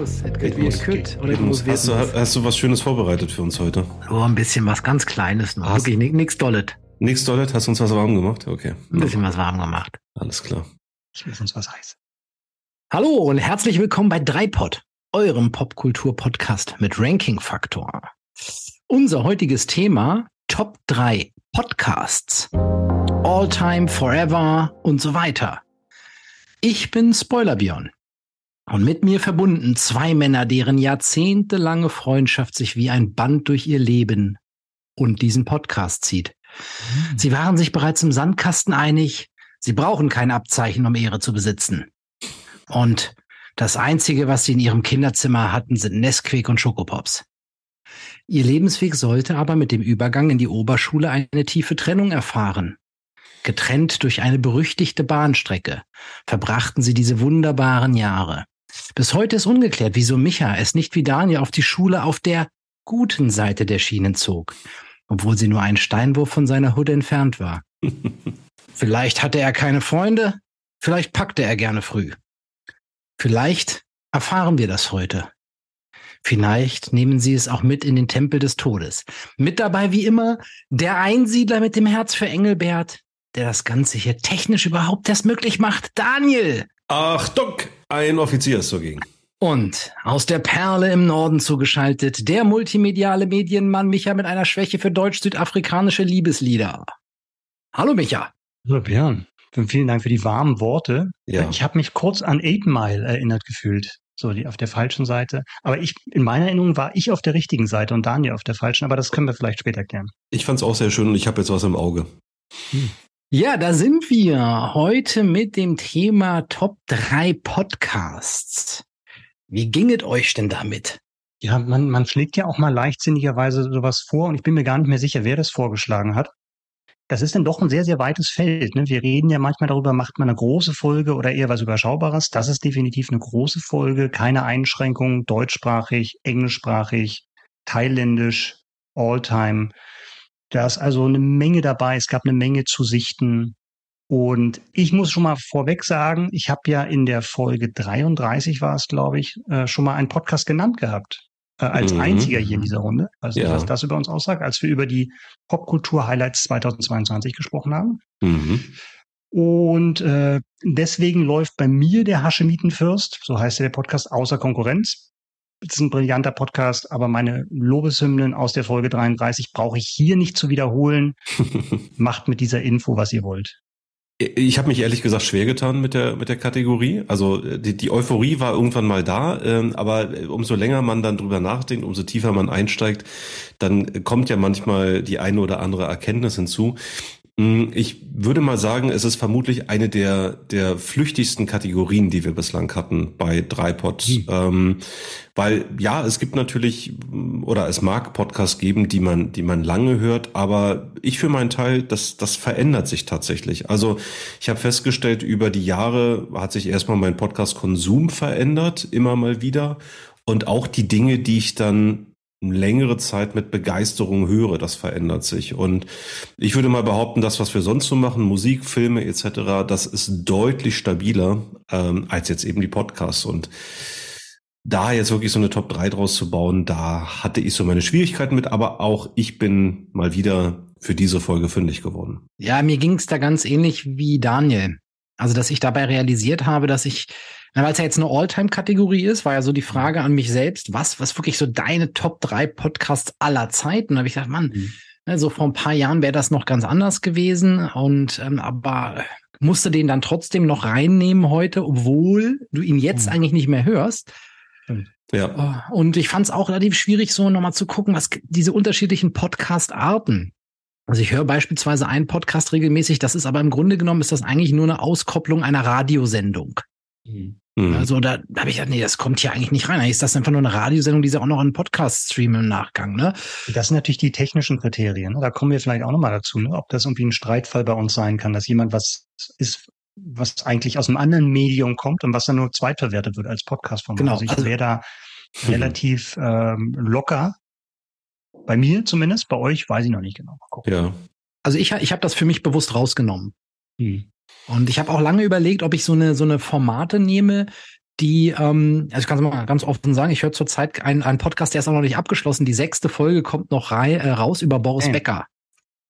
It muss, it could be it could. Oder it muss. Hast, du, hast du was Schönes vorbereitet für uns heute? Oh, ein bisschen was ganz Kleines noch. Hast Wirklich nichts Dollet. Nichts Dollet? Hast du uns was warm gemacht? Okay. Ein bisschen was warm gemacht. Alles klar. Ich will uns was heiß. Hallo und herzlich willkommen bei Dreipod, eurem Popkultur-Podcast mit Ranking-Faktor. Unser heutiges Thema Top 3 Podcasts. All Time, Forever und so weiter. Ich bin Spoiler Björn. Und mit mir verbunden zwei Männer, deren jahrzehntelange Freundschaft sich wie ein Band durch ihr Leben und diesen Podcast zieht. Mhm. Sie waren sich bereits im Sandkasten einig, sie brauchen kein Abzeichen, um Ehre zu besitzen. Und das Einzige, was sie in ihrem Kinderzimmer hatten, sind Nesquik und Schokopops. Ihr Lebensweg sollte aber mit dem Übergang in die Oberschule eine tiefe Trennung erfahren. Getrennt durch eine berüchtigte Bahnstrecke verbrachten sie diese wunderbaren Jahre. Bis heute ist ungeklärt, wieso Micha es nicht wie Daniel auf die Schule auf der guten Seite der Schienen zog, obwohl sie nur einen Steinwurf von seiner Hut entfernt war. vielleicht hatte er keine Freunde, vielleicht packte er gerne früh. Vielleicht erfahren wir das heute. Vielleicht nehmen sie es auch mit in den Tempel des Todes. Mit dabei wie immer der Einsiedler mit dem Herz für Engelbert, der das Ganze hier technisch überhaupt erst möglich macht. Daniel! Achtung! Ein Offizier ist zugegen. Und aus der Perle im Norden zugeschaltet, der multimediale Medienmann Micha mit einer Schwäche für deutsch-südafrikanische Liebeslieder. Hallo Micha. Hallo Björn. Vielen Dank für die warmen Worte. Ja. Ich habe mich kurz an Eight Mile erinnert gefühlt. So, die auf der falschen Seite. Aber ich, in meiner Erinnerung war ich auf der richtigen Seite und Daniel auf der falschen, aber das können wir vielleicht später klären. Ich fand es auch sehr schön und ich habe jetzt was im Auge. Hm. Ja, da sind wir heute mit dem Thema Top 3 Podcasts. Wie ginget euch denn damit? Ja, man, man schlägt ja auch mal leichtsinnigerweise sowas vor und ich bin mir gar nicht mehr sicher, wer das vorgeschlagen hat. Das ist dann doch ein sehr, sehr weites Feld. Ne? Wir reden ja manchmal darüber, macht man eine große Folge oder eher was Überschaubares. Das ist definitiv eine große Folge, keine Einschränkungen, deutschsprachig, englischsprachig, thailändisch, Alltime. Da ist also eine Menge dabei. Es gab eine Menge zu sichten. Und ich muss schon mal vorweg sagen, ich habe ja in der Folge 33 war es, glaube ich, äh, schon mal einen Podcast genannt gehabt. Äh, als mhm. einziger hier in dieser Runde. Also ja. was das über uns aussagt, als wir über die Popkultur-Highlights 2022 gesprochen haben. Mhm. Und äh, deswegen läuft bei mir der Haschemitenfürst, so heißt der Podcast, außer Konkurrenz. Das ist ein brillanter Podcast, aber meine Lobeshymnen aus der Folge 33 brauche ich hier nicht zu wiederholen. Macht mit dieser Info, was ihr wollt. Ich habe mich ehrlich gesagt schwer getan mit der mit der Kategorie. Also die, die Euphorie war irgendwann mal da, ähm, aber umso länger man dann drüber nachdenkt, umso tiefer man einsteigt, dann kommt ja manchmal die eine oder andere Erkenntnis hinzu. Hm, ich würde mal sagen, es ist vermutlich eine der, der flüchtigsten Kategorien, die wir bislang hatten bei Dreipod. Hm. Ähm, weil ja, es gibt natürlich oder es mag Podcasts geben, die man, die man lange hört, aber ich für meinen Teil, das, das verändert sich tatsächlich. Also ich habe festgestellt, über die Jahre hat sich erstmal mein Podcast-Konsum verändert, immer mal wieder. Und auch die Dinge, die ich dann längere Zeit mit Begeisterung höre, das verändert sich. Und ich würde mal behaupten, das, was wir sonst so machen, Musik, Filme etc., das ist deutlich stabiler ähm, als jetzt eben die Podcasts. Und da jetzt wirklich so eine Top 3 draus zu bauen, da hatte ich so meine Schwierigkeiten mit, aber auch ich bin mal wieder für diese Folge fündig geworden. Ja, mir ging es da ganz ähnlich wie Daniel. Also, dass ich dabei realisiert habe, dass ich weil es ja jetzt eine All-Time-Kategorie ist, war ja so die Frage an mich selbst, was, was wirklich so deine Top 3 Podcasts aller Zeiten? Da habe ich gedacht, Mann, mhm. ne, so vor ein paar Jahren wäre das noch ganz anders gewesen. Und ähm, aber musste den dann trotzdem noch reinnehmen heute, obwohl du ihn jetzt mhm. eigentlich nicht mehr hörst. Ja. Oh, und ich fand es auch relativ schwierig, so nochmal zu gucken, was diese unterschiedlichen Podcast-Arten. Also ich höre beispielsweise einen Podcast regelmäßig, das ist aber im Grunde genommen ist das eigentlich nur eine Auskopplung einer Radiosendung. Mhm. Also da, da habe ich gedacht, nee, das kommt hier eigentlich nicht rein. Eigentlich ist das einfach nur eine Radiosendung, die sie auch noch einen Podcast streamen im Nachgang. Ne? Das sind natürlich die technischen Kriterien. Ne? Da kommen wir vielleicht auch nochmal dazu, ne? ob das irgendwie ein Streitfall bei uns sein kann, dass jemand was ist, was eigentlich aus einem anderen Medium kommt und was dann nur zweitverwertet wird als Podcast-Format. Genau. Also ich also, wäre da relativ ähm, locker. Bei mir zumindest, bei euch weiß ich noch nicht genau. Ja. Also ich, ich habe das für mich bewusst rausgenommen. Hm. Und ich habe auch lange überlegt, ob ich so eine, so eine Formate nehme, die, ähm, also ich kann es mal ganz offen sagen, ich höre zurzeit einen, einen Podcast, der ist auch noch nicht abgeschlossen. Die sechste Folge kommt noch rei äh, raus über Boris okay. Becker.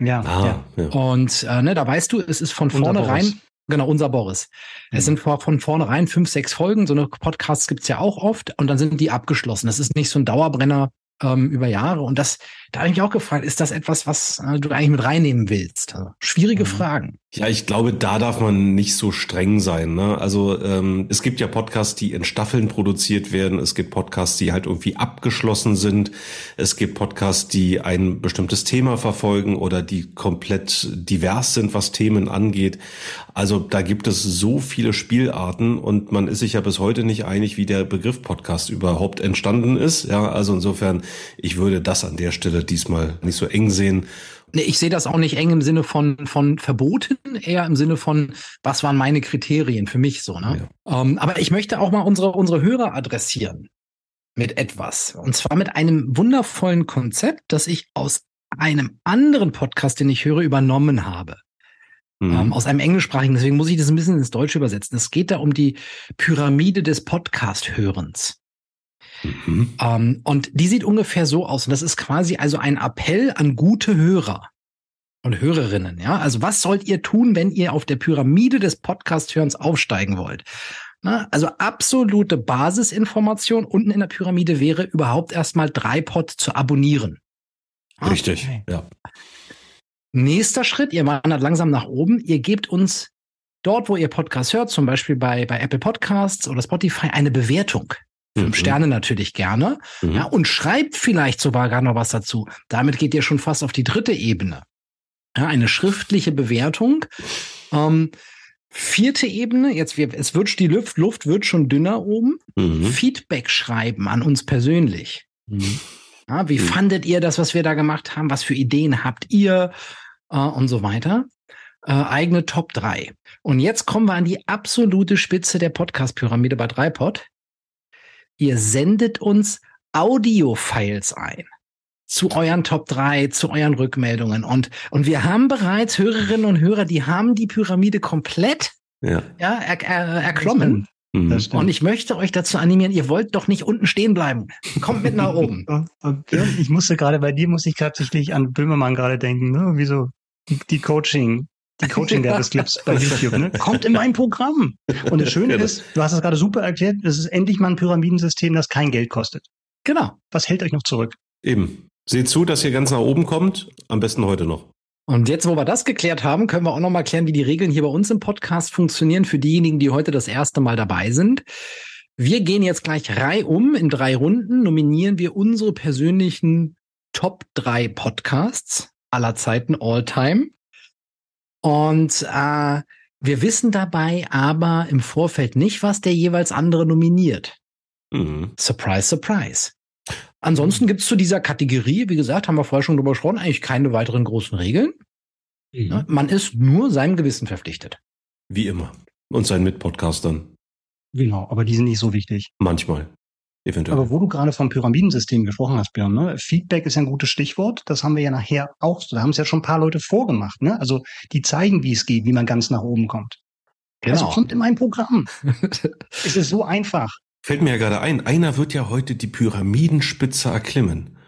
Ja, ah, ja. Und äh, ne, da weißt du, es ist von vornherein, genau, unser Boris. Mhm. Es sind vor, von vornherein fünf, sechs Folgen, so eine Podcasts gibt's ja auch oft und dann sind die abgeschlossen. Das ist nicht so ein Dauerbrenner, ähm, über Jahre. Und das, da habe ich mich auch gefragt, ist das etwas, was äh, du eigentlich mit reinnehmen willst? Also, schwierige mhm. Fragen. Ja, ich glaube, da darf man nicht so streng sein. Ne? Also ähm, es gibt ja Podcasts, die in Staffeln produziert werden. Es gibt Podcasts, die halt irgendwie abgeschlossen sind. Es gibt Podcasts, die ein bestimmtes Thema verfolgen oder die komplett divers sind, was Themen angeht. Also da gibt es so viele Spielarten und man ist sich ja bis heute nicht einig, wie der Begriff Podcast überhaupt entstanden ist. Ja, also insofern, ich würde das an der Stelle diesmal nicht so eng sehen Nee, ich sehe das auch nicht eng im Sinne von, von verboten, eher im Sinne von, was waren meine Kriterien für mich so. Ne? Ja. Ähm, aber ich möchte auch mal unsere, unsere Hörer adressieren mit etwas. Und zwar mit einem wundervollen Konzept, das ich aus einem anderen Podcast, den ich höre, übernommen habe. Mhm. Ähm, aus einem englischsprachigen, deswegen muss ich das ein bisschen ins Deutsche übersetzen. Es geht da um die Pyramide des Podcast-Hörens. Mhm. Ähm, und die sieht ungefähr so aus. Und das ist quasi also ein Appell an gute Hörer und Hörerinnen. Ja, also was sollt ihr tun, wenn ihr auf der Pyramide des Podcast-Hörens aufsteigen wollt? Na, also absolute Basisinformation unten in der Pyramide wäre überhaupt erstmal drei Pod zu abonnieren. Richtig, okay. ja. Nächster Schritt, ihr wandert langsam nach oben. Ihr gebt uns dort, wo ihr Podcast hört, zum Beispiel bei, bei Apple Podcasts oder Spotify, eine Bewertung. Fünf mhm. Sterne natürlich gerne. Mhm. Ja, und schreibt vielleicht sogar gar noch was dazu. Damit geht ihr schon fast auf die dritte Ebene. Ja, eine schriftliche Bewertung. Ähm, vierte Ebene, jetzt wir, es wird die Luft, Luft wird schon dünner oben. Mhm. Feedback schreiben an uns persönlich. Mhm. Ja, wie mhm. fandet ihr das, was wir da gemacht haben? Was für Ideen habt ihr? Äh, und so weiter. Äh, eigene Top 3. Und jetzt kommen wir an die absolute Spitze der Podcast-Pyramide bei Dreipod ihr sendet uns Audio-Files ein zu euren Top 3, zu euren Rückmeldungen. Und, und wir haben bereits Hörerinnen und Hörer, die haben die Pyramide komplett ja. Ja, er, er, erklommen. Mhm. Und ich möchte euch dazu animieren, ihr wollt doch nicht unten stehen bleiben. Kommt mit nach oben. ich musste gerade bei dir, muss ich tatsächlich an Böhmermann gerade denken, ne? Wieso die, die Coaching, die Coaching-Werbesclips bei YouTube, ne? kommt in mein Programm. Und das Schöne ist, du hast es gerade super erklärt, das ist endlich mal ein Pyramidensystem, das kein Geld kostet. Genau. Was hält euch noch zurück? Eben. Seht zu, dass ihr ganz nach oben kommt, am besten heute noch. Und jetzt, wo wir das geklärt haben, können wir auch noch mal klären, wie die Regeln hier bei uns im Podcast funktionieren für diejenigen, die heute das erste Mal dabei sind. Wir gehen jetzt gleich reihum in drei Runden, nominieren wir unsere persönlichen Top 3 Podcasts aller Zeiten all time. Und äh, wir wissen dabei aber im Vorfeld nicht, was der jeweils andere nominiert. Mhm. Surprise, surprise. Ansonsten gibt es zu dieser Kategorie, wie gesagt, haben wir vorher schon drüber gesprochen, eigentlich keine weiteren großen Regeln. Mhm. Man ist nur seinem Gewissen verpflichtet. Wie immer. Und seinen Mitpodcastern. Genau, aber die sind nicht so wichtig. Manchmal. Eventuell. Aber wo du gerade vom Pyramidensystem gesprochen hast, Björn, ne? Feedback ist ja ein gutes Stichwort. Das haben wir ja nachher auch, da haben es ja schon ein paar Leute vorgemacht. Ne? Also die zeigen, wie es geht, wie man ganz nach oben kommt. Genau. Also kommt in mein Programm. es ist so einfach. Fällt mir ja gerade ein, einer wird ja heute die Pyramidenspitze erklimmen.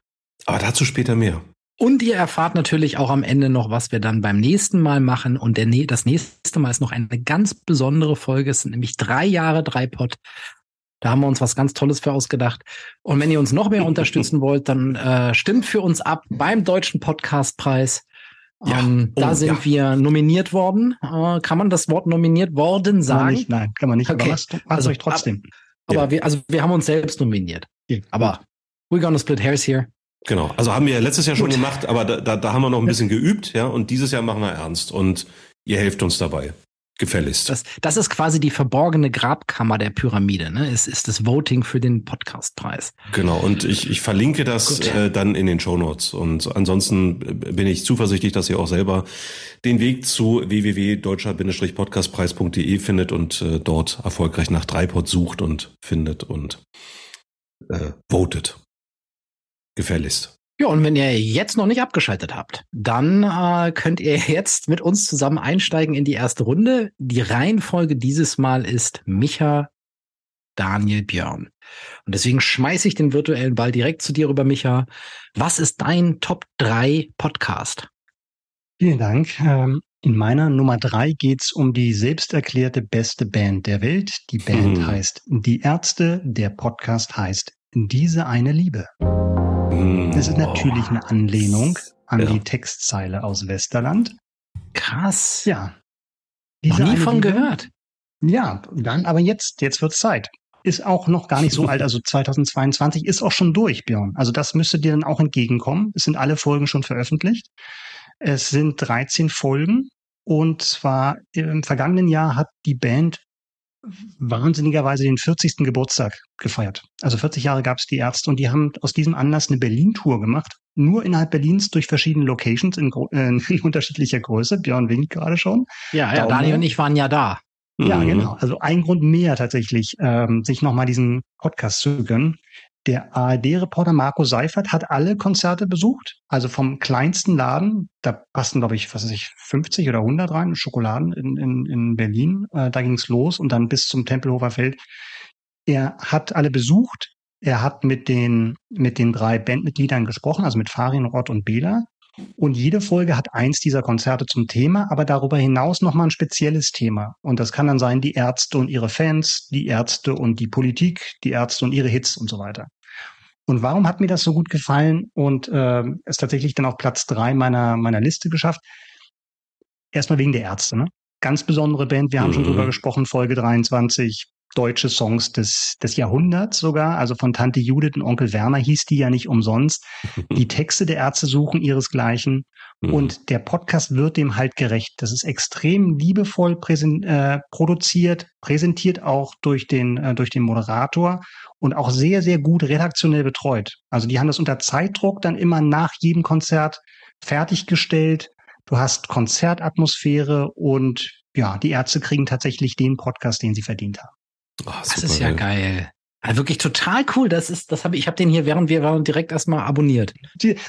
Aber dazu später mehr. Und ihr erfahrt natürlich auch am Ende noch, was wir dann beim nächsten Mal machen. Und der, das nächste Mal ist noch eine ganz besondere Folge. Es sind nämlich drei Jahre Dreipod. Da haben wir uns was ganz Tolles für ausgedacht. Und wenn ihr uns noch mehr unterstützen wollt, dann äh, stimmt für uns ab beim Deutschen Podcastpreis. Ja. Ähm, da oh, sind ja. wir nominiert worden. Äh, kann man das Wort nominiert worden sagen? Kann nicht, nein, kann man nicht. Okay. Aber was, also euch trotzdem. Aber, aber wir, also wir haben uns selbst nominiert. Ja. Aber we're gonna split hairs here. Genau. Also haben wir letztes Jahr schon Gut. gemacht, aber da, da, da haben wir noch ein bisschen geübt, ja. Und dieses Jahr machen wir ernst. Und ihr helft uns dabei. Gefälligst. Das, das ist quasi die verborgene Grabkammer der Pyramide, ne? Es ist das Voting für den Podcastpreis. Genau, und ich, ich verlinke das äh, dann in den Show Notes. Und ansonsten bin ich zuversichtlich, dass ihr auch selber den Weg zu www.deutscher-podcastpreis.de findet und äh, dort erfolgreich nach Dreipod sucht und findet und äh, votet. Gefälligst. Ja, und wenn ihr jetzt noch nicht abgeschaltet habt, dann äh, könnt ihr jetzt mit uns zusammen einsteigen in die erste Runde. Die Reihenfolge dieses Mal ist Micha, Daniel, Björn. Und deswegen schmeiße ich den virtuellen Ball direkt zu dir rüber, Micha. Was ist dein Top 3 Podcast? Vielen Dank. Ähm, in meiner Nummer 3 geht es um die selbsterklärte beste Band der Welt. Die Band hm. heißt Die Ärzte, der Podcast heißt Diese eine Liebe. Das ist natürlich eine Anlehnung an ja. die Textzeile aus Westerland. Krass. Ja. Diese Noch nie von Liebe, gehört. Ja, dann, aber jetzt, jetzt wird Zeit. Ist auch noch gar nicht so alt, also 2022 ist auch schon durch, Björn. Also das müsste dir dann auch entgegenkommen. Es sind alle Folgen schon veröffentlicht. Es sind 13 Folgen und zwar im vergangenen Jahr hat die Band wahnsinnigerweise den 40. Geburtstag gefeiert. Also 40 Jahre gab es die Ärzte und die haben aus diesem Anlass eine Berlin-Tour gemacht. Nur innerhalb Berlins durch verschiedene Locations in, äh, in unterschiedlicher Größe. Björn winkt gerade schon. Ja, ja Daniel und ich waren ja da. Ja, mhm. genau. Also ein Grund mehr tatsächlich, ähm, sich nochmal diesen Podcast zu gönnen. Der ARD-Reporter Marco Seifert hat alle Konzerte besucht, also vom kleinsten Laden, da passen, glaube ich, was weiß ich, 50 oder 100 rein, Schokoladen in, in, in Berlin, äh, da ging's los und dann bis zum Tempelhofer Feld. Er hat alle besucht, er hat mit den, mit den drei Bandmitgliedern gesprochen, also mit Farin, Rott und Bela. Und jede Folge hat eins dieser Konzerte zum Thema, aber darüber hinaus nochmal ein spezielles Thema. Und das kann dann sein, die Ärzte und ihre Fans, die Ärzte und die Politik, die Ärzte und ihre Hits und so weiter. Und warum hat mir das so gut gefallen und äh, ist tatsächlich dann auf Platz drei meiner, meiner Liste geschafft? Erstmal wegen der Ärzte, ne? Ganz besondere Band, wir haben mhm. schon drüber gesprochen, Folge 23, deutsche Songs des, des Jahrhunderts sogar. Also von Tante Judith und Onkel Werner hieß die ja nicht umsonst. Die Texte der Ärzte suchen ihresgleichen. Mhm. Und der Podcast wird dem halt gerecht. Das ist extrem liebevoll präsent, äh, produziert, präsentiert auch durch den, äh, durch den Moderator und auch sehr, sehr gut redaktionell betreut. Also die haben das unter Zeitdruck dann immer nach jedem Konzert fertiggestellt. Du hast Konzertatmosphäre und ja, die Ärzte kriegen tatsächlich den Podcast, den sie verdient haben. Oh, das ist ja geil. geil. Also wirklich total cool. Das ist, das habe ich, ich habe den hier, während wir waren, direkt erstmal abonniert.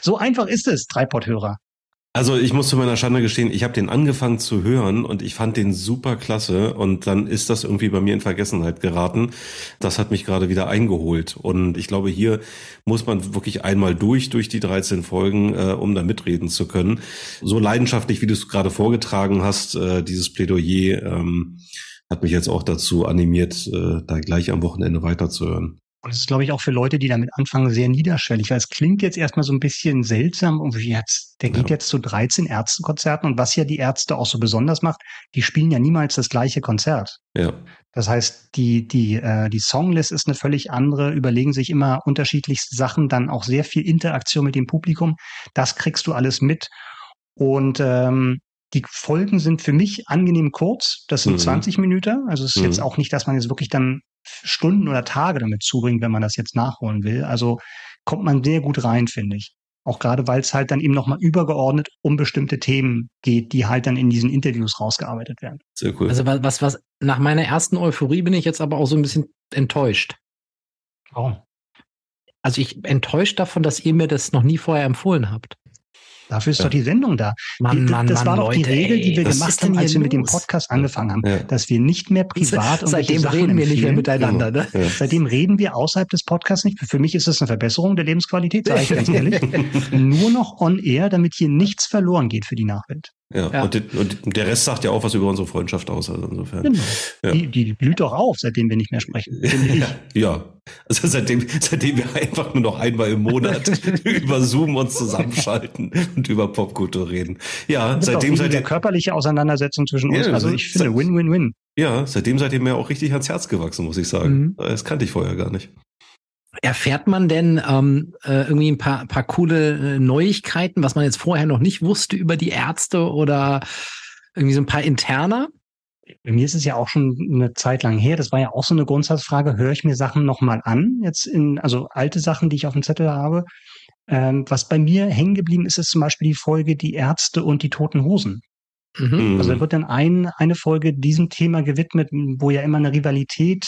So einfach ist es, Dreipod-Hörer. Also ich muss zu meiner Schande gestehen, ich habe den angefangen zu hören und ich fand den super klasse und dann ist das irgendwie bei mir in Vergessenheit geraten. Das hat mich gerade wieder eingeholt und ich glaube, hier muss man wirklich einmal durch durch die 13 Folgen, äh, um da mitreden zu können. So leidenschaftlich, wie du es gerade vorgetragen hast, äh, dieses Plädoyer. Ähm, hat mich jetzt auch dazu animiert, äh, da gleich am Wochenende weiterzuhören. Und es ist, glaube ich, auch für Leute, die damit anfangen, sehr niederschwellig, weil es klingt jetzt erstmal so ein bisschen seltsam. Und jetzt, der geht ja. jetzt zu 13 Ärztekonzerten und was ja die Ärzte auch so besonders macht, die spielen ja niemals das gleiche Konzert. Ja. Das heißt, die, die, äh, die Songlist ist eine völlig andere, überlegen sich immer unterschiedlichste Sachen, dann auch sehr viel Interaktion mit dem Publikum. Das kriegst du alles mit. Und ähm, die Folgen sind für mich angenehm kurz. Das sind mhm. 20 Minuten. Also es ist mhm. jetzt auch nicht, dass man jetzt wirklich dann Stunden oder Tage damit zubringt, wenn man das jetzt nachholen will. Also kommt man sehr gut rein, finde ich. Auch gerade, weil es halt dann eben nochmal übergeordnet um bestimmte Themen geht, die halt dann in diesen Interviews rausgearbeitet werden. Sehr cool. Also was, was, nach meiner ersten Euphorie bin ich jetzt aber auch so ein bisschen enttäuscht. Warum? Also ich enttäuscht davon, dass ihr mir das noch nie vorher empfohlen habt. Dafür ist ja. doch die Sendung da. Mann, Mann, das Mann, war doch Leute, die Regel, die wir gemacht haben, als wir mit dem Podcast angefangen haben, ja. dass wir nicht mehr privat Seitdem Sachen reden wir nicht mehr miteinander. Ne? Ja. Seitdem reden wir außerhalb des Podcasts nicht. Für mich ist das eine Verbesserung der Lebensqualität, sage ich ganz ehrlich. Nur noch on air, damit hier nichts verloren geht für die Nachwelt. Ja, ja. Und, und, der Rest sagt ja auch was über unsere Freundschaft aus. Also insofern. Genau. Ja. Die, die blüht doch auf, seitdem wir nicht mehr sprechen. ja, also seitdem, seitdem wir einfach nur noch einmal im Monat über Zoom uns zusammenschalten und über Popkultur reden. Ja, seitdem seid ihr körperliche Auseinandersetzung zwischen uns. Ja, also ich finde Win-Win-Win. Ja, seitdem seid ihr mir auch richtig ans Herz gewachsen, muss ich sagen. Mhm. Das kannte ich vorher gar nicht. Erfährt man denn ähm, äh, irgendwie ein paar, paar coole äh, Neuigkeiten, was man jetzt vorher noch nicht wusste über die Ärzte oder irgendwie so ein paar interner? Bei mir ist es ja auch schon eine Zeit lang her. Das war ja auch so eine Grundsatzfrage. Höre ich mir Sachen nochmal an? Jetzt in, also alte Sachen, die ich auf dem Zettel habe. Ähm, was bei mir hängen geblieben ist, ist zum Beispiel die Folge Die Ärzte und die Toten Hosen. Mhm. Also da wird dann ein, eine Folge diesem Thema gewidmet, wo ja immer eine Rivalität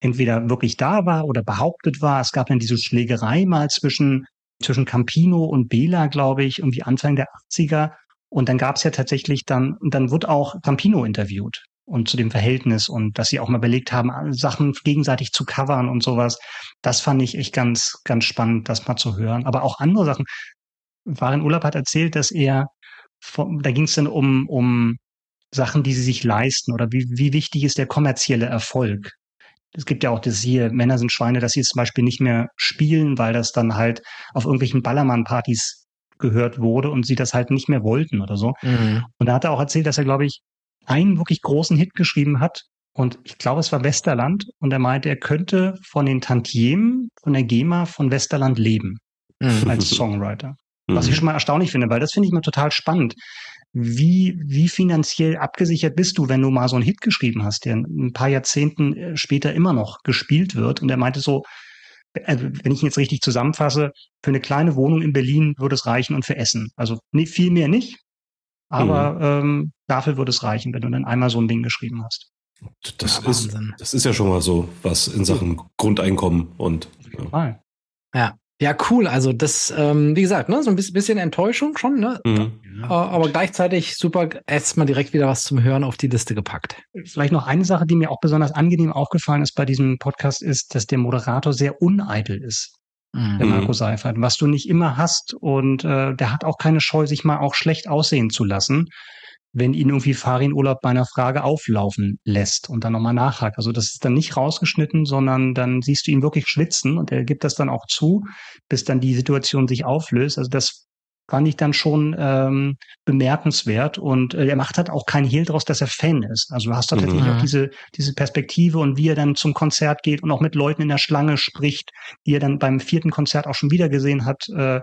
entweder wirklich da war oder behauptet war. Es gab dann diese Schlägerei mal zwischen, zwischen Campino und Bela, glaube ich, irgendwie Anfang der 80er. Und dann gab es ja tatsächlich dann, dann wird auch Campino interviewt und zu dem Verhältnis und dass sie auch mal belegt haben, Sachen gegenseitig zu covern und sowas. Das fand ich echt ganz, ganz spannend, das mal zu hören. Aber auch andere Sachen. Farin Urlaub hat erzählt, dass er, da ging es dann um, um Sachen, die sie sich leisten oder wie, wie wichtig ist der kommerzielle Erfolg. Es gibt ja auch das hier, Männer sind Schweine, dass sie zum Beispiel nicht mehr spielen, weil das dann halt auf irgendwelchen Ballermann-Partys gehört wurde und sie das halt nicht mehr wollten oder so. Mhm. Und da hat er auch erzählt, dass er, glaube ich, einen wirklich großen Hit geschrieben hat. Und ich glaube, es war Westerland. Und er meinte, er könnte von den Tantiemen, von der GEMA von Westerland leben. Mhm. Als Songwriter. Was ich mhm. schon mal erstaunlich finde, weil das finde ich mal total spannend. Wie, wie finanziell abgesichert bist du, wenn du mal so einen Hit geschrieben hast, der ein paar Jahrzehnten äh, später immer noch gespielt wird? Und er meinte so, also wenn ich ihn jetzt richtig zusammenfasse, für eine kleine Wohnung in Berlin würde es reichen und für Essen. Also nee, viel mehr nicht, aber mhm. ähm, dafür würde es reichen, wenn du dann einmal so ein Ding geschrieben hast. Das, ja, ist, das ist ja schon mal so was in Sachen Grundeinkommen und. Ja. ja. Ja, cool. Also das, ähm, wie gesagt, ne, so ein bisschen Enttäuschung schon, ne? Mhm. Aber gleichzeitig super, erstmal direkt wieder was zum Hören auf die Liste gepackt. Vielleicht noch eine Sache, die mir auch besonders angenehm aufgefallen ist bei diesem Podcast, ist, dass der Moderator sehr uneitel ist. Mhm. Der Marco Seifert, was du nicht immer hast. Und äh, der hat auch keine Scheu, sich mal auch schlecht aussehen zu lassen wenn ihn irgendwie Farin Urlaub bei einer Frage auflaufen lässt und dann nochmal nachhakt. Also das ist dann nicht rausgeschnitten, sondern dann siehst du ihn wirklich schwitzen und er gibt das dann auch zu, bis dann die Situation sich auflöst. Also das fand ich dann schon ähm, bemerkenswert. Und äh, er macht halt auch kein Hehl daraus, dass er Fan ist. Also du hast da tatsächlich auch mhm. diese, diese Perspektive und wie er dann zum Konzert geht und auch mit Leuten in der Schlange spricht, die er dann beim vierten Konzert auch schon wieder gesehen hat. Äh,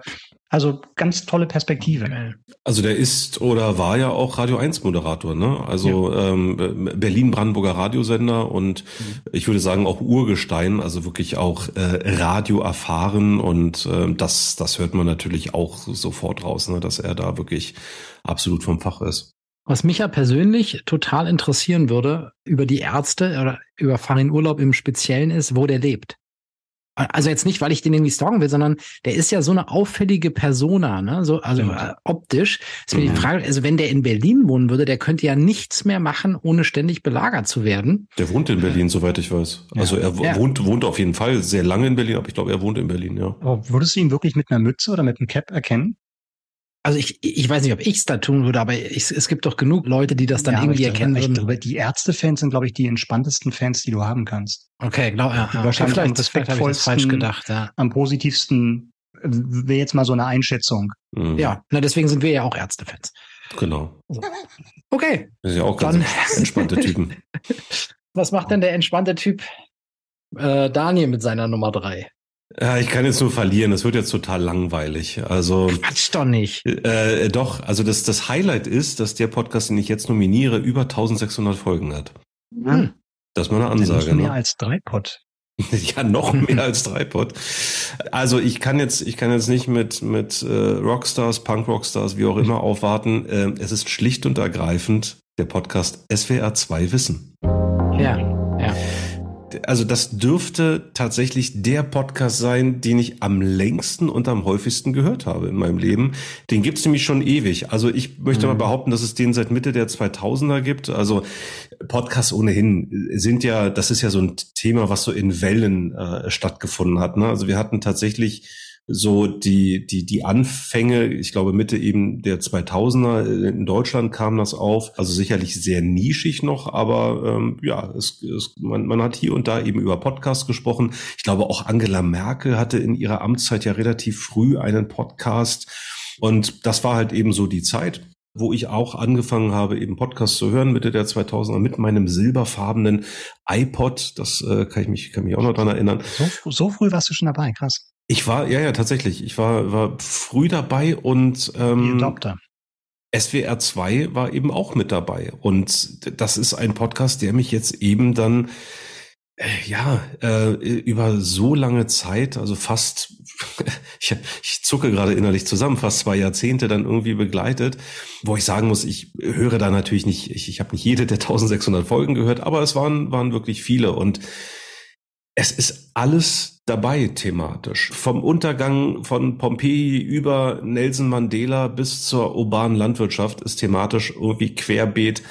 also ganz tolle Perspektive. Also der ist oder war ja auch Radio 1 Moderator, ne? Also ja. ähm, Berlin-Brandenburger Radiosender und mhm. ich würde sagen auch Urgestein, also wirklich auch äh, Radio erfahren und äh, das, das hört man natürlich auch sofort raus, ne? dass er da wirklich absolut vom Fach ist. Was mich ja persönlich total interessieren würde über die Ärzte oder über Farin Urlaub im Speziellen ist, wo der lebt. Also jetzt nicht, weil ich den irgendwie stalken will, sondern der ist ja so eine auffällige Persona, ne? So, also äh, optisch. Ist mir mhm. die Frage, also wenn der in Berlin wohnen würde, der könnte ja nichts mehr machen, ohne ständig belagert zu werden. Der wohnt in Berlin, soweit ich weiß. Ja. Also er ja. wohnt, wohnt auf jeden Fall sehr lange in Berlin, aber ich glaube, er wohnt in Berlin, ja. Aber würdest du ihn wirklich mit einer Mütze oder mit einem Cap erkennen? Also ich, ich weiß nicht, ob ich es da tun würde, aber ich, es gibt doch genug Leute, die das dann ja, irgendwie erkennen würden. Glaube, die Ärzte-Fans sind, glaube ich, die entspanntesten Fans, die du haben kannst. Okay, glaube ja. ja. Wahrscheinlich vielleicht, am vielleicht habe ich das falsch gedacht. Ja. Am positivsten wäre jetzt mal so eine Einschätzung. Mhm. Ja, na deswegen sind wir ja auch Ärzte-Fans. Genau. Okay. Das ist ja auch ganz dann. entspannte Typen. Was macht denn der entspannte Typ äh, Daniel mit seiner Nummer drei? Ja, ich kann jetzt nur verlieren. Das wird jetzt total langweilig. Also Quatsch doch nicht. Äh, doch. Also das das Highlight ist, dass der Podcast, den ich jetzt nominiere, über 1600 Folgen hat. Hm. Das ist mal eine Ansage. Das mehr ne? als drei Pod. ja, noch mehr als drei Pod. Also ich kann jetzt ich kann jetzt nicht mit mit äh, Rockstars, Punk Rockstars, wie auch immer aufwarten. Äh, es ist schlicht und ergreifend der Podcast SWR 2 Wissen. Ja, ja also das dürfte tatsächlich der Podcast sein, den ich am längsten und am häufigsten gehört habe in meinem Leben. Den gibt's nämlich schon ewig. Also ich möchte mhm. mal behaupten, dass es den seit Mitte der 2000er gibt. Also Podcasts ohnehin sind ja, das ist ja so ein Thema, was so in Wellen äh, stattgefunden hat. Ne? Also wir hatten tatsächlich so die, die, die Anfänge, ich glaube Mitte eben der 2000er in Deutschland kam das auf, also sicherlich sehr nischig noch, aber ähm, ja, es, es, man, man hat hier und da eben über Podcasts gesprochen. Ich glaube auch Angela Merkel hatte in ihrer Amtszeit ja relativ früh einen Podcast und das war halt eben so die Zeit wo ich auch angefangen habe, eben Podcasts zu hören, Mitte der 2000er mit meinem silberfarbenen iPod. Das äh, kann ich mich, kann mich auch noch dran erinnern. So, so früh warst du schon dabei, krass. Ich war, ja, ja, tatsächlich. Ich war, war früh dabei und ähm, Die Adopter. SWR 2 war eben auch mit dabei. Und das ist ein Podcast, der mich jetzt eben dann äh, ja, äh, über so lange Zeit, also fast, ich, ich zucke gerade innerlich zusammen, fast zwei Jahrzehnte dann irgendwie begleitet, wo ich sagen muss, ich höre da natürlich nicht, ich, ich habe nicht jede der 1600 Folgen gehört, aber es waren, waren wirklich viele und es ist alles dabei thematisch. Vom Untergang von Pompeji über Nelson Mandela bis zur urbanen Landwirtschaft ist thematisch irgendwie querbeet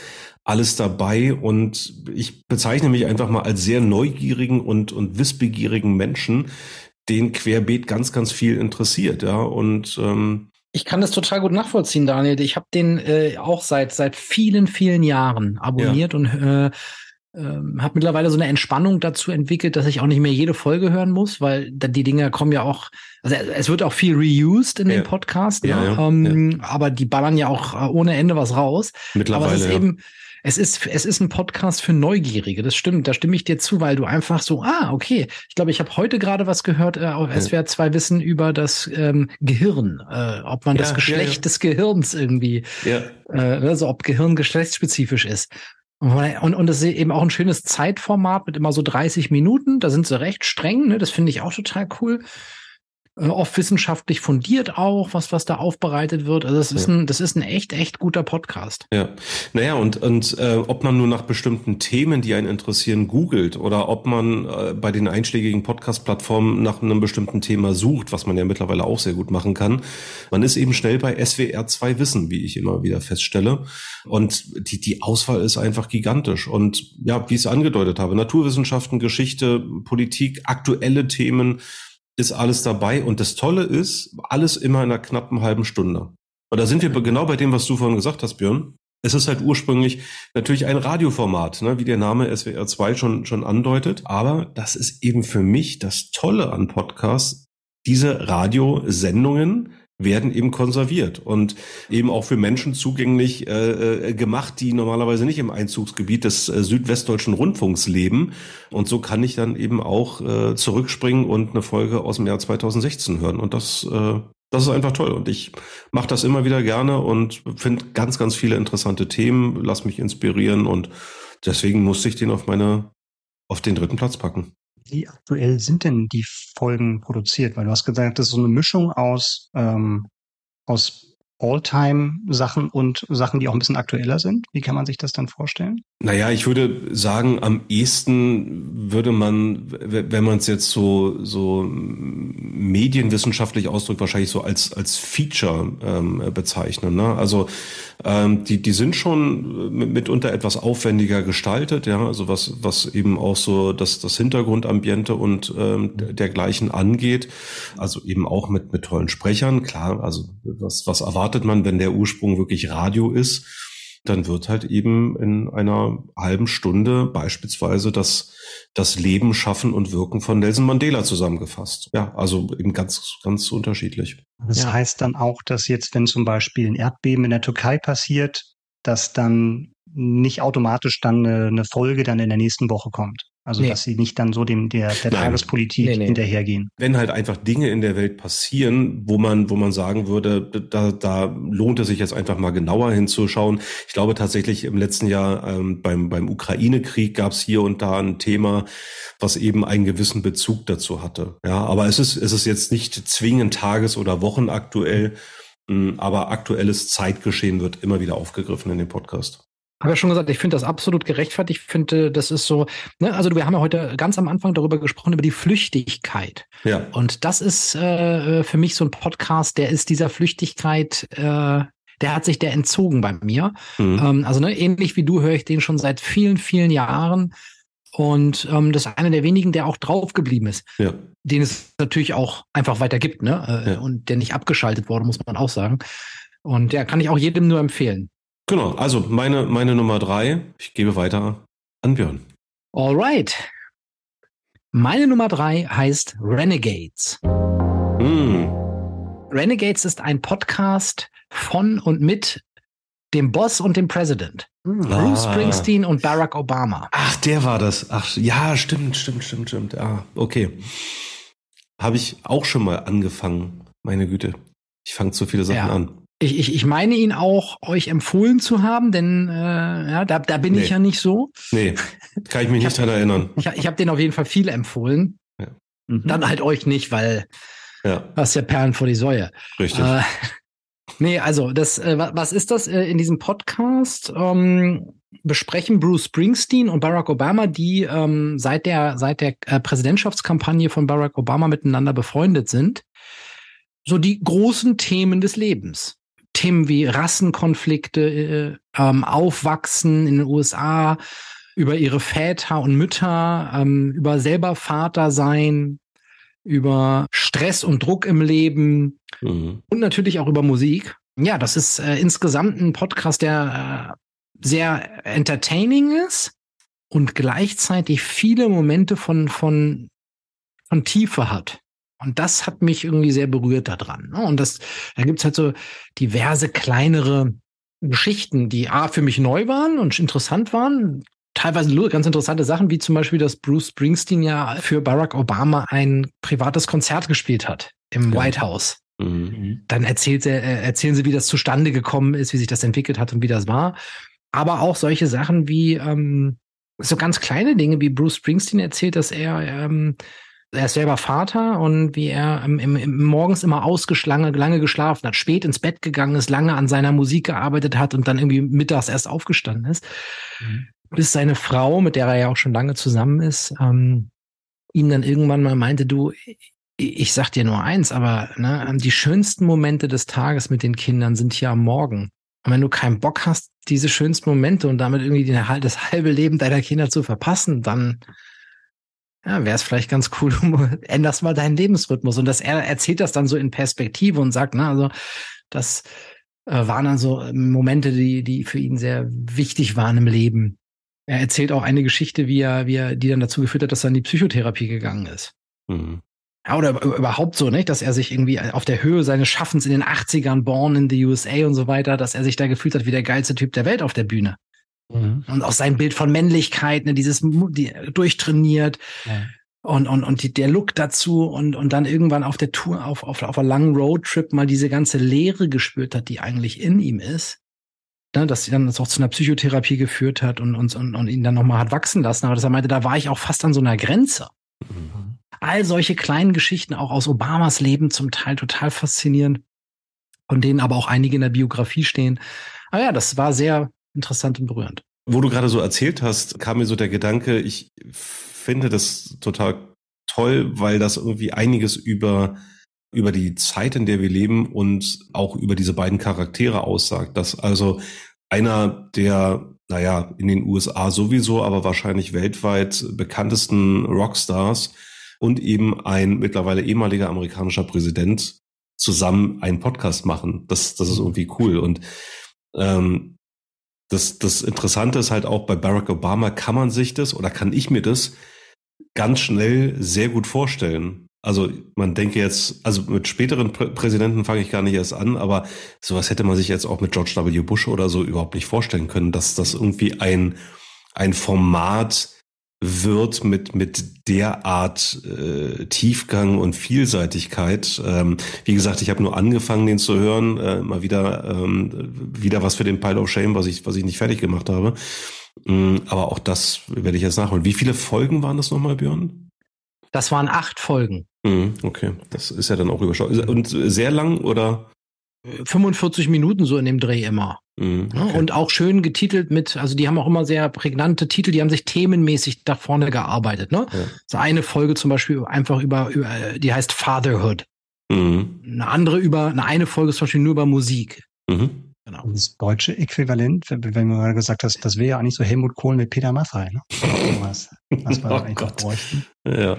alles dabei und ich bezeichne mich einfach mal als sehr neugierigen und, und wissbegierigen Menschen, den querbeet ganz, ganz viel interessiert, ja, und ähm, ich kann das total gut nachvollziehen, Daniel. Ich habe den äh, auch seit seit vielen vielen Jahren abonniert ja. und äh, ähm, habe mittlerweile so eine Entspannung dazu entwickelt, dass ich auch nicht mehr jede Folge hören muss, weil die Dinger kommen ja auch, also es wird auch viel reused in ja. dem Podcast, ne? ja, ja, ähm, aber die ballern ja auch äh, ohne Ende was raus. Mittlerweile. Aber es ist eben, es ist, es ist ein Podcast für Neugierige. Das stimmt. Da stimme ich dir zu, weil du einfach so, ah, okay. Ich glaube, ich habe heute gerade was gehört äh, auf SWR 2 Wissen über das ähm, Gehirn, äh, ob man ja, das Geschlecht ja, ja. des Gehirns irgendwie, ja. äh, also ob Gehirn geschlechtsspezifisch ist. Und, und es ist eben auch ein schönes Zeitformat mit immer so 30 Minuten. Da sind sie recht streng, ne? Das finde ich auch total cool. Äh, oft wissenschaftlich fundiert auch, was, was da aufbereitet wird. Also das ist ja. ein, das ist ein echt, echt guter Podcast. Ja. Naja, und, und äh, ob man nur nach bestimmten Themen, die einen interessieren, googelt oder ob man äh, bei den einschlägigen Podcast-Plattformen nach einem bestimmten Thema sucht, was man ja mittlerweile auch sehr gut machen kann. Man ist eben schnell bei SWR 2 Wissen, wie ich immer wieder feststelle. Und die, die Auswahl ist einfach gigantisch. Und ja, wie ich es angedeutet habe, Naturwissenschaften, Geschichte, Politik, aktuelle Themen, ist alles dabei. Und das Tolle ist, alles immer in einer knappen halben Stunde. Und da sind wir genau bei dem, was du vorhin gesagt hast, Björn. Es ist halt ursprünglich natürlich ein Radioformat, ne, wie der Name SWR 2 schon, schon andeutet. Aber das ist eben für mich das Tolle an Podcasts. Diese Radiosendungen werden eben konserviert und eben auch für Menschen zugänglich äh, äh, gemacht, die normalerweise nicht im Einzugsgebiet des äh, südwestdeutschen Rundfunks leben. Und so kann ich dann eben auch äh, zurückspringen und eine Folge aus dem Jahr 2016 hören. Und das, äh, das ist einfach toll. Und ich mache das immer wieder gerne und finde ganz, ganz viele interessante Themen, lass mich inspirieren und deswegen musste ich den auf meine, auf den dritten Platz packen. Wie aktuell sind denn die Folgen produziert? Weil du hast gesagt, das ist so eine Mischung aus, ähm, aus All-Time-Sachen und Sachen, die auch ein bisschen aktueller sind? Wie kann man sich das dann vorstellen? Naja, ich würde sagen, am ehesten würde man, wenn man es jetzt so, so medienwissenschaftlich ausdrückt, wahrscheinlich so als, als Feature ähm, bezeichnen. Ne? Also ähm, die, die sind schon mitunter etwas aufwendiger gestaltet, ja, also was, was eben auch so das, das Hintergrundambiente und ähm, dergleichen angeht. Also eben auch mit, mit tollen Sprechern, klar, also was, was erwartet man, wenn der Ursprung wirklich Radio ist, dann wird halt eben in einer halben Stunde beispielsweise das, das Leben, Schaffen und Wirken von Nelson Mandela zusammengefasst. Ja, also eben ganz, ganz unterschiedlich. Das ja. heißt dann auch, dass jetzt, wenn zum Beispiel ein Erdbeben in der Türkei passiert, dass dann nicht automatisch dann eine, eine Folge dann in der nächsten Woche kommt. Also nee. dass sie nicht dann so dem der, der Tagespolitik nee, nee. hinterhergehen. Wenn halt einfach Dinge in der Welt passieren, wo man, wo man sagen würde, da, da lohnt es sich jetzt einfach mal genauer hinzuschauen. Ich glaube tatsächlich im letzten Jahr ähm, beim, beim Ukraine-Krieg gab es hier und da ein Thema, was eben einen gewissen Bezug dazu hatte. Ja, aber es ist, es ist jetzt nicht zwingend tages- oder wochenaktuell, hm, aber aktuelles Zeitgeschehen wird immer wieder aufgegriffen in dem Podcast habe ja schon gesagt, ich finde das absolut gerechtfertigt. Ich finde, das ist so, ne, also wir haben ja heute ganz am Anfang darüber gesprochen, über die Flüchtigkeit. Ja. Und das ist äh, für mich so ein Podcast, der ist dieser Flüchtigkeit, äh, der hat sich der entzogen bei mir. Mhm. Ähm, also ne, ähnlich wie du höre ich den schon seit vielen, vielen Jahren. Und ähm, das ist einer der wenigen, der auch draufgeblieben ist. Ja. Den es natürlich auch einfach weiter gibt, ne? Äh, ja. Und der nicht abgeschaltet wurde, muss man auch sagen. Und der kann ich auch jedem nur empfehlen. Genau, also meine, meine Nummer drei. Ich gebe weiter an Björn. Alright. Meine Nummer drei heißt Renegades. Mm. Renegades ist ein Podcast von und mit dem Boss und dem President. Mm. Bruce ah. Springsteen und Barack Obama. Ach, der war das. Ach, ja, stimmt, stimmt, stimmt, stimmt. Ja, okay. Habe ich auch schon mal angefangen. Meine Güte. Ich fange zu viele Sachen ja. an. Ich, ich, ich meine ihn auch euch empfohlen zu haben, denn äh, ja, da, da bin nee. ich ja nicht so. Nee, kann ich mich nicht dran erinnern. Ich, ich habe den auf jeden Fall viel empfohlen. Ja. Mhm. Dann halt euch nicht, weil ja. hast ja Perlen vor die Säue. Richtig. Äh, nee, also das, äh, was ist das äh, in diesem Podcast? Ähm, besprechen Bruce Springsteen und Barack Obama, die ähm, seit der seit der äh, Präsidentschaftskampagne von Barack Obama miteinander befreundet sind, so die großen Themen des Lebens. Themen wie Rassenkonflikte, äh, ähm, Aufwachsen in den USA, über ihre Väter und Mütter, ähm, über selber Vater sein, über Stress und Druck im Leben mhm. und natürlich auch über Musik. Ja, das ist äh, insgesamt ein Podcast, der äh, sehr entertaining ist und gleichzeitig viele Momente von, von, von Tiefe hat. Und das hat mich irgendwie sehr berührt daran. Ne? Und das, da gibt's halt so diverse kleinere Geschichten, die A für mich neu waren und interessant waren. Teilweise ganz interessante Sachen, wie zum Beispiel, dass Bruce Springsteen ja für Barack Obama ein privates Konzert gespielt hat im ja. White House. Mhm. Dann erzählt er, äh, erzählen sie, wie das zustande gekommen ist, wie sich das entwickelt hat und wie das war. Aber auch solche Sachen wie ähm, so ganz kleine Dinge, wie Bruce Springsteen erzählt, dass er ähm, er ist selber Vater und wie er im, im, im morgens immer ausgeschlange, lange geschlafen hat, spät ins Bett gegangen ist, lange an seiner Musik gearbeitet hat und dann irgendwie mittags erst aufgestanden ist. Mhm. Bis seine Frau, mit der er ja auch schon lange zusammen ist, ähm, ihm dann irgendwann mal meinte, du, ich sag dir nur eins, aber ne, die schönsten Momente des Tages mit den Kindern sind hier am Morgen. Und wenn du keinen Bock hast, diese schönsten Momente und damit irgendwie die, das halbe Leben deiner Kinder zu verpassen, dann ja, wäre es vielleicht ganz cool, du änderst mal deinen Lebensrhythmus. Und dass er erzählt das dann so in Perspektive und sagt, na, also das äh, waren dann so Momente, die, die für ihn sehr wichtig waren im Leben. Er erzählt auch eine Geschichte, wie er, wie er, die dann dazu geführt hat, dass er in die Psychotherapie gegangen ist. Mhm. Ja, oder überhaupt so, nicht, dass er sich irgendwie auf der Höhe seines Schaffens in den 80ern, born in the USA und so weiter, dass er sich da gefühlt hat wie der geilste Typ der Welt auf der Bühne. Mhm. Und auch sein Bild von Männlichkeit, ne, dieses die, durchtrainiert. Ja. Und, und, und die, der Look dazu und, und dann irgendwann auf der Tour, auf, auf, auf einer langen Roadtrip mal diese ganze Leere gespürt hat, die eigentlich in ihm ist. Ne, dass sie dann das auch zu einer Psychotherapie geführt hat und, und, und, und ihn dann nochmal hat wachsen lassen. Aber dass er meinte, da war ich auch fast an so einer Grenze. Mhm. All solche kleinen Geschichten auch aus Obamas Leben zum Teil total faszinierend, von denen aber auch einige in der Biografie stehen. Aber ja, das war sehr, interessant und berührend. Wo du gerade so erzählt hast, kam mir so der Gedanke, ich finde das total toll, weil das irgendwie einiges über über die Zeit, in der wir leben und auch über diese beiden Charaktere aussagt. Dass also einer der, naja, in den USA sowieso, aber wahrscheinlich weltweit bekanntesten Rockstars und eben ein mittlerweile ehemaliger amerikanischer Präsident zusammen einen Podcast machen. Das, das ist irgendwie cool. Und ähm, das, das Interessante ist halt auch bei Barack Obama kann man sich das oder kann ich mir das ganz schnell sehr gut vorstellen. Also man denke jetzt, also mit späteren Prä Präsidenten fange ich gar nicht erst an, aber sowas hätte man sich jetzt auch mit George W. Bush oder so überhaupt nicht vorstellen können, dass das irgendwie ein, ein Format wird mit, mit der Art äh, Tiefgang und Vielseitigkeit. Ähm, wie gesagt, ich habe nur angefangen, den zu hören, äh, mal wieder, ähm, wieder was für den Pile of Shame, was ich, was ich nicht fertig gemacht habe. Ähm, aber auch das werde ich jetzt nachholen. Wie viele Folgen waren das nochmal, Björn? Das waren acht Folgen. Mhm, okay, das ist ja dann auch überschaubar. Und sehr lang oder? 45 Minuten so in dem Dreh immer. Mhm, okay. Und auch schön getitelt mit, also die haben auch immer sehr prägnante Titel, die haben sich themenmäßig da vorne gearbeitet. Ne? Ja. So eine Folge zum Beispiel einfach über, über die heißt Fatherhood. Mhm. Eine andere über, eine, eine Folge ist zum Beispiel nur über Musik. Mhm. Genau. Das deutsche Äquivalent, wenn du gerade gesagt hast, das wäre ja eigentlich so Helmut Kohl mit Peter Maffay, ne? was, was wir oh eigentlich Gott. bräuchten. Ja.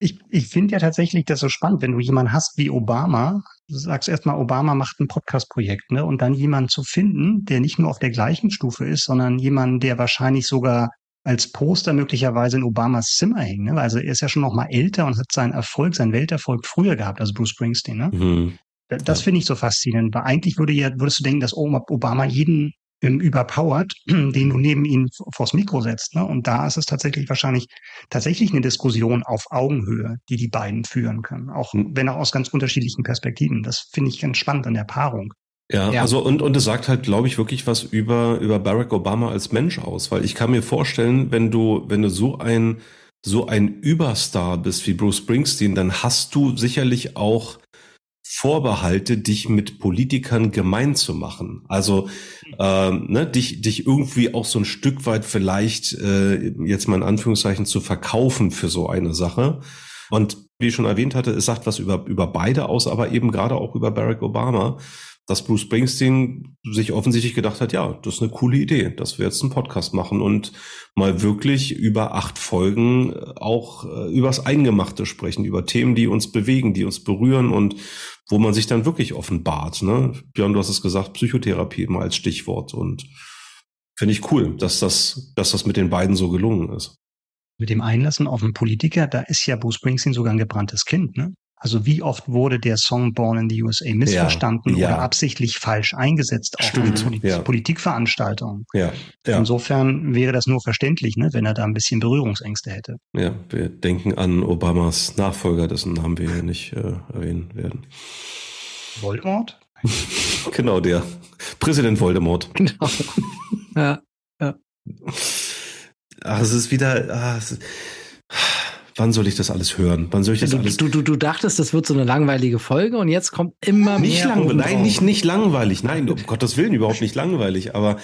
Ich, ich finde ja tatsächlich das so spannend, wenn du jemanden hast wie Obama, sagst erstmal, Obama macht ein Podcast-Projekt, ne? Und dann jemanden zu finden, der nicht nur auf der gleichen Stufe ist, sondern jemanden, der wahrscheinlich sogar als Poster möglicherweise in Obamas Zimmer hängt. Ne? Also er ist ja schon noch mal älter und hat seinen Erfolg, seinen Welterfolg früher gehabt, also Bruce Springsteen. Ne? Mhm. Das finde ich so faszinierend, weil eigentlich würde ja, würdest du denken, dass Obama jeden ähm, überpowert, den du neben ihn vors Mikro setzt. Ne? Und da ist es tatsächlich wahrscheinlich tatsächlich eine Diskussion auf Augenhöhe, die die beiden führen können, auch hm. wenn auch aus ganz unterschiedlichen Perspektiven. Das finde ich ganz spannend an der Paarung. Ja, ja, also und, und es sagt halt, glaube ich, wirklich was über, über Barack Obama als Mensch aus, weil ich kann mir vorstellen, wenn du, wenn du so ein, so ein Überstar bist wie Bruce Springsteen, dann hast du sicherlich auch Vorbehalte, dich mit Politikern gemein zu machen. Also ähm, ne, dich, dich irgendwie auch so ein Stück weit vielleicht äh, jetzt mal in Anführungszeichen zu verkaufen für so eine Sache. Und wie ich schon erwähnt hatte, es sagt was über, über beide aus, aber eben gerade auch über Barack Obama dass Bruce Springsteen sich offensichtlich gedacht hat, ja, das ist eine coole Idee, dass wir jetzt einen Podcast machen und mal wirklich über acht Folgen äh, auch äh, übers Eingemachte sprechen, über Themen, die uns bewegen, die uns berühren und wo man sich dann wirklich offenbart. Ne? Björn, du hast es gesagt, Psychotherapie mal als Stichwort und finde ich cool, dass das, dass das mit den beiden so gelungen ist. Mit dem Einlassen auf einen Politiker, da ist ja Bruce Springsteen sogar ein gebranntes Kind, ne? Also wie oft wurde der Song Born in the USA missverstanden ja, ja. oder absichtlich falsch eingesetzt, auch Stimmt, in ja. Politikveranstaltungen. Ja, ja. Insofern wäre das nur verständlich, ne, wenn er da ein bisschen Berührungsängste hätte. Ja, wir denken an Obamas Nachfolger, dessen Namen wir hier nicht äh, erwähnen werden. Voldemort? genau, der. Präsident Voldemort. Genau. ja, ja. Ach, es ist wieder. Ah, es ist, wann soll ich das alles hören? Wann soll ich das du, alles? Du, du, du dachtest, das wird so eine langweilige Folge und jetzt kommt immer nicht mehr. Langweilig, nein, nicht, nicht langweilig. Nein, um Gottes Willen überhaupt nicht langweilig. Aber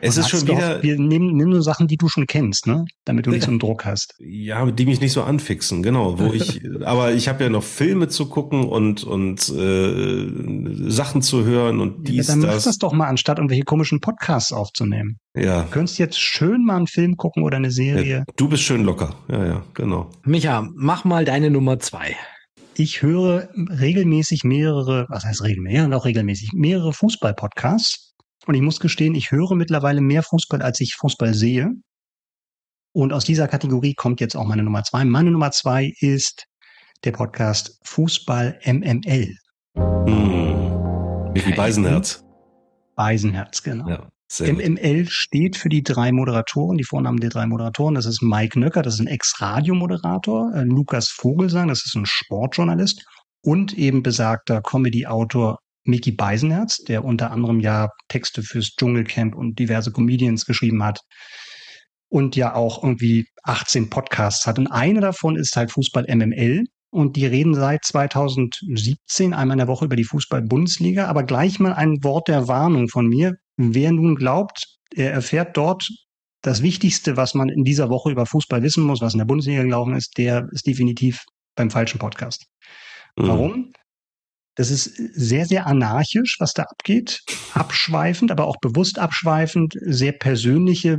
es ist schon wieder. wir nehmen, nehmen nur Sachen, die du schon kennst, ne? Damit du nicht so einen Druck hast. Ja, die mich nicht so anfixen, genau. Wo ich, aber ich habe ja noch Filme zu gucken und und äh, Sachen zu hören und dies. Ja, dann mach das doch mal, anstatt irgendwelche komischen Podcasts aufzunehmen. Ja. Du könntest jetzt schön mal einen Film gucken oder eine Serie. Ja, du bist schön locker. Ja, ja, genau. Micha, mach mal deine Nummer zwei. Ich höre regelmäßig mehrere, was heißt regelmäßig, und auch regelmäßig mehrere Fußball-Podcasts und ich muss gestehen, ich höre mittlerweile mehr Fußball, als ich Fußball sehe. Und aus dieser Kategorie kommt jetzt auch meine Nummer zwei. Meine Nummer zwei ist der Podcast Fußball MML. Hm. Wie Beisenherz. Beisenherz, genau. Ja, MML steht für die drei Moderatoren, die Vornamen der drei Moderatoren. Das ist Mike Nöcker, das ist ein Ex-Radiomoderator, äh, Lukas Vogelsang, das ist ein Sportjournalist und eben besagter Comedy-Autor Mickey Beisenherz, der unter anderem ja Texte fürs Dschungelcamp und diverse Comedians geschrieben hat und ja auch irgendwie 18 Podcasts hat. Und eine davon ist halt Fußball MML. Und die reden seit 2017 einmal in der Woche über die Fußball-Bundesliga. Aber gleich mal ein Wort der Warnung von mir. Wer nun glaubt, er erfährt dort das Wichtigste, was man in dieser Woche über Fußball wissen muss, was in der Bundesliga gelaufen ist, der ist definitiv beim falschen Podcast. Mhm. Warum? Das ist sehr, sehr anarchisch, was da abgeht. Abschweifend, aber auch bewusst abschweifend. Sehr persönliche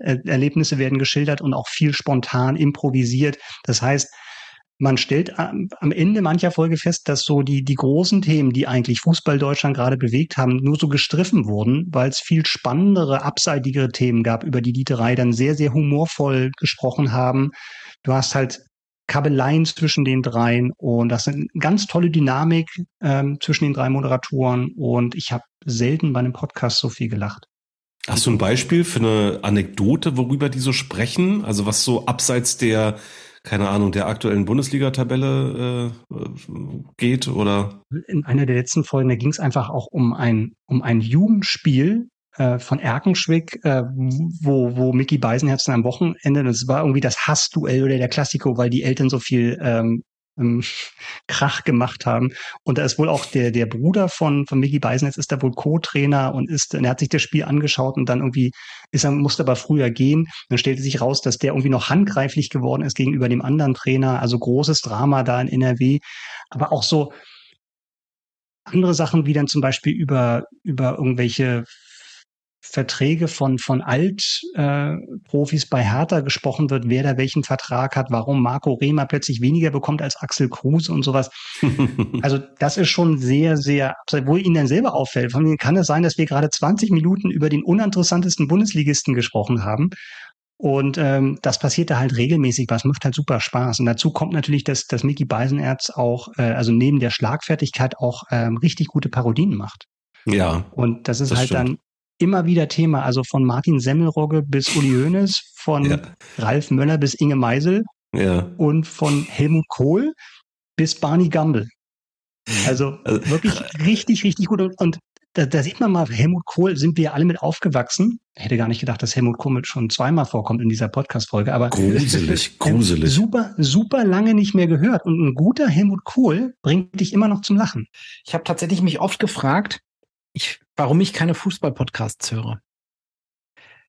äh, Erlebnisse werden geschildert und auch viel spontan improvisiert. Das heißt, man stellt am Ende mancher Folge fest, dass so die, die großen Themen, die eigentlich Fußball Deutschland gerade bewegt haben, nur so gestriffen wurden, weil es viel spannendere, abseitigere Themen gab, über die die drei dann sehr, sehr humorvoll gesprochen haben. Du hast halt Kabeleien zwischen den dreien und das ist eine ganz tolle Dynamik ähm, zwischen den drei Moderatoren und ich habe selten bei einem Podcast so viel gelacht. Hast du ein Beispiel für eine Anekdote, worüber die so sprechen? Also was so abseits der, keine Ahnung, der aktuellen Bundesliga-Tabelle äh, geht oder? In einer der letzten Folgen, da ging es einfach auch um ein, um ein Jugendspiel, äh, von Erkenschwick, äh, wo, wo Mickey Beisenherzen am Wochenende, das war irgendwie das Hassduell oder der Klassiko, weil die Eltern so viel ähm, ähm, Krach gemacht haben. Und da ist wohl auch der, der Bruder von, von Mickey Beisenherz ist da wohl Co-Trainer und ist, und er hat sich das Spiel angeschaut und dann irgendwie ist er, musste aber früher gehen. Dann stellte sich raus, dass der irgendwie noch handgreiflich geworden ist gegenüber dem anderen Trainer. Also großes Drama da in NRW. Aber auch so, andere Sachen wie dann zum Beispiel über, über irgendwelche Verträge von, von Altprofis äh, bei Hertha gesprochen wird, wer da welchen Vertrag hat, warum Marco Rehmer plötzlich weniger bekommt als Axel Kruse und sowas. also das ist schon sehr, sehr, wo Ihnen dann selber auffällt. Von mir kann es sein, dass wir gerade 20 Minuten über den uninteressantesten Bundesligisten gesprochen haben. Und ähm, das passiert da halt regelmäßig, was macht halt super Spaß. Und dazu kommt natürlich, dass, dass Mickey Beisenerz auch, äh, also neben der Schlagfertigkeit auch ähm, richtig gute Parodien macht. Ja. Und das ist das halt stimmt. dann immer wieder Thema. Also von Martin Semmelrogge bis Uli Hoeneß, von ja. Ralf Möller bis Inge Meisel ja. und von Helmut Kohl bis Barney Gamble. Also, also wirklich richtig, richtig gut. Und da, da sieht man mal, Helmut Kohl sind wir alle mit aufgewachsen. Hätte gar nicht gedacht, dass Helmut Kohl schon zweimal vorkommt in dieser Podcast-Folge, aber gruselig, gruselig. Super, super lange nicht mehr gehört. Und ein guter Helmut Kohl bringt dich immer noch zum Lachen. Ich habe tatsächlich mich oft gefragt, ich, warum ich keine Fußball-Podcasts höre.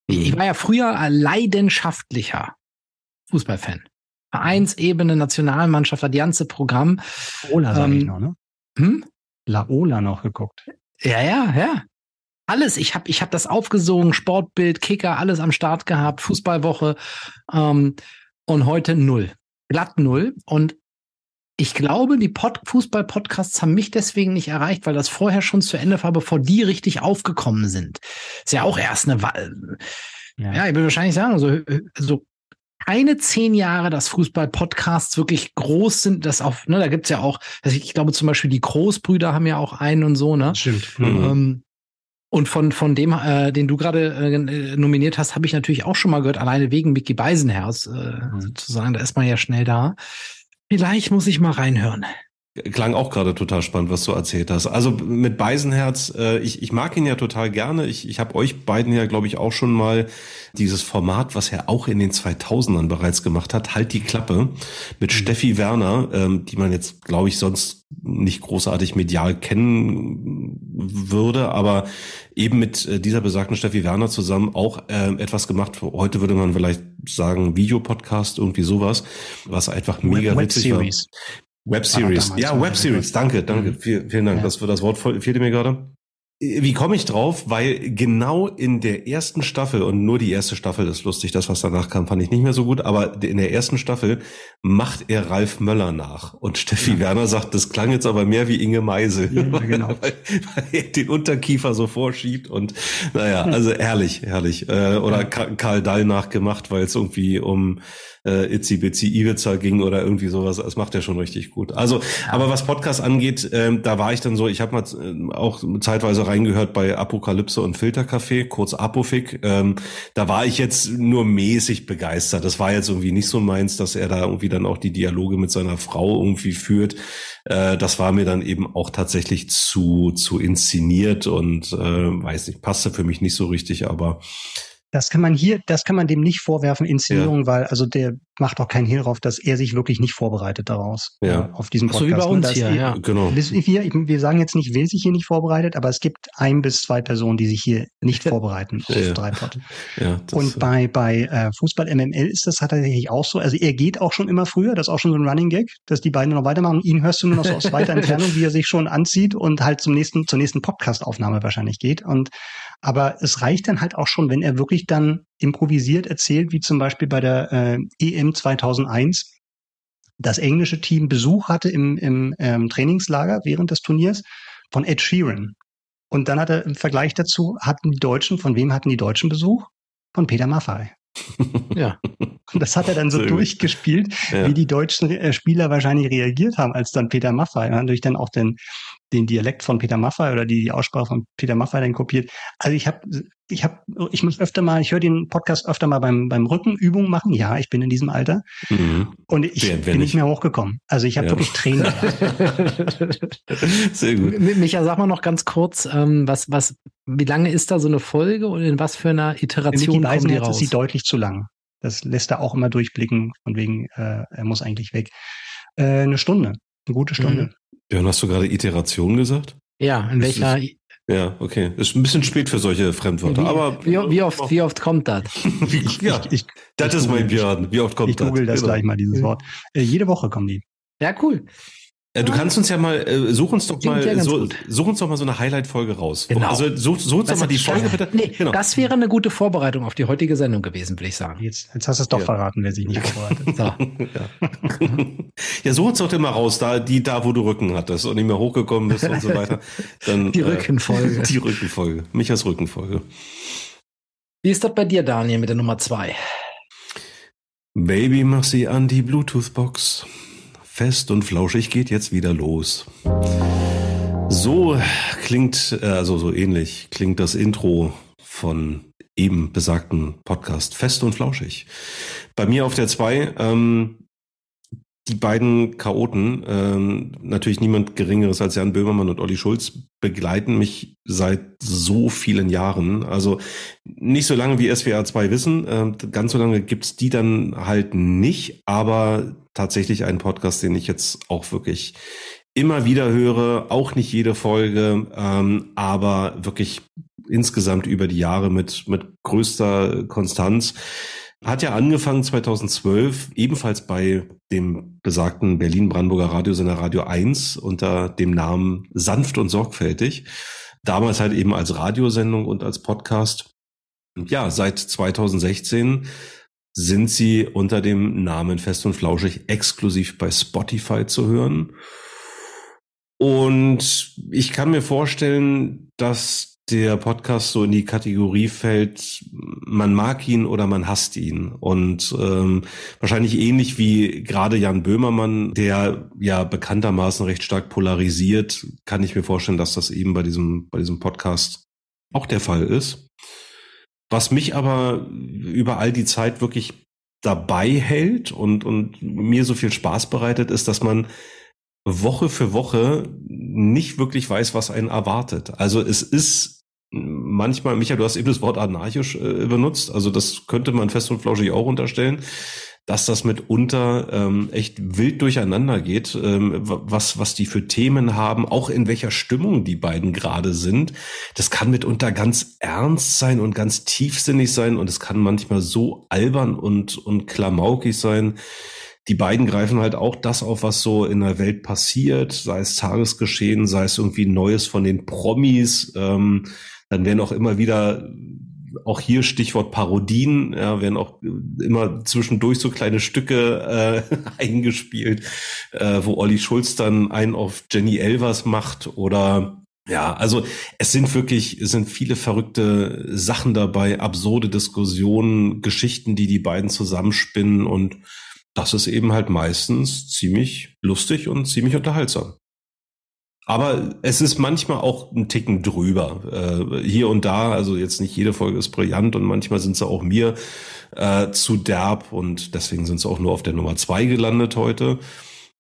Ich war ja früher leidenschaftlicher Fußballfan. Vereinsebene, Nationalmannschaft, das ganze Programm. Ola sag ähm, ich noch, ne? Hm? Laola noch geguckt. Ja, ja, ja. Alles. Ich habe ich hab das aufgesogen, Sportbild, Kicker, alles am Start gehabt, Fußballwoche. Ähm, und heute null. Glatt null. Und ich glaube, die Pod Fußball-Podcasts haben mich deswegen nicht erreicht, weil das vorher schon zu Ende war, bevor die richtig aufgekommen sind. Ist ja auch erst eine Wahl. Ja. ja, ich will wahrscheinlich sagen, so, so keine zehn Jahre, dass Fußball-Podcasts wirklich groß sind, das auf, ne, da gibt's ja auch, also ich glaube zum Beispiel die Großbrüder haben ja auch einen und so, ne? Stimmt. Mhm. Ähm, und von, von dem, äh, den du gerade äh, nominiert hast, habe ich natürlich auch schon mal gehört, alleine wegen Mickey Beisenherz, äh, mhm. sozusagen, da ist man ja schnell da. Vielleicht muss ich mal reinhören. Klang auch gerade total spannend, was du erzählt hast. Also mit Beisenherz, äh, ich, ich mag ihn ja total gerne. Ich, ich habe euch beiden ja, glaube ich, auch schon mal dieses Format, was er auch in den 2000ern bereits gemacht hat, Halt die Klappe, mit mhm. Steffi Werner, ähm, die man jetzt, glaube ich, sonst nicht großartig medial kennen würde, aber eben mit äh, dieser besagten Steffi Werner zusammen auch äh, etwas gemacht. Heute würde man vielleicht sagen Videopodcast, irgendwie sowas, was einfach mega Web witzig war. Webseries. Ja, Webseries. Danke, danke. Mhm. Vielen, vielen Dank. Ja. Das das Wort fehlte mir gerade. Wie komme ich drauf? Weil genau in der ersten Staffel, und nur die erste Staffel ist lustig, das, was danach kam, fand ich nicht mehr so gut, aber in der ersten Staffel macht er Ralf Möller nach. Und Steffi ja. Werner sagt, das klang jetzt aber mehr wie Inge Meisel, ja, genau. weil, weil, er den Unterkiefer so vorschiebt und naja, also herrlich, herrlich. Äh, oder Karl Dall nachgemacht, weil es irgendwie um äh, Itzy Bitsy Ibiza ging oder irgendwie sowas. Das macht er schon richtig gut. Also, aber was Podcast angeht, ähm, da war ich dann so, ich habe mal äh, auch zeitweise reingehört bei Apokalypse und Filtercafé, kurz Apofik. Ähm, da war ich jetzt nur mäßig begeistert. Das war jetzt irgendwie nicht so meins, dass er da irgendwie dann auch die Dialoge mit seiner Frau irgendwie führt. Äh, das war mir dann eben auch tatsächlich zu, zu inszeniert und äh, weiß nicht, passte für mich nicht so richtig, aber das kann man hier, das kann man dem nicht vorwerfen, Inszenierung, ja. weil also der macht auch keinen Hehl drauf, dass er sich wirklich nicht vorbereitet daraus. Ja. Auf diesem Podcast. So wie bei uns hier, ja. Genau. Wir, wir sagen jetzt nicht, wer sich hier nicht vorbereitet, aber es gibt ein bis zwei Personen, die sich hier nicht vorbereiten auf ja. Ja, Und bei, bei äh, Fußball MML ist das tatsächlich auch so. Also er geht auch schon immer früher, das ist auch schon so ein Running Gag, dass die beiden noch weitermachen. Ihn hörst du nur noch so aus weiter Entfernung, wie er sich schon anzieht und halt zum nächsten, zur nächsten Podcast-Aufnahme wahrscheinlich geht. Und aber es reicht dann halt auch schon, wenn er wirklich dann improvisiert erzählt, wie zum Beispiel bei der äh, EM 2001 das englische Team Besuch hatte im, im ähm, Trainingslager während des Turniers von Ed Sheeran. Und dann hat er im Vergleich dazu, hatten die Deutschen, von wem hatten die Deutschen Besuch? Von Peter Maffay. ja. Und das hat er dann so Sehr durchgespielt, ja. wie die deutschen äh, Spieler wahrscheinlich reagiert haben, als dann Peter Maffay natürlich dann auch den, den Dialekt von Peter Maffay oder die, die Aussprache von Peter Maffay dann kopiert. Also ich habe, ich habe, ich muss öfter mal, ich höre den Podcast öfter mal beim beim Rückenübungen machen. Ja, ich bin in diesem Alter mhm. und ich Wer, bin nicht mehr hochgekommen. Also ich habe ja. wirklich Tränen. Sehr gut. Micha, sag mal noch ganz kurz, ähm, was was, wie lange ist da so eine Folge und in was für einer Iteration kommen die raus? ist sie deutlich zu lang. Das lässt er auch immer durchblicken, von wegen, äh, er muss eigentlich weg. Äh, eine Stunde, eine gute Stunde. Mhm. Ja, und hast du gerade Iteration gesagt? Ja, in welcher? Es, ja, okay. Ist ein bisschen spät für solche Fremdwörter, wie, aber. Wie, wie, oft, wie oft kommt das? ja, ich, ich, das ist mein Björn. Wie oft kommt das? Ich google das genau. gleich mal, dieses Wort. Äh, jede Woche kommen die. Ja, cool. Äh, du kannst uns ja mal, äh, such uns doch mal, ja so, such uns doch mal so eine Highlight-Folge raus. Genau. Also such, such uns doch mal die Folge bitte. Nee, genau. das wäre eine gute Vorbereitung auf die heutige Sendung gewesen, würde ich sagen. Jetzt, jetzt hast du es doch ja. verraten, wer sich nicht vorbereitet. So. ja. ja, such uns doch immer raus, da, die da, wo du Rücken hattest und nicht mehr hochgekommen bist und so weiter. Dann, die Rückenfolge. Äh, die Rückenfolge. Michas Rückenfolge. Wie ist das bei dir, Daniel, mit der Nummer zwei? Baby, mach sie an die Bluetooth-Box. Fest und flauschig geht jetzt wieder los. So klingt, äh, also so ähnlich klingt das Intro von eben besagten Podcast Fest und flauschig. Bei mir auf der 2, ähm, die beiden Chaoten, ähm, natürlich niemand Geringeres als Jan Böhmermann und Olli Schulz, begleiten mich seit so vielen Jahren. Also nicht so lange wie SWR 2 wissen, äh, ganz so lange gibt's die dann halt nicht, aber tatsächlich ein Podcast, den ich jetzt auch wirklich immer wieder höre, auch nicht jede Folge, ähm, aber wirklich insgesamt über die Jahre mit, mit größter Konstanz. Hat ja angefangen 2012, ebenfalls bei dem besagten Berlin-Brandenburger Radiosender Radio 1 unter dem Namen Sanft und Sorgfältig. Damals halt eben als Radiosendung und als Podcast. Ja, seit 2016 sind sie unter dem Namen Fest und Flauschig exklusiv bei Spotify zu hören. Und ich kann mir vorstellen, dass der Podcast so in die Kategorie fällt, man mag ihn oder man hasst ihn. Und ähm, wahrscheinlich ähnlich wie gerade Jan Böhmermann, der ja bekanntermaßen recht stark polarisiert, kann ich mir vorstellen, dass das eben bei diesem, bei diesem Podcast auch der Fall ist. Was mich aber über all die Zeit wirklich dabei hält und, und mir so viel Spaß bereitet, ist, dass man Woche für Woche nicht wirklich weiß, was einen erwartet. Also es ist manchmal, Michael, du hast eben das Wort anarchisch äh, benutzt, also das könnte man fest und flauschig auch unterstellen, dass das mitunter ähm, echt wild durcheinander geht, ähm, was, was die für Themen haben, auch in welcher Stimmung die beiden gerade sind. Das kann mitunter ganz ernst sein und ganz tiefsinnig sein und es kann manchmal so albern und, und klamaukig sein. Die beiden greifen halt auch das auf, was so in der Welt passiert, sei es Tagesgeschehen, sei es irgendwie Neues von den Promis, ähm, dann werden auch immer wieder auch hier Stichwort Parodien, ja, werden auch immer zwischendurch so kleine Stücke äh, eingespielt, äh, wo Olli Schulz dann einen auf Jenny Elvers macht oder ja, also es sind wirklich, es sind viele verrückte Sachen dabei, absurde Diskussionen, Geschichten, die die beiden zusammenspinnen und das ist eben halt meistens ziemlich lustig und ziemlich unterhaltsam. Aber es ist manchmal auch ein Ticken drüber. Äh, hier und da, also jetzt nicht jede Folge ist brillant und manchmal sind sie auch mir äh, zu derb und deswegen sind sie auch nur auf der Nummer zwei gelandet heute.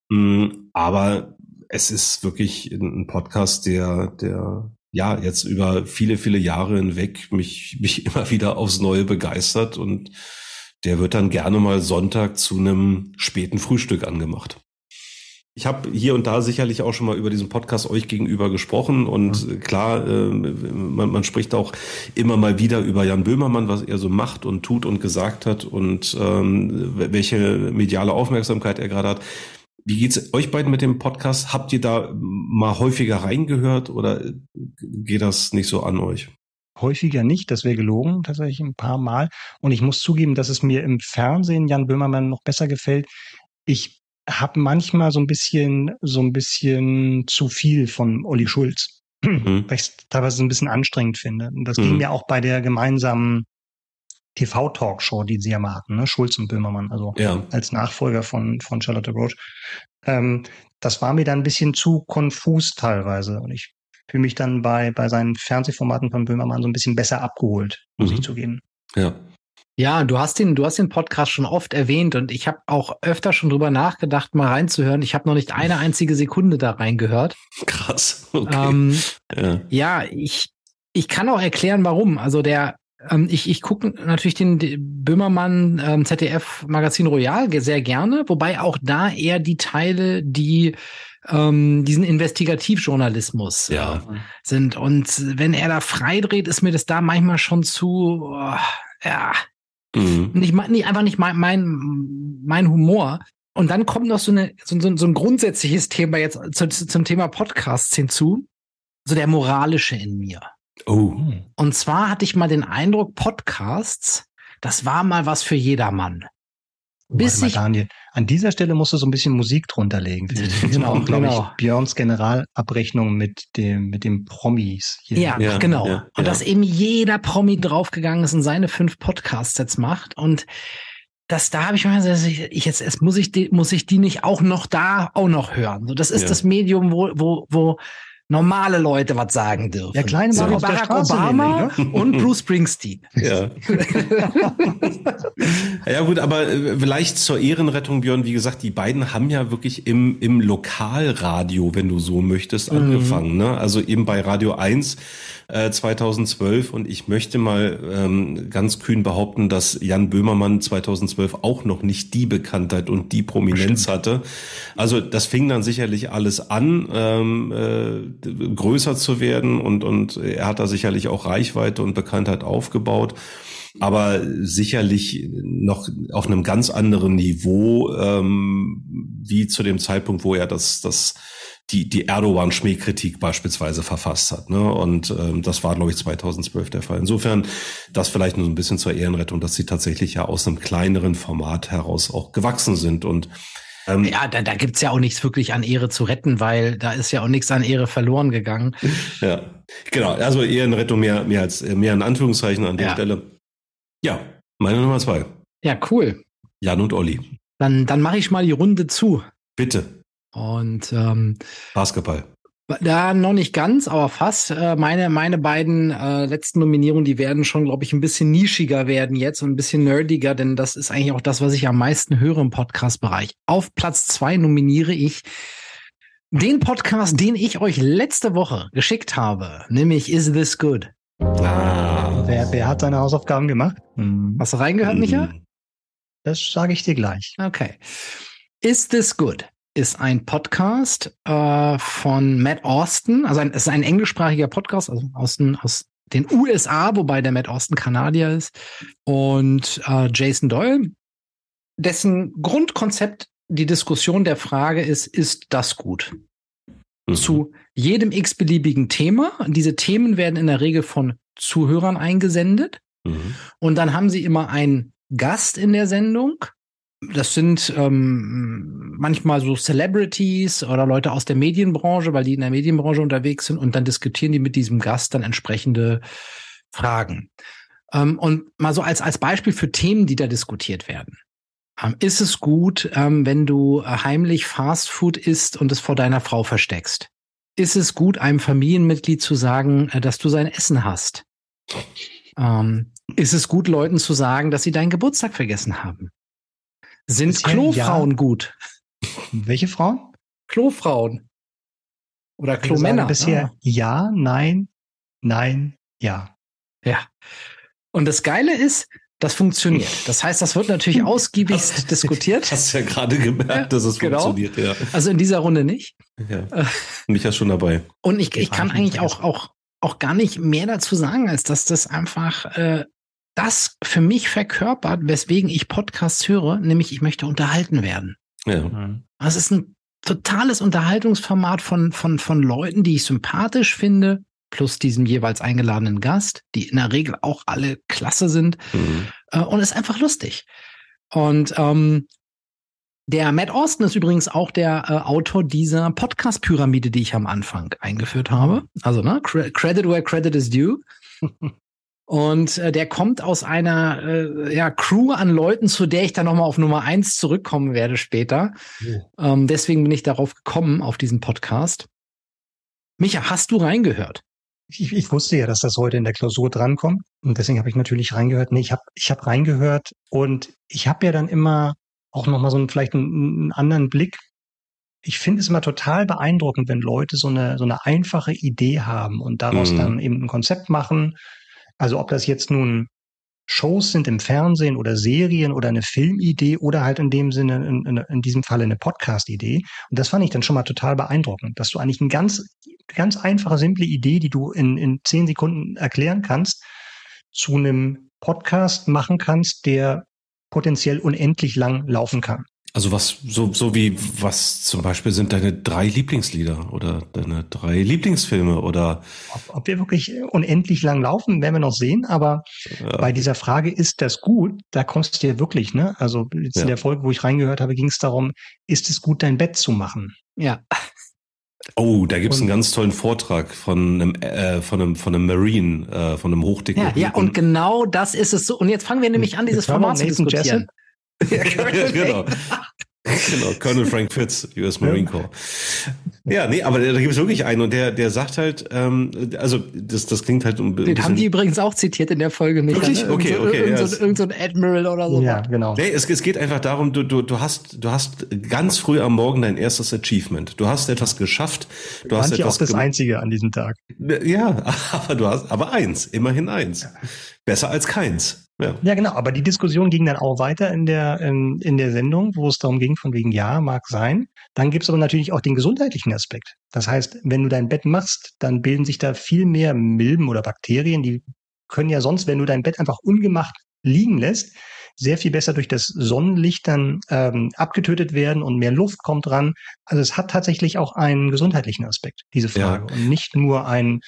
Mm, aber es ist wirklich ein Podcast, der, der ja jetzt über viele, viele Jahre hinweg mich, mich immer wieder aufs Neue begeistert und der wird dann gerne mal Sonntag zu einem späten Frühstück angemacht. Ich habe hier und da sicherlich auch schon mal über diesen Podcast euch gegenüber gesprochen und mhm. klar, äh, man, man, spricht auch immer mal wieder über Jan Böhmermann, was er so macht und tut und gesagt hat und ähm, welche mediale Aufmerksamkeit er gerade hat. Wie geht's euch beiden mit dem Podcast? Habt ihr da mal häufiger reingehört oder geht das nicht so an euch? Häufiger nicht, das wäre gelogen, tatsächlich ein paar Mal. Und ich muss zugeben, dass es mir im Fernsehen Jan Böhmermann noch besser gefällt. Ich habe manchmal so ein bisschen, so ein bisschen zu viel von Olli Schulz, mhm. weil ich es teilweise ein bisschen anstrengend finde. Und das mhm. ging mir auch bei der gemeinsamen TV-Talkshow, die sie ja mal hatten, ne? Schulz und Böhmermann, also ja. als Nachfolger von, von Charlotte Roach. Ähm, das war mir dann ein bisschen zu konfus teilweise. Und ich fühle mich dann bei, bei seinen Fernsehformaten von Böhmermann so ein bisschen besser abgeholt, muss mhm. ich zugeben. Ja. Ja, du hast den, du hast den Podcast schon oft erwähnt und ich habe auch öfter schon drüber nachgedacht, mal reinzuhören. Ich habe noch nicht eine einzige Sekunde da reingehört. Krass. Okay. Ähm, ja. ja, ich, ich kann auch erklären, warum. Also der, ähm, ich, ich gucke natürlich den Böhmermann ähm, ZDF Magazin Royal sehr gerne, wobei auch da eher die Teile, die ähm, diesen Investigativjournalismus ja. äh, sind. Und wenn er da freidreht, ist mir das da manchmal schon zu, oh, ja, Mhm. Nicht, nicht, einfach nicht mein, mein, mein Humor. Und dann kommt noch so, eine, so, so, so ein grundsätzliches Thema jetzt zu, zum Thema Podcasts hinzu. So der moralische in mir. Oh. Und zwar hatte ich mal den Eindruck, Podcasts, das war mal was für jedermann. Bis mal, Daniel, an dieser Stelle musst du so ein bisschen Musik drunter legen. genau, auch, glaube genau. ich, Björns Generalabrechnung mit dem, mit dem Promis. Hier. Ja, ja genau. Ja, und dass eben jeder Promi draufgegangen ist und seine fünf Podcasts jetzt macht. Und das, da habe ich mir gesagt, ich jetzt, jetzt muss ich die, muss ich die nicht auch noch da auch noch hören. So, das ist das Medium, wo, wo, wo normale Leute was sagen dürfen. Ja, kleine so, Mario Barack Obama nämlich, und Bruce Springsteen. Ja. ja gut, aber äh, vielleicht zur Ehrenrettung, Björn, wie gesagt, die beiden haben ja wirklich im, im Lokalradio, wenn du so möchtest, Mhm. angefangen. Ne? Also eben bei Radio 1 äh, 2012 und ich möchte mal ähm, ganz kühn behaupten, dass Jan Böhmermann 2012 auch noch nicht die Bekanntheit und die Prominenz hatte. Also das fing dann sicherlich alles an, ähm, äh, größer zu werden und, und er hat da sicherlich auch Reichweite und Bekanntheit aufgebaut aber sicherlich noch auf einem ganz anderen Niveau ähm, wie zu dem Zeitpunkt, wo er das, das die, die Erdogan-Schmähkritik beispielsweise verfasst hat. Ne? Und ähm, das war, glaube ich, 2012 der Fall. Insofern das vielleicht nur so ein bisschen zur Ehrenrettung, dass sie tatsächlich ja aus einem kleineren Format heraus auch gewachsen sind. Und ähm, Ja, da, da gibt's ja auch nichts wirklich an Ehre zu retten, weil da ist ja auch nichts an Ehre verloren gegangen. ja, genau. Also Ehrenrettung mehr, mehr als mehr in Anführungszeichen an der Ja. Stelle. Ja, meine Nummer zwei. Ja, cool. Jan und Olli. Dann, dann mache ich mal die Runde zu. Bitte. Und ähm, Basketball. Da noch nicht ganz, aber fast. Äh, meine, meine beiden äh, letzten Nominierungen, die werden schon, glaube ich, ein bisschen nischiger werden jetzt und ein bisschen nerdiger, denn das ist eigentlich auch das, was ich am meisten höre im Podcast-Bereich. Auf Platz zwei nominiere ich den Podcast, den ich euch letzte Woche geschickt habe, nämlich Is This Good? Ah. Wer, wer hat seine Hausaufgaben gemacht? Hm, Hast du reingehört, Micha? Das sage ich dir gleich. Okay. Is This Good? Ist ein Podcast äh, von Matt Austin. Also ein, es ist ein englischsprachiger Podcast also aus, den, aus den USA, wobei der Matt Austin Kanadier ist. Und äh, Jason Doyle, dessen Grundkonzept die Diskussion der Frage ist, ist das gut? Mhm. Zu jedem x-beliebigen Thema. Diese Themen werden in der Regel von Zuhörern eingesendet. Mhm. Und dann haben sie immer einen Gast in der Sendung. Das sind ähm, manchmal so Celebrities oder Leute aus der Medienbranche, weil die in der Medienbranche unterwegs sind und dann diskutieren die mit diesem Gast dann entsprechende Fragen. Ähm, und mal so als, als Beispiel für Themen, die da diskutiert werden. Ähm, ist es gut, ähm, wenn du heimlich Fastfood isst und es vor deiner Frau versteckst? Ist es gut, einem Familienmitglied zu sagen, äh, dass du sein Essen hast? Ähm, ist es gut, Leuten zu sagen, dass sie deinen Geburtstag vergessen haben? Sind Bisher Klofrauen gut? Welche Frauen? Klofrauen. Oder Klomänner. Bisher Ah, ja, nein, nein, ja. ja. Und das Geile ist, das funktioniert. Das heißt, das wird natürlich ausgiebigst diskutiert. Hast ja gerade gemerkt, dass es Genau. funktioniert. Ja. Also in dieser Runde nicht. ja. Micha schon dabei. Und ich, ich kann eigentlich auch, auch, auch gar nicht mehr dazu sagen, als dass das einfach äh, das für mich verkörpert, weswegen ich Podcasts höre, nämlich ich möchte unterhalten werden. Ja. Es ist ein totales Unterhaltungsformat von, von, von Leuten, die ich sympathisch finde, plus diesem jeweils eingeladenen Gast, die in der Regel auch alle klasse sind. Mhm. Äh, und ist einfach lustig. Und ähm, der Matt Austin ist übrigens auch der äh, Autor dieser Podcast-Pyramide, die ich am Anfang eingeführt habe. Also, ne, Cre- Credit where credit is due. Und äh, der kommt aus einer äh, ja, Crew an Leuten, zu der ich dann nochmal auf Nummer eins zurückkommen werde später. Ähm, deswegen bin ich darauf gekommen, auf diesen Podcast. Micha, hast du reingehört? Ich, ich wusste ja, dass das heute in der Klausur drankommt. Und deswegen habe ich natürlich reingehört. Nee, ich habe ich hab reingehört und ich habe ja dann immer auch nochmal so einen, vielleicht einen, einen anderen Blick. Ich finde es immer total beeindruckend, wenn Leute so eine, so eine einfache Idee haben und daraus Mhm. dann eben ein Konzept machen. Also ob das jetzt nun Shows sind im Fernsehen oder Serien oder eine Filmidee oder halt in dem Sinne, in, in, in diesem Falle eine Podcast-Idee. Und das fand ich dann schon mal total beeindruckend, dass du eigentlich eine ganz, ganz einfache, simple Idee, die du in, in zehn Sekunden erklären kannst, zu einem Podcast machen kannst, der potenziell unendlich lang laufen kann. Also was, so, so wie, was zum Beispiel sind deine drei Lieblingslieder oder deine drei Lieblingsfilme oder Ob, ob wir wirklich unendlich lang laufen, werden wir noch sehen, aber äh, bei dieser Frage, ist das gut, da kommst du ja wirklich, ne? Also jetzt Ja. in der Folge, wo ich reingehört habe, ging es darum, ist es gut, dein Bett zu machen? Ja. Oh, da gibt's Und- einen ganz tollen Vortrag von einem, äh, von einem, von einem Marine, äh, von einem Ja, Hochdekorierten. ja, und genau das ist es so. Und jetzt fangen wir nämlich an, dieses Format zu diskutieren. ja, genau. genau, Colonel Frank Fitz, US Marine Corps. Ja, nee, aber da gibt es wirklich einen und der, der sagt halt, ähm, also das, das klingt halt um. Den haben die übrigens auch zitiert in der Folge nicht. Wirklich? Ne? Okay, okay. Irgend, ja, so, irgend so ein Admiral oder so. Ja, genau. Nee, es, es geht einfach darum, du, du, du hast, du hast ganz früh am Morgen dein erstes Achievement. Du hast etwas geschafft. Du Fand hast etwas auch das einzige an diesem Tag. Ja, aber du hast, aber eins, immerhin eins. Besser als keins. Ja. ja, genau. Aber die Diskussion ging dann auch weiter in der, in, in der Sendung, wo es darum ging, von wegen, ja, mag sein. Dann gibt es aber natürlich auch den gesundheitlichen Aspekt. Das heißt, wenn du dein Bett machst, dann bilden sich da viel mehr Milben oder Bakterien, die können ja sonst, wenn du dein Bett einfach ungemacht liegen lässt, sehr viel besser durch das Sonnenlicht dann ähm, abgetötet werden und mehr Luft kommt dran. Also es hat tatsächlich auch einen gesundheitlichen Aspekt, diese Frage. Ja. Und nicht nur ein,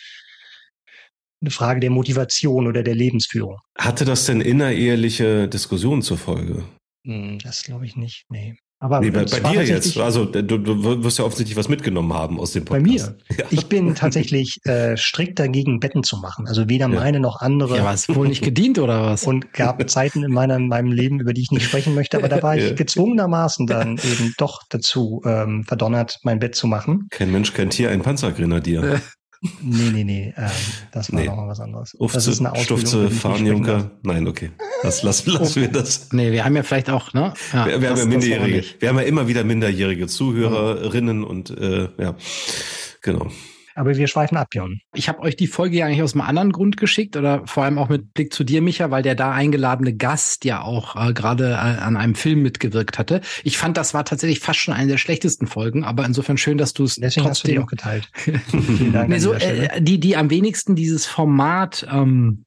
eine Frage der Motivation oder der Lebensführung. Hatte das denn innereheliche Diskussionen zur Folge? Hm, das glaube ich nicht, nee. Aber nee, bei, bei dir jetzt, also du, du wirst ja offensichtlich was mitgenommen haben aus dem Podcast. Bei mir? Ja. Ich bin tatsächlich äh, strikt dagegen, Betten zu machen. Also weder ja. meine noch andere. Ja, was wohl nicht gedient oder was? Und gab Zeiten in, meiner, in meinem Leben, über die ich nicht sprechen möchte, aber da war ich gezwungenermaßen dann eben doch dazu ähm, verdonnert, mein Bett zu machen. Kein Mensch, kein Tier, ein Panzergrenadier. Nee, nee, nee, ähm, das war nee. nochmal was anderes. Ufze, das ist eine Stufze, Fahnenjunker. Nein, okay. Das lassen, lassen wir das. Nee, wir haben ja vielleicht auch, ne? Ja, wir, wir das, haben ja Minderjährige. Wir haben ja immer wieder minderjährige Zuhörerinnen und äh, ja, genau. Aber wir schweifen ab, Jon. Ich habe euch die Folge ja eigentlich aus einem anderen Grund geschickt oder vor allem auch mit Blick zu dir, Micha, weil der da eingeladene Gast ja auch äh, gerade äh, an einem Film mitgewirkt hatte. Ich fand, das war tatsächlich fast schon eine der schlechtesten Folgen, aber insofern schön, dass du es trotzdem hast du die auch geteilt. Vielen Dank. nee, so, äh, die, die am wenigsten dieses Format ähm,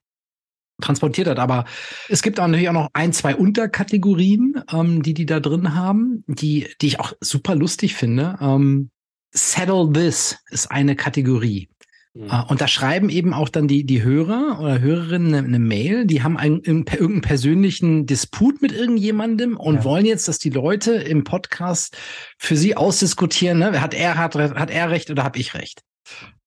transportiert hat. Aber es gibt auch natürlich auch noch ein, zwei Unterkategorien, ähm, die die da drin haben, die, die ich auch super lustig finde. Ähm, Settle This ist eine Kategorie. Mhm. Und da schreiben eben auch dann die, die Hörer oder Hörerinnen eine, eine Mail, die haben einen, irgendeinen persönlichen Disput mit irgendjemandem und ja. wollen jetzt, dass die Leute im Podcast für sie ausdiskutieren, ne? hat er, hat, hat er recht oder habe ich recht?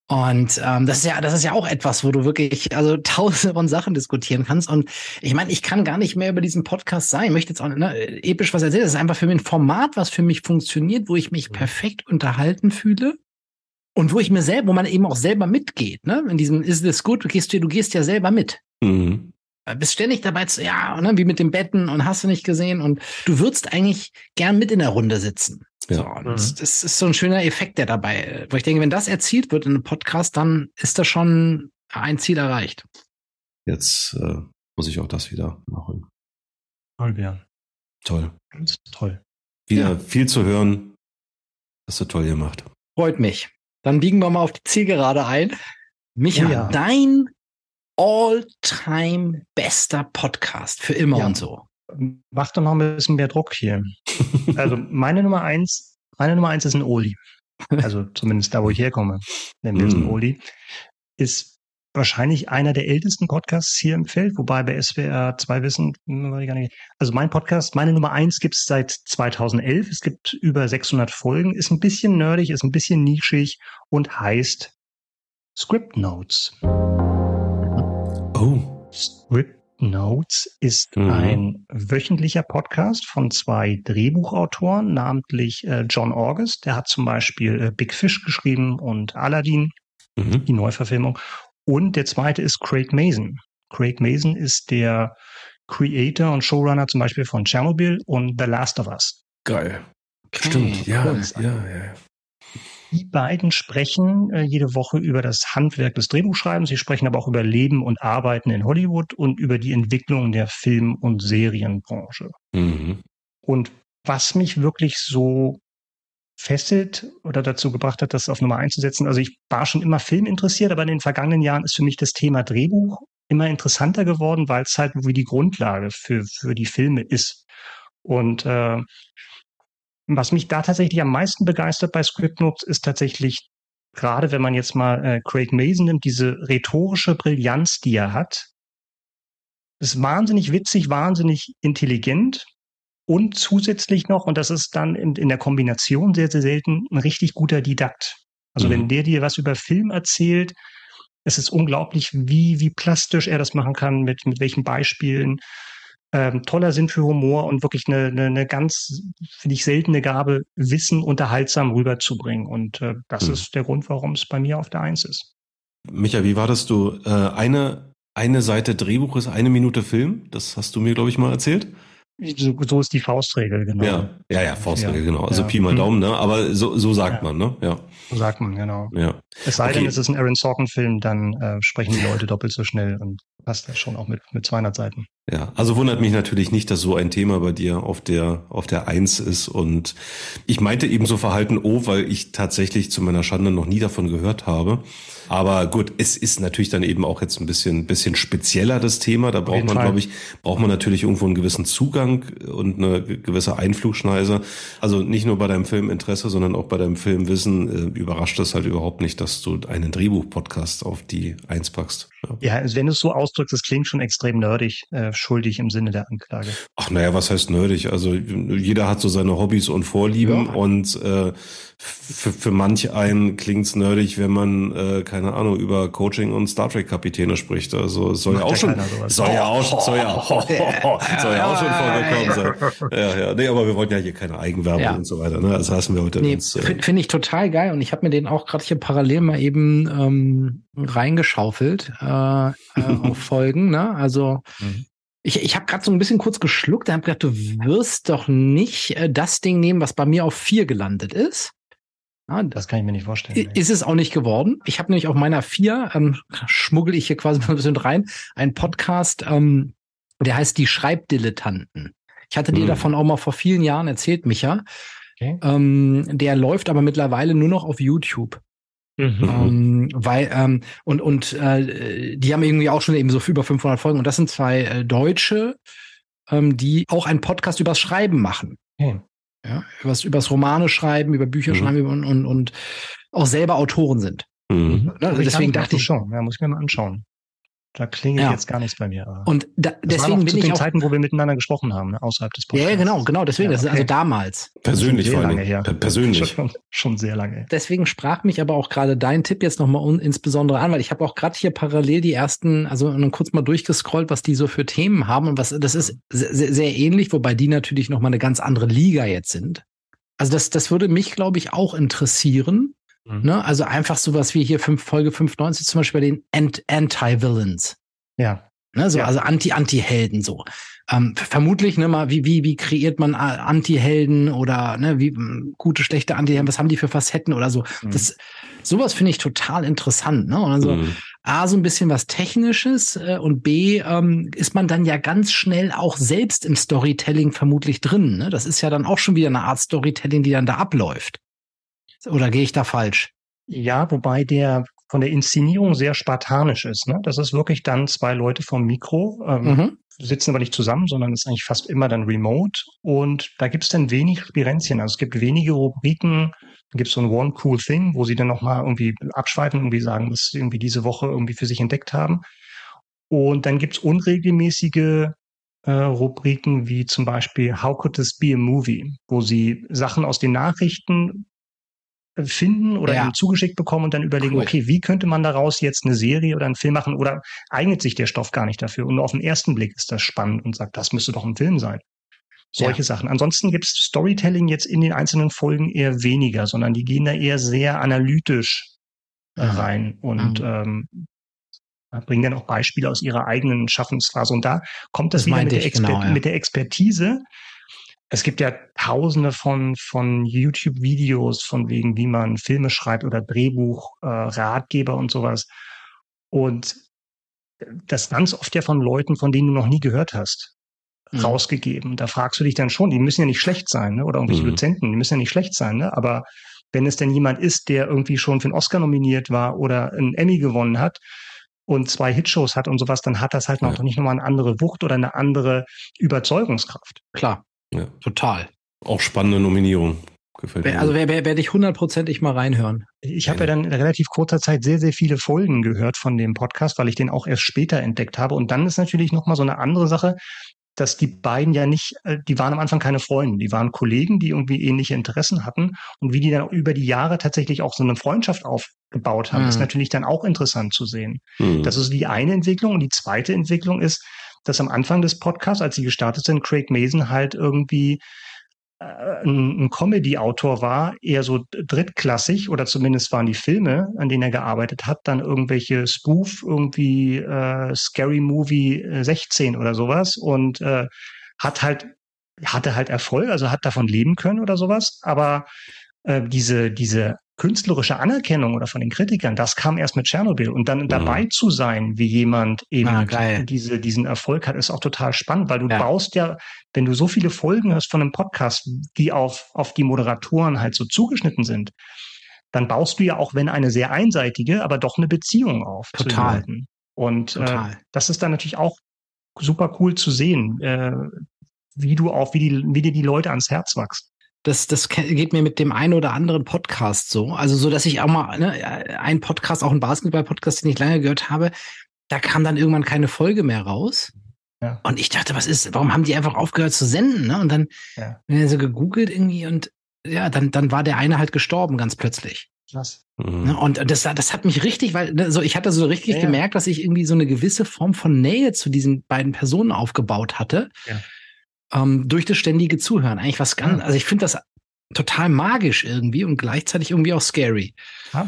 Und ähm, das ist ja, das ist ja auch etwas, wo du wirklich also tausende von Sachen diskutieren kannst. Und ich meine, ich kann gar nicht mehr über diesen Podcast sein. Ich möchte jetzt auch ne, episch was erzählen. Das ist einfach für mich ein Format, was für mich funktioniert, wo ich mich mhm. perfekt unterhalten fühle. Und wo ich mir selber, wo man eben auch selber mitgeht, ne? In diesem Is this good? Du gehst, du gehst ja selber mit. Mhm. Bist ständig dabei zu, ja, ne, wie mit den Betten und hast du nicht gesehen. Und du würdest eigentlich gern mit in der Runde sitzen. Ja. So, mhm. das, das, ist so ein schöner Effekt, der dabei, wo ich denke, wenn das erzielt wird in einem Podcast, dann ist das schon ein Ziel erreicht. Jetzt äh, muss ich auch das wieder nachholen. Toll, Björn. Toll. Ganz toll. Wieder ja. viel zu hören. Hast du toll gemacht. Freut mich. Dann biegen wir mal auf die Zielgerade ein. Micha, oh ja. dein all-time bester Podcast für immer ja. und so mach doch noch ein bisschen mehr Druck hier. Also meine Nummer eins, meine Nummer eins ist ein Oli. Also zumindest da, wo ich herkomme, nämlich mm. ein Oli. Ist wahrscheinlich einer der ältesten Podcasts hier im Feld, wobei bei SWR 2 wissen, also mein Podcast, meine Nummer eins gibt es seit 2011. Es gibt über 600 Folgen, ist ein bisschen nerdig, ist ein bisschen nischig und heißt Script Notes. Oh. Script Notes ist mhm. ein wöchentlicher Podcast von zwei Drehbuchautoren, namentlich äh, John August. Der hat zum Beispiel äh, Big Fish geschrieben und Aladdin, mhm. die Neuverfilmung. Und der zweite ist Craig Mason. Craig Mason ist der Creator und Showrunner zum Beispiel von Chernobyl und The Last of Us. Geil. Stimmt, ja, ja, ja. Die beiden sprechen äh, jede Woche über das Handwerk des Drehbuchschreibens. Sie sprechen aber auch über Leben und Arbeiten in Hollywood und über die Entwicklung der Film- und Serienbranche. Mhm. Und was mich wirklich so fesselt oder dazu gebracht hat, das auf Nummer eins zu setzen. Also ich war schon immer Film interessiert, aber in den vergangenen Jahren ist für mich das Thema Drehbuch immer interessanter geworden, weil es halt wie die Grundlage für, für die Filme ist. Und äh, was mich da tatsächlich am meisten begeistert bei ScriptNotes ist tatsächlich, gerade wenn man jetzt mal äh, Craig Mason nimmt, diese rhetorische Brillanz, die er hat. Ist wahnsinnig witzig, wahnsinnig intelligent und zusätzlich noch, und das ist dann in, in der Kombination sehr, sehr selten, ein richtig guter Didakt. Also mhm. wenn der dir was über Film erzählt, es ist unglaublich, wie, wie plastisch er das machen kann, mit, mit welchen Beispielen ähm, toller Sinn für Humor und wirklich eine, eine, eine ganz, finde ich, seltene Gabe, Wissen unterhaltsam rüberzubringen. Und äh, das hm. ist der Grund, warum es bei mir auf der Eins ist. Micha, wie war das du? Äh, eine, eine Seite Drehbuch ist eine Minute Film. Das hast du mir, glaube ich, mal erzählt. So, so ist die Faustregel, genau. Ja, ja, ja Faustregel, ja, genau. Also ja. Pi mal Daumen, ne? Aber so, so sagt ja. man, ne? Ja. So sagt man, genau. Ja. Es sei okay. denn, es ist ein Aaron Sorkin-Film, dann äh, sprechen die Leute doppelt so schnell und passt das schon auch mit, mit 200 Seiten. Ja, also wundert mich natürlich nicht, dass so ein Thema bei dir auf der, auf der Eins ist. Und ich meinte eben so Verhalten O, weil ich tatsächlich zu meiner Schande noch nie davon gehört habe. Aber gut, es ist natürlich dann eben auch jetzt ein bisschen, bisschen spezieller das Thema. Da braucht man, glaube ich, braucht man natürlich irgendwo einen gewissen Zugang und eine gewisse Einflugschneise. Also nicht nur bei deinem Filminteresse, sondern auch bei deinem Filmwissen äh, überrascht es halt überhaupt nicht, dass du einen Drehbuch-Podcast auf die Eins packst. Ja, ja also wenn du es so ausdrückst, das klingt schon extrem nerdig. Äh, schuldig im Sinne der Anklage. Ach naja, was heißt nerdig? Also jeder hat so seine Hobbys und Vorlieben ja. und äh, für, für manch einen klingt's nerdig, wenn man, äh, keine Ahnung, über Coaching und Star Trek Kapitäne spricht. Also es soll ja auch schon, soll ja auch, soll ja, soll ja auch schon vorgekommen sein. Ja, ja. Nee, aber wir wollten ja hier keine Eigenwerbung ja. und so weiter. Ne? Das hassen wir heute nee, uns. Äh, Finde ich total geil und ich habe mir den auch gerade hier parallel mal eben ähm, reingeschaufelt äh, äh, auf Folgen. Ne? Also mhm. Ich, ich habe gerade so ein bisschen kurz geschluckt, da habe gedacht, du wirst doch nicht äh, das Ding nehmen, was bei mir auf vier gelandet ist. Ja, das kann ich mir nicht vorstellen. Ist es auch nicht geworden. Ich habe nämlich auf meiner vier, ähm, schmuggel ich hier quasi mal ein bisschen rein, einen Podcast, ähm, der heißt Die Schreibdilettanten. Ich hatte mhm. dir davon auch mal vor vielen Jahren erzählt, Micha. Okay. Ähm, der läuft aber mittlerweile nur noch auf YouTube. Mhm. Ähm, weil ähm, und und äh, die haben irgendwie auch schon eben so über 500 Folgen und das sind zwei äh, Deutsche, ähm, die auch einen Podcast übers Schreiben machen. Okay. Ja, übers, übers Romane schreiben, über Bücher mhm. schreiben und, und, und auch selber Autoren sind. Mhm. Also deswegen dachte ich schon, ja, muss ich mir mal anschauen. Da klingelt ja. jetzt gar nichts bei mir. Und da, deswegen bin zu ich den auch, Zeiten, wo wir miteinander gesprochen haben, ne, außerhalb des Podcasts. Ja, genau, genau. Deswegen, ja, okay. das ist also damals. Persönlich vor allem. Her. Persönlich. Schon, schon, sehr lange. Deswegen sprach mich aber auch gerade dein Tipp jetzt nochmal insbesondere an, weil ich habe auch gerade hier parallel die ersten, also kurz mal durchgescrollt, was die so für Themen haben und was, das ist sehr, sehr ähnlich, wobei die natürlich nochmal eine ganz andere Liga jetzt sind. Also das, das würde mich, glaube ich, auch interessieren. Mhm. Ne? Also einfach sowas wie hier fünf, Folge 95 zum Beispiel bei den Anti-Villains. Ja. Ne, so, ja. also Anti-Anti-Helden so. Ähm, vermutlich, ne, mal, wie, wie, wie kreiert man Anti-Helden oder ne, wie gute, schlechte Anti-Helden, was haben die für Facetten oder so. Mhm. Das, sowas finde ich total interessant, ne? Und also mhm. A, so ein bisschen was Technisches äh, und B, ähm, ist man dann ja ganz schnell auch selbst im Storytelling vermutlich drin. Ne? Das ist ja dann auch schon wieder eine Art Storytelling, die dann da abläuft. Oder gehe ich da falsch? Ja, wobei der von der Inszenierung sehr spartanisch ist. Ne? Das ist wirklich dann zwei Leute vom Mikro, ähm, mhm. sitzen aber nicht zusammen, sondern ist eigentlich fast immer dann remote. Und da gibt es dann wenig Spirenzien. Also es gibt wenige Rubriken, da gibt es so ein One Cool Thing, wo sie dann nochmal irgendwie abschweifen, irgendwie sagen, was sie irgendwie diese Woche irgendwie für sich entdeckt haben. Und dann gibt es unregelmäßige äh, Rubriken wie zum Beispiel How Could This Be a Movie, wo sie Sachen aus den Nachrichten finden oder ja. zugeschickt bekommen und dann überlegen, cool. okay, wie könnte man daraus jetzt eine Serie oder einen Film machen oder eignet sich der Stoff gar nicht dafür? Und nur auf den ersten Blick ist das spannend und sagt, das müsste doch ein Film sein. Solche ja. Sachen. Ansonsten gibt es Storytelling jetzt in den einzelnen Folgen eher weniger, sondern die gehen da eher sehr analytisch äh, rein und mhm. ähm, bringen dann auch Beispiele aus ihrer eigenen Schaffensphase. Und da kommt das, das wieder mit der, genau, ja. mit der Expertise, es gibt ja tausende von, von YouTube-Videos von wegen, wie man Filme schreibt oder Drehbuch, äh, Ratgeber und sowas. Und das ganz oft ja von Leuten, von denen du noch nie gehört hast, mhm. rausgegeben. Da fragst du dich dann schon, die müssen ja nicht schlecht sein, ne? oder irgendwelche mhm. Dozenten, die müssen ja nicht schlecht sein, ne? aber wenn es denn jemand ist, der irgendwie schon für einen Oscar nominiert war oder einen Emmy gewonnen hat, und zwei Hitshows hat und sowas, dann hat das halt noch ja. nicht nochmal eine andere Wucht oder eine andere Überzeugungskraft. Klar. Ja. Total. Auch spannende Nominierung. Gefällt mir. Also werde wer, wer ich hundertprozentig mal reinhören. Ich habe ja dann in relativ kurzer Zeit sehr, sehr viele Folgen gehört von dem Podcast, weil ich den auch erst später entdeckt habe. Und dann ist natürlich nochmal so eine andere Sache, dass die beiden ja nicht, äh, die waren am Anfang keine Freunde, die waren Kollegen, die irgendwie ähnliche Interessen hatten und wie die dann über die Jahre tatsächlich auch so eine Freundschaft aufgebaut haben, mhm. ist natürlich dann auch interessant zu sehen. Mhm. Das ist die eine Entwicklung und die zweite Entwicklung ist, dass am Anfang des Podcasts, als sie gestartet sind, Craig Mason halt irgendwie äh, ein, ein Comedy-Autor war, eher so drittklassig oder zumindest waren die Filme, an denen er gearbeitet hat, dann irgendwelche Spoof, irgendwie äh, Scary Movie 16 oder sowas und äh, hat halt hatte halt Erfolg, also hat davon leben können oder sowas, aber äh, diese diese künstlerische Anerkennung oder von den Kritikern, das kam erst mit Tschernobyl. Und dann mhm. dabei zu sein, wie jemand eben ah, diese, diesen Erfolg hat, ist auch total spannend, weil du ja. baust ja, wenn du so viele Folgen hast von einem Podcast, die auf, auf die Moderatoren halt so zugeschnitten sind, dann baust du ja auch, wenn eine sehr einseitige, aber doch eine Beziehung auf. Total. Und Äh, das ist dann natürlich auch super cool zu sehen, äh, wie du auch, wie, die, wie dir die Leute ans Herz wachsen das, das geht mir mit dem einen oder anderen Podcast so. Also so, dass ich auch mal ne, ein Podcast, auch ein Basketball-Podcast, den ich lange gehört habe, da kam dann irgendwann keine Folge mehr raus. Ja. Und ich dachte, was ist, warum haben die einfach aufgehört zu senden? Ne? Und dann ja. bin so gegoogelt irgendwie und ja, dann, dann war der eine halt gestorben ganz plötzlich. Krass. Mhm. Ne? Und das, das hat mich richtig, weil ne, so ich hatte so richtig ja, gemerkt, dass ich irgendwie so eine gewisse Form von Nähe zu diesen beiden Personen aufgebaut hatte. Ja ähm, durch das ständige Zuhören. Eigentlich was ganz, also ich finde das total magisch irgendwie und gleichzeitig irgendwie auch scary.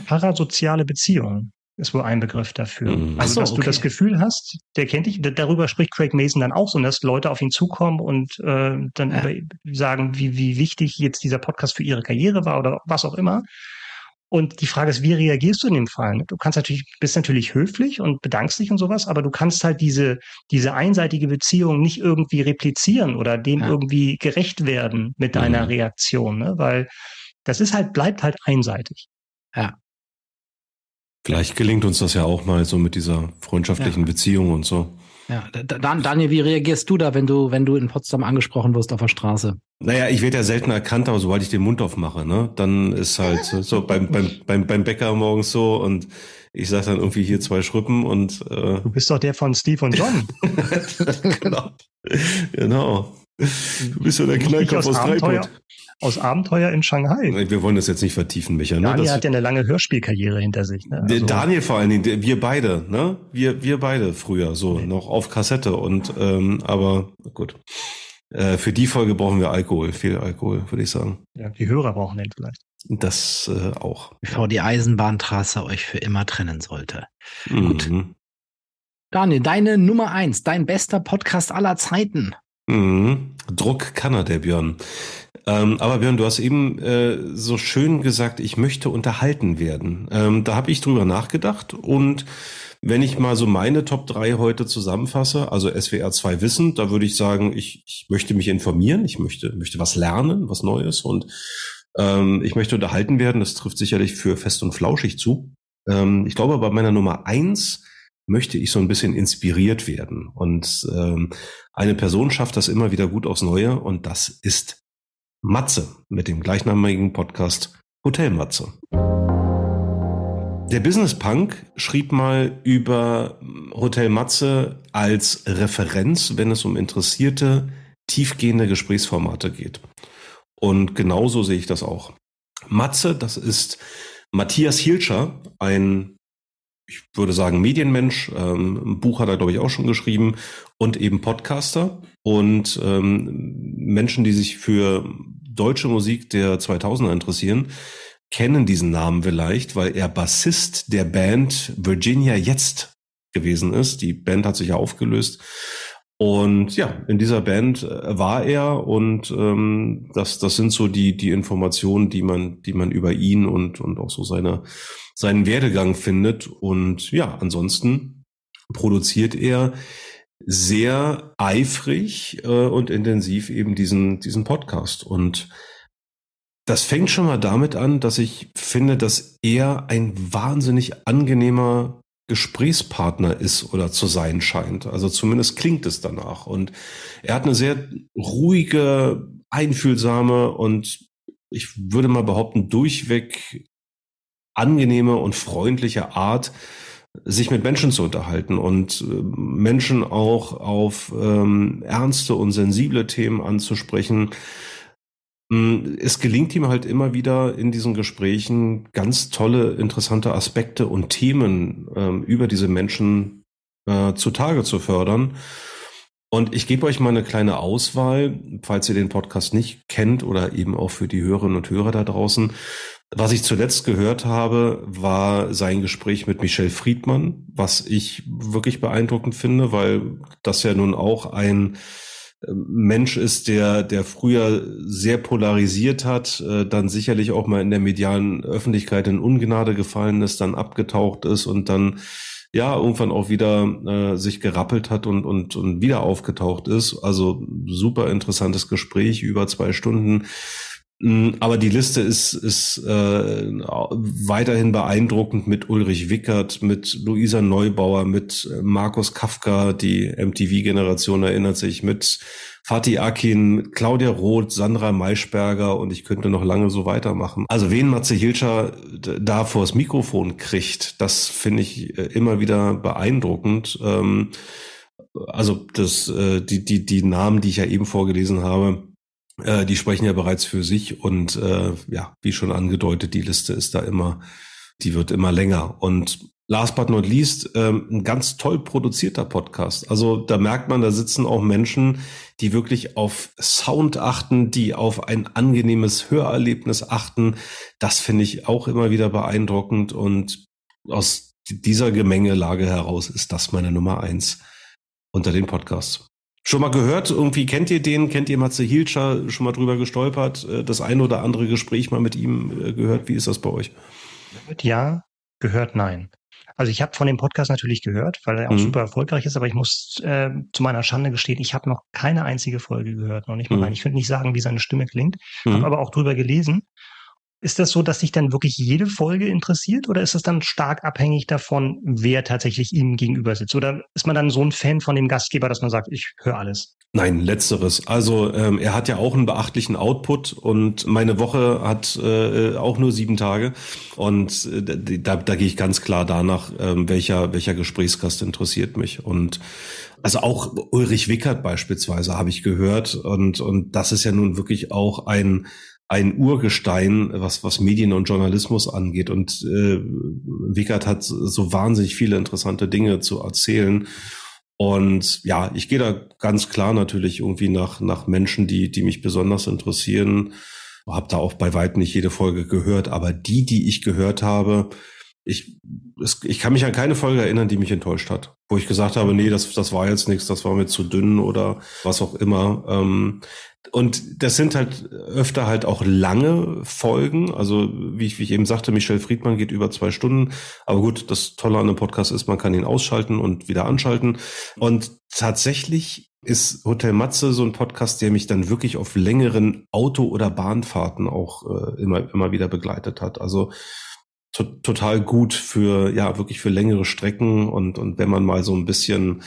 Parasoziale Beziehungen ist wohl ein Begriff dafür. Mhm. Also, so, dass okay. du das Gefühl hast, der kennt dich, darüber spricht Craig Mason dann auch so, dass Leute auf ihn zukommen und äh, dann ja. über, sagen, wie, wie wichtig jetzt dieser Podcast für ihre Karriere war oder was auch immer. Und die Frage ist, wie reagierst du in dem Fall? Du kannst natürlich, bist natürlich höflich und bedankst dich und sowas, aber du kannst halt diese, diese einseitige Beziehung nicht irgendwie replizieren oder dem ja. irgendwie gerecht werden mit deiner mhm. Reaktion, ne? weil das ist halt, bleibt halt einseitig. Ja. Vielleicht gelingt uns das ja auch mal so mit dieser freundschaftlichen ja. Beziehung und so. Ja, Dan Daniel, wie reagierst du da, wenn du, wenn du in Potsdam angesprochen wirst auf der Straße? Naja, ich werde ja selten erkannt, aber sobald ich den Mund aufmache, ne, dann ist halt so beim, beim, beim, beim Bäcker morgens so und ich sag dann irgendwie hier zwei Schrippen und äh Du bist doch der von Steve und John. genau. Genau. Du bist ja der Knallkopf aus Dreipot. Aus Abenteuer in Shanghai. Wir wollen das jetzt nicht vertiefen, Micha. Ne? Daniel das, hat ja eine lange Hörspielkarriere hinter sich. Ne? Also Daniel vor allen Dingen, wir beide, ne? Wir, wir beide früher, so, nee. noch auf Kassette und, ähm, aber gut. Äh, für die Folge brauchen wir Alkohol, viel Alkohol, würde ich sagen. Ja, die Hörer brauchen den vielleicht. Das äh, auch. Bevor die Eisenbahntrasse euch für immer trennen sollte. Mhm. Gut. Daniel, deine Nummer eins, dein bester Podcast aller Zeiten. Mhm. Druck kann er, der Björn. Ähm, aber Björn, du hast eben äh, so schön gesagt, ich möchte unterhalten werden. Ähm, da habe ich drüber nachgedacht und wenn ich mal so meine Top 3 heute zusammenfasse, also SWR 2 Wissen, da würde ich sagen, ich, ich möchte mich informieren, ich möchte, möchte was lernen, was Neues und ähm, ich möchte unterhalten werden. Das trifft sicherlich für fest und flauschig zu. Ähm, ich glaube, bei meiner Nummer eins möchte ich so ein bisschen inspiriert werden. Und ähm, eine Person schafft das immer wieder gut aufs Neue und das ist Matze mit dem gleichnamigen Podcast Hotel Matze. Der Business Punk schrieb mal über Hotel Matze als Referenz, wenn es um interessierte, tiefgehende Gesprächsformate geht. Und genauso sehe ich das auch. Matze, das ist Matthias Hilscher, ein ich würde sagen, Medienmensch. Ähm, ein Buch hat er, glaube ich, auch schon geschrieben und eben Podcaster und ähm, Menschen, die sich für deutsche Musik der 2000er interessieren, kennen diesen Namen vielleicht, weil er Bassist der Band Virginia Jetzt gewesen ist. Die Band hat sich ja aufgelöst. Und ja, in dieser Band äh, war er und ähm, das, das sind so die, die Informationen, die man, die man über ihn und, und auch so seine seinen Werdegang findet. Und ja, ansonsten produziert er sehr eifrig äh, und intensiv eben diesen, diesen Podcast. Und das fängt schon mal damit an, dass ich finde, dass er ein wahnsinnig angenehmer Gesprächspartner ist oder zu sein scheint. Also zumindest klingt es danach. Und er hat eine sehr ruhige, einfühlsame und ich würde mal behaupten, durchweg angenehme und freundliche Art, sich mit Menschen zu unterhalten und äh, Menschen auch auf ähm, ernste und sensible Themen anzusprechen. Mm, es gelingt ihm halt immer wieder in diesen Gesprächen ganz tolle, interessante Aspekte und Themen ähm, über diese Menschen äh, zutage zu fördern. Und ich gebe euch mal eine kleine Auswahl, falls ihr den Podcast nicht kennt oder eben auch für die Hörerinnen und Hörer da draußen. Was ich zuletzt gehört habe, war sein Gespräch mit Michel Friedmann, was ich wirklich beeindruckend finde, weil das ja nun auch ein äh, Mensch ist, der, der früher sehr polarisiert hat, äh, dann sicherlich auch mal in der medialen Öffentlichkeit in Ungnade gefallen ist, dann abgetaucht ist und dann ja irgendwann auch wieder äh, sich gerappelt hat und, und, und wieder aufgetaucht ist. Also super interessantes Gespräch, über zwei Stunden. Mm, aber die Liste ist, ist äh, weiterhin beeindruckend mit Ulrich Wickert, mit Luisa Neubauer, mit Markus Kafka, die MTV-Generation erinnert sich, mit Fatih Akin, Claudia Roth, Sandra Maischberger und ich könnte noch lange so weitermachen. Also wen Matze Hilscher da vors Mikrofon kriegt, das finde ich äh, immer wieder beeindruckend. Ähm, also das, äh, die, die, die Namen, die ich ja eben vorgelesen habe, äh, die sprechen ja bereits für sich und ja, wie schon angedeutet, die Liste ist da immer, die wird immer länger. Und last but not least, ähm, ein ganz toll produzierter Podcast. Also da merkt man, da sitzen auch Menschen, die wirklich auf Sound achten, die auf ein angenehmes Hörerlebnis achten. Das finde ich auch immer wieder beeindruckend und aus dieser Gemengelage heraus ist das meine Nummer eins unter den Podcasts. Schon mal gehört? Irgendwie kennt ihr den? Kennt ihr Matze Hilscher? Schon mal drüber gestolpert? Äh, das eine oder andere Gespräch mal mit ihm äh, gehört? Wie ist das bei euch? Ja, gehört nein. Also ich habe von dem Podcast natürlich gehört, weil er auch mhm. super erfolgreich ist, aber ich muss äh, zu meiner Schande gestehen, ich habe noch keine einzige Folge gehört, noch nicht mal mhm. Ich könnte nicht sagen, wie seine Stimme klingt, mhm. habe aber auch drüber gelesen. Ist das so, dass sich dann wirklich jede Folge interessiert oder ist das dann stark abhängig davon, wer tatsächlich ihm gegenüber sitzt? Oder ist man dann so ein Fan von dem Gastgeber, dass man sagt, ich höre alles? Nein, letzteres. Also ähm, er hat ja auch einen beachtlichen Output und meine Woche hat äh, auch nur sieben Tage und äh, da, da gehe ich ganz klar danach, ähm, welcher welcher Gesprächsgast interessiert mich und also auch Ulrich Wickert beispielsweise habe ich gehört und und das ist ja nun wirklich auch ein ein Urgestein, was, was Medien und Journalismus angeht. Und äh, Wickert hat so wahnsinnig viele interessante Dinge zu erzählen. Und ja, ich gehe da ganz klar natürlich irgendwie nach, nach Menschen, die, die mich besonders interessieren. Hab da auch bei weitem nicht jede Folge gehört, aber die, die ich gehört habe, ich, es, ich kann mich an keine Folge erinnern, die mich enttäuscht hat. Wo ich gesagt habe, nee, das, das war jetzt nichts, das war mir zu dünn oder was auch immer. Ähm, und das sind halt öfter halt auch lange Folgen. Also wie ich, wie ich eben sagte, Michel Friedmann geht über zwei Stunden. Aber gut, das Tolle an einem Podcast ist, man kann ihn ausschalten und wieder anschalten. Und tatsächlich ist Hotel Matze so ein Podcast, der mich dann wirklich auf längeren Auto- oder Bahnfahrten auch äh, immer, immer wieder begleitet hat. Also to total gut für, ja, wirklich für längere Strecken und, und wenn man mal so ein bisschen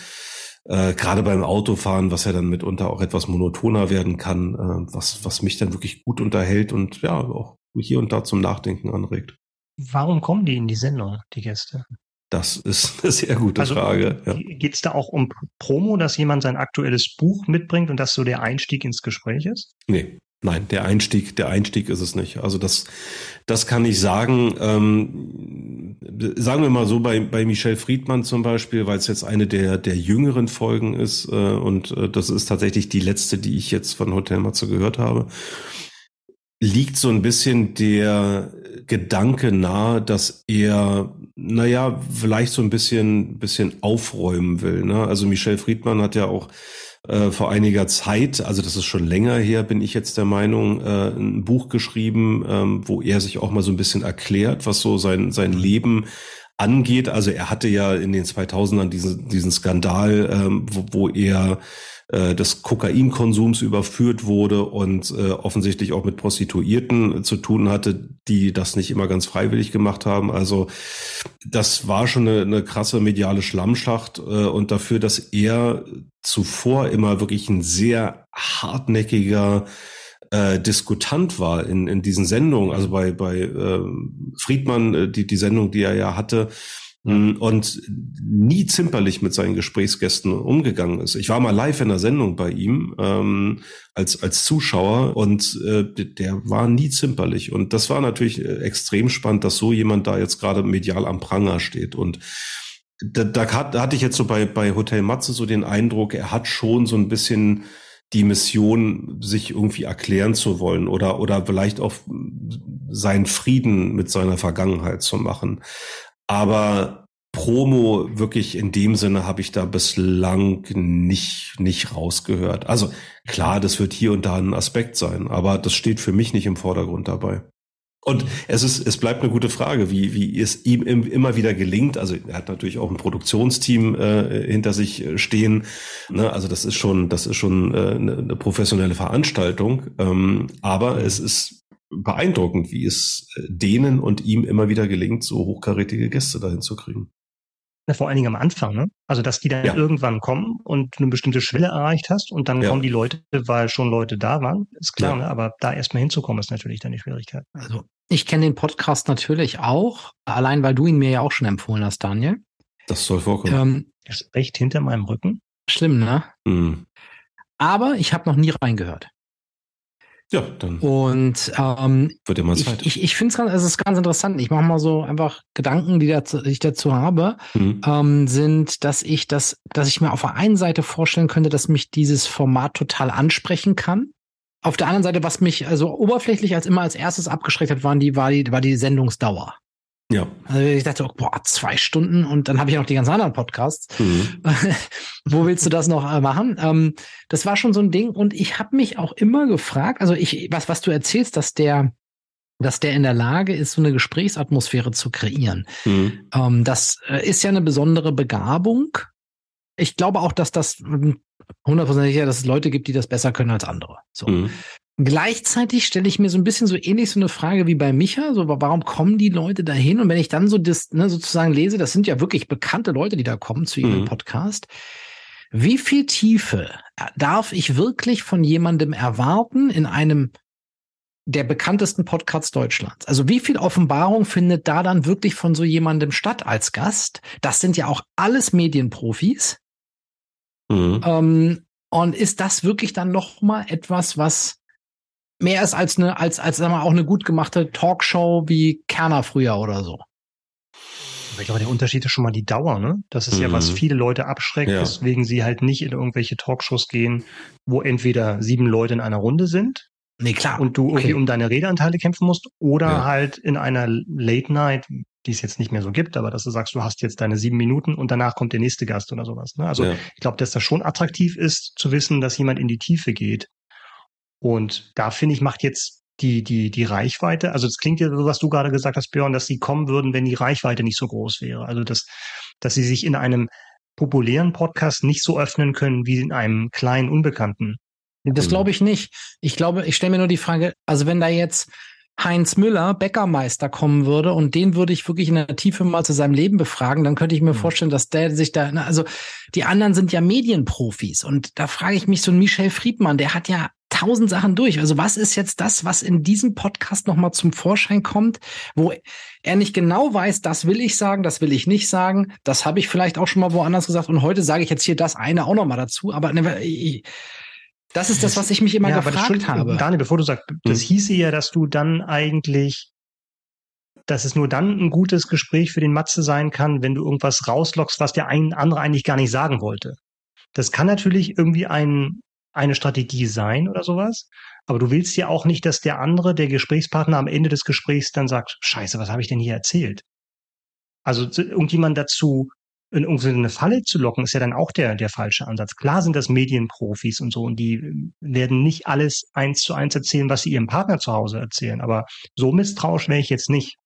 äh, gerade beim Autofahren, was ja dann mitunter auch etwas monotoner werden kann, äh, was, was mich dann wirklich gut unterhält und ja, auch hier und da zum Nachdenken anregt. Warum kommen die in die Sendung, die Gäste? Das ist eine sehr gute also, Frage. Ja. Geht es da auch um Promo, dass jemand sein aktuelles Buch mitbringt und das so der Einstieg ins Gespräch ist? Nee, Nein, der Einstieg, der Einstieg ist es nicht. Also das, das kann ich sagen. Ähm, sagen wir mal so bei bei Michel Friedmann zum Beispiel, weil es jetzt eine der der jüngeren Folgen ist äh, und äh, das ist tatsächlich die letzte, die ich jetzt von Hotel Matze gehört habe. Liegt so ein bisschen der Gedanke nahe, dass er, naja, vielleicht so ein bisschen, bisschen aufräumen will. Ne? Also Michel Friedmann hat ja auch äh, vor einiger Zeit, also das ist schon länger her, bin ich jetzt der Meinung, äh, ein Buch geschrieben, ähm, wo er sich auch mal so ein bisschen erklärt, was so sein, sein Leben angeht. Also er hatte ja in den 2000ern diesen, diesen Skandal, ähm, wo, wo er äh, des Kokainkonsums überführt wurde und äh, offensichtlich auch mit Prostituierten zu tun hatte, die das nicht immer ganz freiwillig gemacht haben. Also das war schon eine, eine krasse mediale Schlammschacht äh, und dafür, dass er zuvor immer wirklich ein sehr hartnäckiger äh, Diskutant war in, in diesen Sendungen, also bei, bei äh, Friedmann, äh, die, die Sendung, die er ja hatte. Und nie zimperlich mit seinen Gesprächsgästen umgegangen ist. Ich war mal live in der Sendung bei ihm ähm, als als Zuschauer und äh, der war nie zimperlich und das war natürlich äh, extrem spannend, dass so jemand da jetzt gerade medial am Pranger steht und da, da, hat, da hatte ich jetzt so bei, bei Hotel Matze so den Eindruck, er hat schon so ein bisschen die Mission, sich irgendwie erklären zu wollen oder, oder vielleicht auch seinen Frieden mit seiner Vergangenheit zu machen. Aber Promo wirklich in dem Sinne habe ich da bislang nicht, nicht rausgehört. Also klar, das wird hier und da ein Aspekt sein, aber das steht für mich nicht im Vordergrund dabei. Und es ist, es bleibt eine gute Frage, wie, wie es ihm immer wieder gelingt. Also er hat natürlich auch ein Produktionsteam äh, hinter sich äh, stehen. Ne? Also das ist schon, das ist schon äh, eine, eine professionelle Veranstaltung. Ähm, aber es ist beeindruckend, wie es äh, denen und ihm immer wieder gelingt, so hochkarätige Gäste dahin zu kriegen. Ja, vor allen Dingen am Anfang, ne? Also, dass die dann ja. irgendwann kommen und du eine bestimmte Schwelle erreicht hast und dann ja. kommen die Leute, weil schon Leute da waren, ist klar, ja. ne? Aber da erstmal hinzukommen, ist natürlich dann die Schwierigkeit. Also, ich kenne den Podcast natürlich auch, allein weil du ihn mir ja auch schon empfohlen hast, Daniel. Das soll vorkommen. Ähm, das ist echt hinter meinem Rücken. Schlimm, ne? Mhm. Aber ich habe noch nie reingehört. Ja, dann. Und ähm, wird immer Zeit. Ich, ich, ich finde es ganz, es ist ganz interessant. Ich mache mal so einfach Gedanken, die, dazu, die ich dazu habe, mhm. ähm, sind, dass ich das, dass ich mir auf der einen Seite vorstellen könnte, dass mich dieses Format total ansprechen kann. Auf der anderen Seite, was mich also oberflächlich als immer als erstes abgeschreckt hat, waren die, war die, war die Sendungsdauer. Ja. Also ich dachte, oh, boah, zwei Stunden und dann habe ich noch die ganzen anderen Podcasts. Mhm. Wo willst du das noch äh, machen? Ähm, das war schon so ein Ding und ich habe mich auch immer gefragt, also ich, was, was du erzählst, dass der, dass der in der Lage ist, so eine Gesprächsatmosphäre zu kreieren. Mhm. Ähm, das äh, ist ja eine besondere Begabung. Ich glaube auch, dass das hm, hundertprozentig sicher, dass es Leute gibt, die das besser können als andere. So. Mhm. Gleichzeitig stelle ich mir so ein bisschen so ähnlich so eine Frage wie bei Micha, so warum kommen die Leute dahin? Und wenn ich dann so das ne, sozusagen lese, das sind ja wirklich bekannte Leute, die da kommen zu ihrem mhm. Podcast. Wie viel Tiefe darf ich wirklich von jemandem erwarten in einem der bekanntesten Podcasts Deutschlands? Also wie viel Offenbarung findet da dann wirklich von so jemandem statt als Gast? Das sind ja auch alles Medienprofis. Mhm. Ähm, und ist das wirklich dann noch mal etwas, was mehr ist als eine, als, als sagen wir, auch eine gut gemachte Talkshow wie Kerner früher oder so. Ich glaube, der Unterschied ist schon mal die Dauer, ne? Das ist mhm. ja, was mhm. viele Leute abschreckt, ja. weswegen sie halt nicht in irgendwelche Talkshows gehen, wo entweder sieben Leute in einer Runde sind. Nee, klar. Und du okay. irgendwie um deine Redeanteile kämpfen musst oder ja. halt in einer Late Night, die es jetzt nicht mehr so gibt, aber dass du sagst, du hast jetzt deine sieben Minuten und danach kommt der nächste Gast oder sowas. Ne? Also ja. ich glaube, dass das schon attraktiv ist, zu wissen, dass jemand in die Tiefe geht. Und da finde ich, macht jetzt die, die, die Reichweite, also es klingt ja so, was du gerade gesagt hast, Björn, dass sie kommen würden, wenn die Reichweite nicht so groß wäre. Also dass, dass sie sich in einem populären Podcast nicht so öffnen können wie in einem kleinen, unbekannten. Das glaube ich nicht. Ich glaube, ich stelle mir nur die Frage, also wenn da jetzt Heinz Müller, Bäckermeister, kommen würde und den würde ich wirklich in der Tiefe mal zu seinem Leben befragen, dann könnte ich mir mhm. vorstellen, dass der sich da, also die anderen sind ja Medienprofis und da frage ich mich so ein Michel Friedmann, der hat ja tausend Sachen durch. Also was ist jetzt das, was in diesem Podcast nochmal zum Vorschein kommt, wo er nicht genau weiß, das will ich sagen, das will ich nicht sagen, das habe ich vielleicht auch schon mal woanders gesagt und heute sage ich jetzt hier das eine auch nochmal dazu, aber ne, ich, das ist das, was ich mich immer ja, gefragt habe. Daniel, bevor du sagst, das hm. hieße ja, dass du dann eigentlich, dass es nur dann ein gutes Gespräch für den Matze sein kann, wenn du irgendwas rauslockst, was der ein andere eigentlich gar nicht sagen wollte. Das kann natürlich irgendwie ein eine Strategie sein oder sowas. Aber du willst ja auch nicht, dass der andere, der Gesprächspartner am Ende des Gesprächs dann sagt, scheiße, was habe ich denn hier erzählt? Also irgendjemand dazu in irgendeine Falle zu locken, ist ja dann auch der, der falsche Ansatz. Klar sind das Medienprofis und so, und die werden nicht alles eins zu eins erzählen, was sie ihrem Partner zu Hause erzählen. Aber so misstrauisch wäre ich jetzt nicht.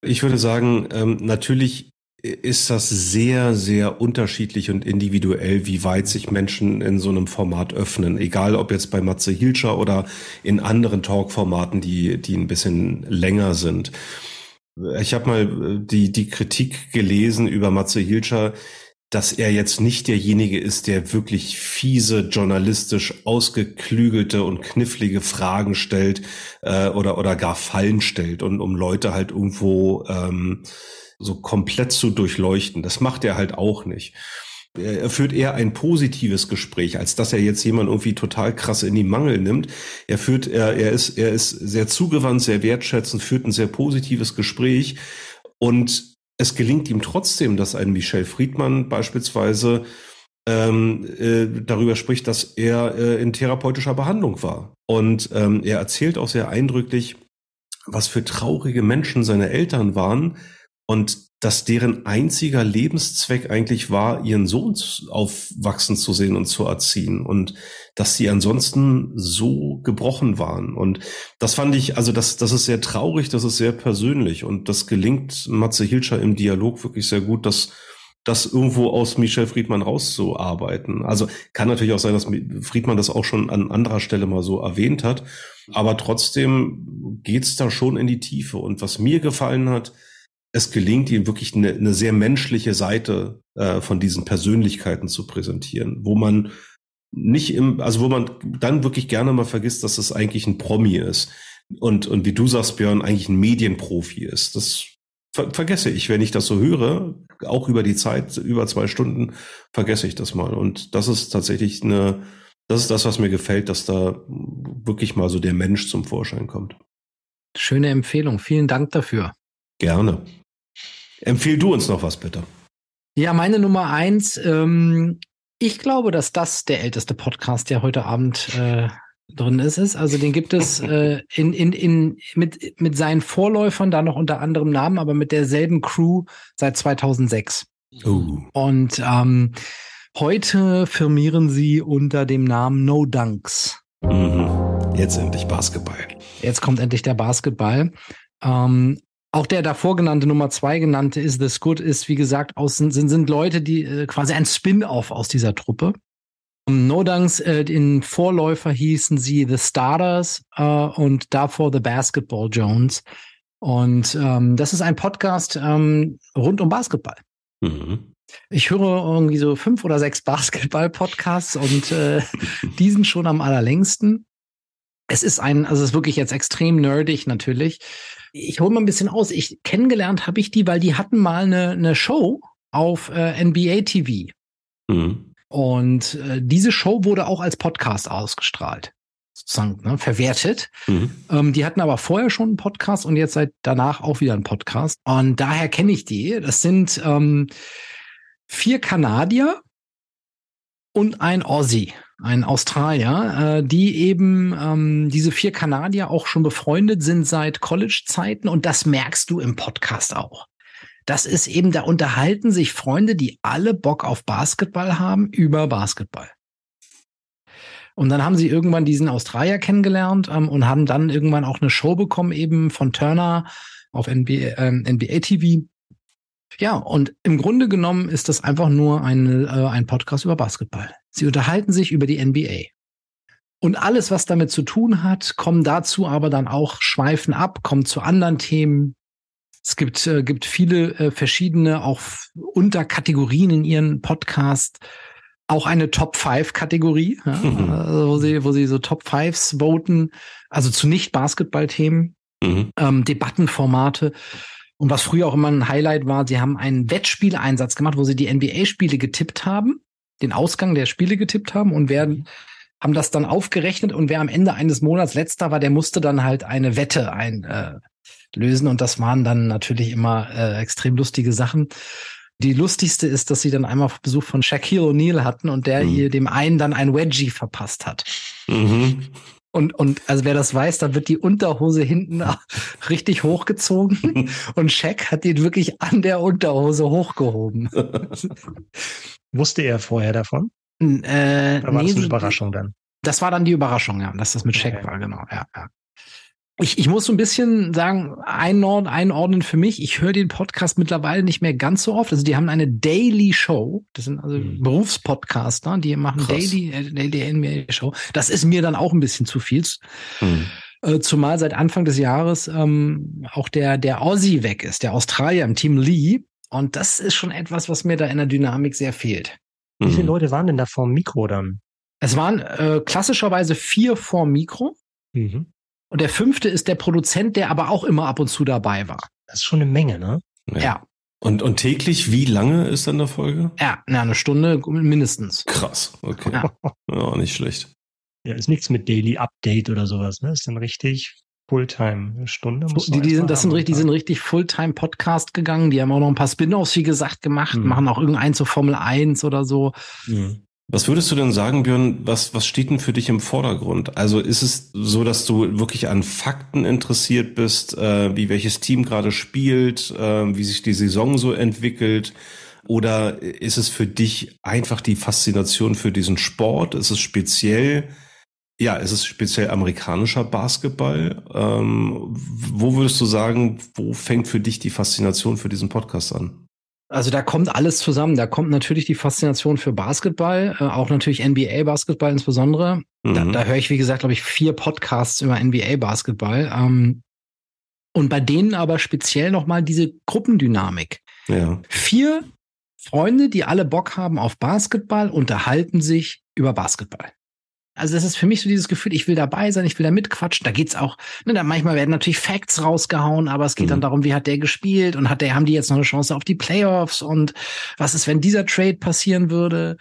Ich würde sagen, ähm, natürlich ist das sehr, sehr unterschiedlich und individuell, wie weit sich Menschen in so einem Format öffnen. Egal ob jetzt bei Matze Hilscher oder in anderen Talk-Formaten, die, die ein bisschen länger sind. Ich habe mal äh, die, die Kritik gelesen über Matze Hilscher, dass er jetzt nicht derjenige ist, der wirklich fiese, journalistisch ausgeklügelte und knifflige Fragen stellt äh, oder, oder gar Fallen stellt und um Leute halt irgendwo ähm, so komplett zu durchleuchten. Das macht er halt auch nicht. Er führt eher ein positives Gespräch, als dass er jetzt jemand irgendwie total krass in die Mangel nimmt. Er führt, er, er ist, er ist sehr zugewandt, sehr wertschätzend, führt ein sehr positives Gespräch und es gelingt ihm trotzdem, dass ein Michel Friedmann beispielsweise ähm, äh, darüber spricht, dass er äh, in therapeutischer Behandlung war. Und ähm, er erzählt auch sehr eindrücklich, was für traurige Menschen seine Eltern waren und dass deren einziger Lebenszweck eigentlich war, ihren Sohn aufwachsen zu sehen und zu erziehen und dass sie ansonsten so gebrochen waren. Und das fand ich, also das, das ist sehr traurig, das ist sehr persönlich und das gelingt Matze Hilscher im Dialog wirklich sehr gut, dass das irgendwo aus Michel Friedmann rauszuarbeiten. Also kann natürlich auch sein, dass Friedmann das auch schon an anderer Stelle mal so erwähnt hat. Aber trotzdem geht's da schon in die Tiefe. Und was mir gefallen hat, es gelingt ihm wirklich eine, eine sehr menschliche Seite äh, von diesen Persönlichkeiten zu präsentieren, wo man nicht im, also wo man dann wirklich gerne mal vergisst, dass es eigentlich ein Promi ist. Und, und wie du sagst, Björn, eigentlich ein Medienprofi ist. Das ver vergesse ich, wenn ich das so höre, auch über die Zeit, über zwei Stunden, vergesse ich das mal. Und das ist tatsächlich eine, das ist das, was mir gefällt, dass da wirklich mal so der Mensch zum Vorschein kommt. Schöne Empfehlung. Vielen Dank dafür. Gerne. Empfehl du uns noch was, bitte. Ja, meine Nummer eins. Ähm, ich glaube, dass das der älteste Podcast, der heute Abend äh, drin ist, ist. Also den gibt es äh, in, in, in, mit, mit seinen Vorläufern, da noch unter anderem Namen, aber mit derselben Crew seit 2006. Oh. Und ähm, heute firmieren sie unter dem Namen No Dunks. Mhm. Jetzt endlich Basketball. Jetzt kommt endlich der Basketball. Ähm, auch der davor genannte Nummer zwei genannte Is This Good ist, wie gesagt, aus, sind, sind Leute, die äh, quasi ein Spin-off aus dieser Truppe. No Dunks, äh, in Vorläufer hießen sie The Starters äh, und davor The Basketball Jones. Und ähm, das ist ein Podcast ähm, rund um Basketball. Mhm. Ich höre irgendwie so fünf oder sechs Basketball-Podcasts und äh, diesen schon am allerlängsten. Es ist ein, also es ist wirklich jetzt extrem nerdig natürlich. Ich hole mal ein bisschen aus. Ich kennengelernt habe ich die, weil die hatten mal eine, eine Show auf äh, NBA TV. Mhm. Und äh, diese Show wurde auch als Podcast ausgestrahlt, sozusagen ne, verwertet. Mhm. Ähm, die hatten aber vorher schon einen Podcast und jetzt seit danach auch wieder einen Podcast. Und daher kenne ich die. Das sind ähm, vier Kanadier und ein Aussie, ein Australier, äh, die eben ähm, diese vier Kanadier auch schon befreundet sind seit College-Zeiten und das merkst du im Podcast auch. Das ist eben, da unterhalten sich Freunde, die alle Bock auf Basketball haben, über Basketball. Und dann haben sie irgendwann diesen Australier kennengelernt ähm, und haben dann irgendwann auch eine Show bekommen, eben von Turner auf NBA, äh, NBA TV. Ja, und im Grunde genommen ist das einfach nur ein, äh, ein Podcast über Basketball. Sie unterhalten sich über die NBA. Und alles, was damit zu tun hat, kommen dazu aber dann auch schweifen ab, kommen zu anderen Themen, es gibt, äh, gibt viele äh, verschiedene auch Unterkategorien in ihren Podcast. Auch eine Top-5-Kategorie, ja, mhm. also wo sie, wo sie so Top-Fives voten, also zu Nicht-Basketball-Themen, mhm. ähm, Debattenformate. Und was früher auch immer ein Highlight war, sie haben einen Wettspieleinsatz gemacht, wo sie die NBA-Spiele getippt haben, den Ausgang der Spiele getippt haben und werden, mhm. haben das dann aufgerechnet und wer am Ende eines Monats letzter war, der musste dann halt eine Wette ein, äh, lösen. Und das waren dann natürlich immer äh, extrem lustige Sachen. Die lustigste ist, dass sie dann einmal Besuch von Shaquille O'Neal hatten und der mhm. hier dem einen dann ein Wedgie verpasst hat. Mhm. Und, und also wer das weiß, dann wird die Unterhose hinten richtig hochgezogen und Shaq hat ihn wirklich an der Unterhose hochgehoben. Wusste er vorher davon? Äh, Oder war nee, das eine Überraschung dann? Das war dann die Überraschung, ja, dass das mit Shaq ja, war, genau. Ja, ja ich, ich muss so ein bisschen sagen, einordnen, einordnen für mich. Ich höre den Podcast mittlerweile nicht mehr ganz so oft. Also die haben eine Daily Show. Das sind also mhm. Berufspodcaster, die machen Krass. Daily, äh, Daily NBA Show. Das ist mir dann auch ein bisschen zu viel. Mhm. Äh, zumal seit Anfang des Jahres ähm, auch der, der Aussie weg ist, der Australier im Team Lee. Und das ist schon etwas, was mir da in der Dynamik sehr fehlt. Wie viele mhm. Leute waren denn da vor dem Mikro dann? Es waren äh, klassischerweise vier vor dem Mikro. Mhm. Und der fünfte ist der Produzent, der aber auch immer ab und zu dabei war. Das ist schon eine Menge, ne? Ja. ja. Und, und täglich, wie lange ist dann der Folge? Ja, na, eine Stunde mindestens. Krass, okay. Ja. ja, nicht schlecht. Ja, ist nichts mit Daily Update oder sowas, ne? Ist dann richtig Fulltime, eine Stunde. Muss die, die sind, das sind richtig, die sind richtig Fulltime-Podcast gegangen. Die haben auch noch ein paar Spin-offs, wie gesagt, gemacht, hm. machen auch irgendeinen zur Formel 1 oder so. Hm. Was würdest du denn sagen, Björn, was, was steht denn für dich im Vordergrund? Also ist es so, dass du wirklich an Fakten interessiert bist, äh, wie welches Team gerade spielt, äh, wie sich die Saison so entwickelt? Oder ist es für dich einfach die Faszination für diesen Sport? Ist es speziell, ja, ist es speziell amerikanischer Basketball? Ähm, wo würdest du sagen, wo fängt für dich die Faszination für diesen Podcast an? Also da kommt alles zusammen. Da kommt natürlich die Faszination für Basketball, äh, auch natürlich NBA-Basketball insbesondere. Mhm. Da, da höre ich, wie gesagt, glaube ich, vier Podcasts über NBA-Basketball. Ähm, und bei denen aber speziell nochmal diese Gruppendynamik. Ja. Vier Freunde, die alle Bock haben auf Basketball, unterhalten sich über Basketball. Also das ist für mich so dieses Gefühl, ich will dabei sein, ich will da mitquatschen. Da geht's auch, ne, da manchmal werden natürlich Facts rausgehauen, aber es geht mhm. dann darum, wie hat der gespielt und hat der, haben die jetzt noch eine Chance auf die Playoffs und was ist, wenn dieser Trade passieren würde?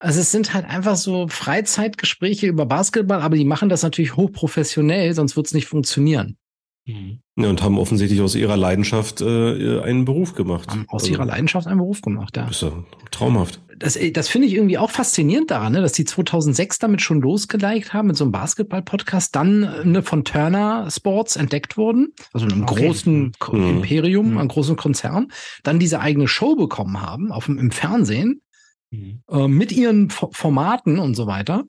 Also es sind halt einfach so Freizeitgespräche über Basketball, aber die machen das natürlich hochprofessionell, sonst wird's nicht funktionieren. Mhm. Ja, und haben offensichtlich aus ihrer Leidenschaft äh, einen Beruf gemacht. Haben aus also, ihrer Leidenschaft einen Beruf gemacht, ja. Ist ja traumhaft. Das, das finde ich irgendwie auch faszinierend daran, ne, dass die 2006 damit schon losgelegt haben mit so einem Basketball-Podcast, dann äh, ne, von Turner Sports entdeckt wurden, also einem okay. großen mhm. Imperium, mhm. einem großen Konzern, dann diese eigene Show bekommen haben auf dem, im Fernsehen mhm. äh, mit ihren Formaten und so weiter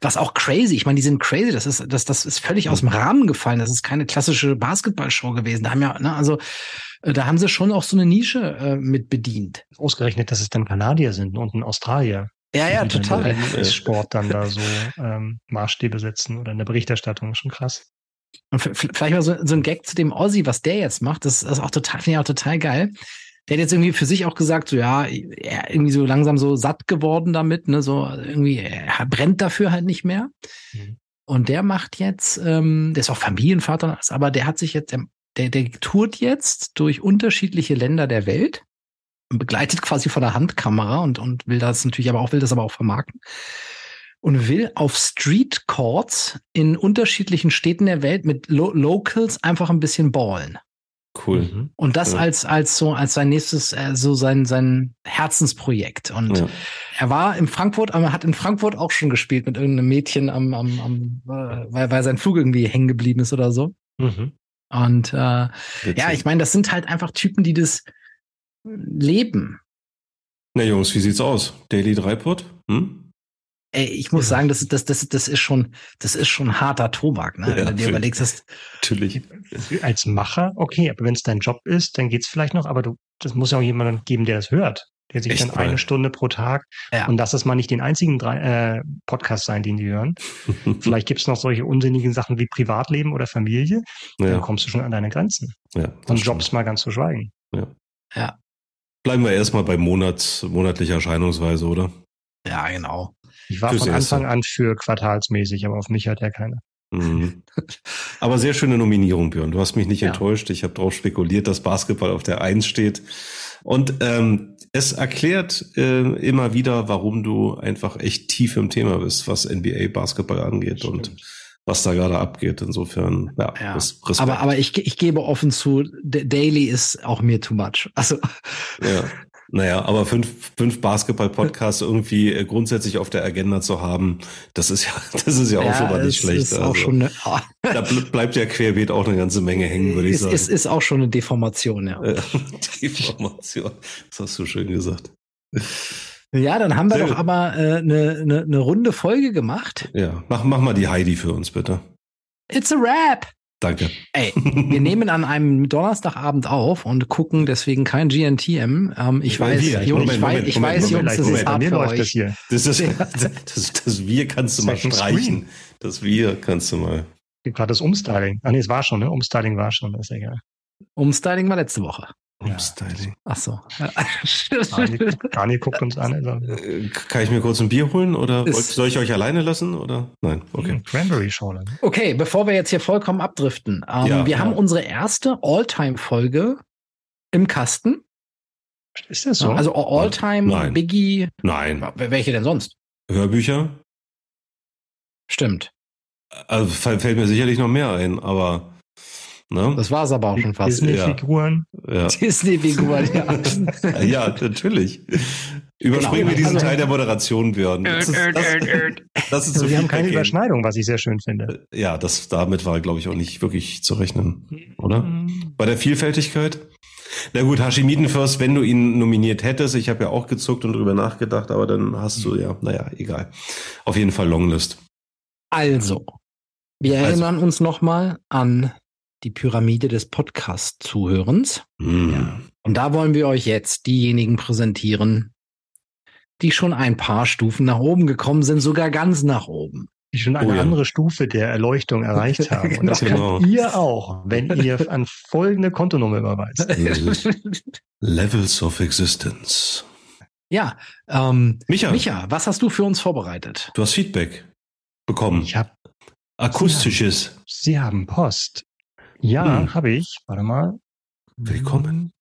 was auch crazy, ich meine, die sind crazy, das ist, das, das ist völlig aus dem Rahmen gefallen. Das ist keine klassische Basketballshow gewesen. Da haben ja, ne, also äh, da haben sie schon auch so eine Nische äh, mit bedient. Ausgerechnet, dass es dann Kanadier sind und ein Australier. Ja, ja, total. Dann Sport dann da so ähm, Maßstäbe setzen oder in der Berichterstattung, schon krass. Und vielleicht mal so, so ein Gag zu dem Ossi, was der jetzt macht, das ist auch total, finde ich auch total geil der hat jetzt irgendwie für sich auch gesagt, so ja, er irgendwie so langsam so satt geworden damit, ne, so irgendwie, er brennt dafür halt nicht mehr. Mhm. Und der macht jetzt, ähm, der ist auch Familienvater, aber der hat sich jetzt, der, der tourt jetzt durch unterschiedliche Länder der Welt begleitet quasi von der Handkamera und, und will das natürlich aber auch, will das aber auch vermarkten und will auf Street Courts in unterschiedlichen Städten der Welt mit Lo Locals einfach ein bisschen ballen. Cool. Mhm. Und das ja. als, als so, als sein nächstes, äh, so sein, sein Herzensprojekt. Und ja. er war in Frankfurt, aber er hat in Frankfurt auch schon gespielt mit irgendeinem Mädchen am, am, am äh, weil, weil sein Flug irgendwie hängen geblieben ist oder so. Mhm. Und äh, ja, ich meine, das sind halt einfach Typen, die das leben. Na Jungs, wie sieht's aus? Daily Dreipot? Hm? Ey, ich muss ja. sagen, das, das, das, das ist schon, das ist schon harter Tobak, ne? Ja, wenn du dir überlegst, dass natürlich als Macher, okay, aber wenn es dein Job ist, dann geht's vielleicht noch, aber du, das muss ja auch jemanden geben, der das hört, der sich Echt dann eine Stunde pro Tag ja. und das ist mal nicht den einzigen drei, äh, Podcast sein, den die hören. vielleicht gibt's noch solche unsinnigen Sachen wie Privatleben oder Familie, ja. dann kommst du schon an deine Grenzen. Ja, und Jobs mal ganz zu schweigen. Ja. ja. Bleiben wir erstmal bei Monats, monatlicher Erscheinungsweise, oder? Ja, genau. Ich war von Anfang an für quartalsmäßig, aber auf mich hat er keine. Mhm. Aber sehr schöne Nominierung, Björn. Du hast mich nicht ja. enttäuscht. Ich habe darauf spekuliert, dass Basketball auf der Eins steht. Und ähm, es erklärt äh, immer wieder, warum du einfach echt tief im Thema bist, was NBA Basketball angeht und was da gerade abgeht. Insofern, ja, ja. Respekt. Aber, aber ich, ich gebe offen zu, Daily ist auch mir too much. Also ja. Naja, aber fünf, fünf Basketball-Podcasts irgendwie äh, grundsätzlich auf der Agenda zu haben, das ist ja, das ist ja, ja auch schon mal nicht schlecht. Ist also, auch schon eine, oh. Da bleibt ja querbeet auch eine ganze Menge hängen, würde ich sagen. Es ist auch schon eine Deformation, ja. Deformation, das hast du schön gesagt. Ja, dann haben wir Sehr doch aber äh, eine, eine, eine runde Folge gemacht. Ja, mach, mach mal die Heidi für uns, bitte. It's a rap. Danke. Ey, wir nehmen an einem Donnerstagabend auf und gucken deswegen kein GNTM. Ähm, ich weiß, wir. Jungs, Moment, ich weiß, Moment, ich Moment, weiß, Jungs, das ist hart für euch. Das, hier. Das, ist, das, das Wir kannst du mal streichen. Das Wir kannst du mal. Gerade das Umstyling. Ah nee, es war schon, ne? Umstyling war schon, ist egal. Umstyling war letzte Woche. Umstyling. Ach so. Daniel guckt uns an. Also. Äh, kann ich mir kurz ein Bier holen oder soll ich euch alleine lassen oder? Nein, okay. Hm, Cranberry Schorle. Okay, bevor wir jetzt hier vollkommen abdriften. Ähm, ja, wir ja. haben unsere erste All-Time-Folge im Kasten. Ist das so? Also All-Time, Nein. Biggie. Nein. Welche denn sonst? Hörbücher? Stimmt. Also fällt mir sicherlich noch mehr ein, aber Ne? Das war es aber auch schon fast. Disney-Figuren. Ja. Disney-Figuren, ja. ja, natürlich. Überspringen genau. wir diesen also, Teil der Moderation, Björn. Das ist, das, das ist so wir haben keine Überschneidung, was ich sehr schön finde. Ja, das damit war, glaube ich, auch nicht wirklich zu rechnen, oder? Bei der Vielfältigkeit? Na gut, Hashimiten First, wenn du ihn nominiert hättest, ich habe ja auch gezuckt und drüber nachgedacht, aber dann hast du ja, naja, egal. Auf jeden Fall Longlist. Also, wir also. erinnern uns nochmal an die Pyramide des Podcast-Zuhörens. Mm. Ja. Und da wollen wir euch jetzt diejenigen präsentieren, die schon ein paar Stufen nach oben gekommen sind, sogar ganz nach oben. Die schon eine oh ja. andere Stufe der Erleuchtung erreicht haben. Und das genau. könnt ihr auch, wenn ihr an folgende Kontonummer überweist. Levels of Existence. Ja, ähm, Micha. Micha, was hast du für uns vorbereitet? Du hast Feedback bekommen. Ich habe akustisches. Sie haben, Sie haben Post. Ja, hm. habe ich. Warte mal. Willkommen.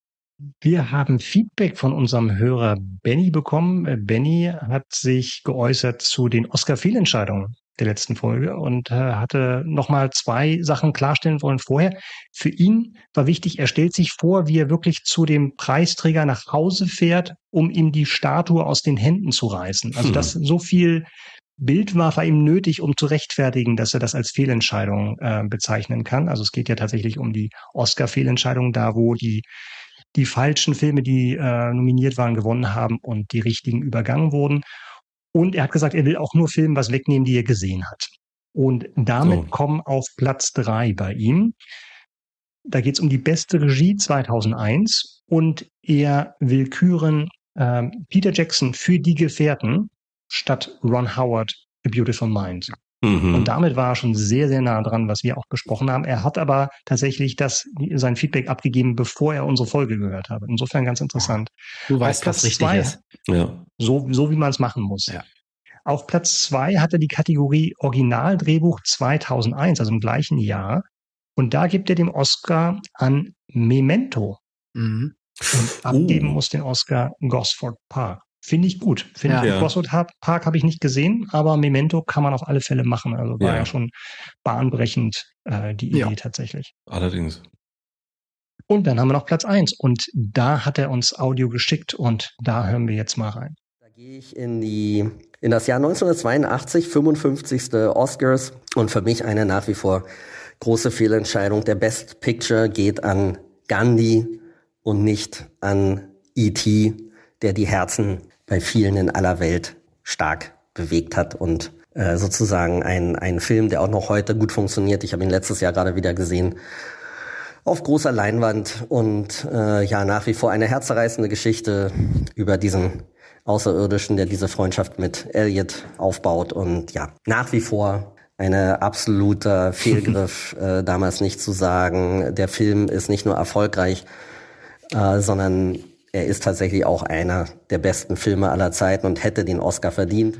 Wir haben Feedback von unserem Hörer Benny bekommen. Äh, Benny hat sich geäußert zu den Oscar-Fehlentscheidungen der letzten Folge und äh, hatte nochmal zwei Sachen klarstellen wollen vorher. Für ihn war wichtig, er stellt sich vor, wie er wirklich zu dem Preisträger nach Hause fährt, um ihm die Statue aus den Händen zu reißen. Also hm. das so viel Bild war ihm nötig, um zu rechtfertigen, dass er das als Fehlentscheidung äh, bezeichnen kann. Also es geht ja tatsächlich um die Oscar-Fehlentscheidung, da wo die die falschen Filme, die äh, nominiert waren, gewonnen haben und die richtigen übergangen wurden. Und er hat gesagt, er will auch nur Filme was wegnehmen, die er gesehen hat. Und damit oh. kommen auf Platz drei bei ihm. Da geht es um die beste Regie 2001 und er will küren äh, Peter Jackson für die Gefährten statt Ron Howard A Beautiful Mind. Mhm. Und damit war er schon sehr, sehr nah dran, was wir auch besprochen haben. Er hat aber tatsächlich das, sein Feedback abgegeben, bevor er unsere Folge gehört hat. Insofern ganz interessant. Du weißt, was richtig zwei, ist. Ja. So, so wie man es machen muss. Ja. Auf Platz zwei hat er die Kategorie Originaldrehbuch 2001, also im gleichen Jahr. Und da gibt er den Oscar an Memento. Mhm. Und abgeben uh. muss den Oscar Gosford Park. Finde ich gut. Finde ja. ich. Crossroad Park habe ich nicht gesehen, aber Memento kann man auf alle Fälle machen. Also war ja, ja schon bahnbrechend äh, die Idee ja. tatsächlich. Allerdings. Und dann haben wir noch Platz eins und da hat er uns Audio geschickt und da hören wir jetzt mal rein. Da gehe ich in die in das Jahr 1982, 55. Oscars und für mich eine nach wie vor große Fehlentscheidung. Der Best Picture geht an Gandhi und nicht an E.T., der die Herzen bei vielen in aller Welt stark bewegt hat und äh, sozusagen ein, ein Film, der auch noch heute gut funktioniert. Ich habe ihn letztes Jahr gerade wieder gesehen auf großer Leinwand und äh, ja nach wie vor eine herzerreißende Geschichte über diesen Außerirdischen, der diese Freundschaft mit Elliot aufbaut und ja nach wie vor eine absoluter Fehlgriff, äh, damals nicht zu sagen, der Film ist nicht nur erfolgreich, äh, sondern er ist tatsächlich auch einer der besten Filme aller Zeiten und hätte den Oscar verdient.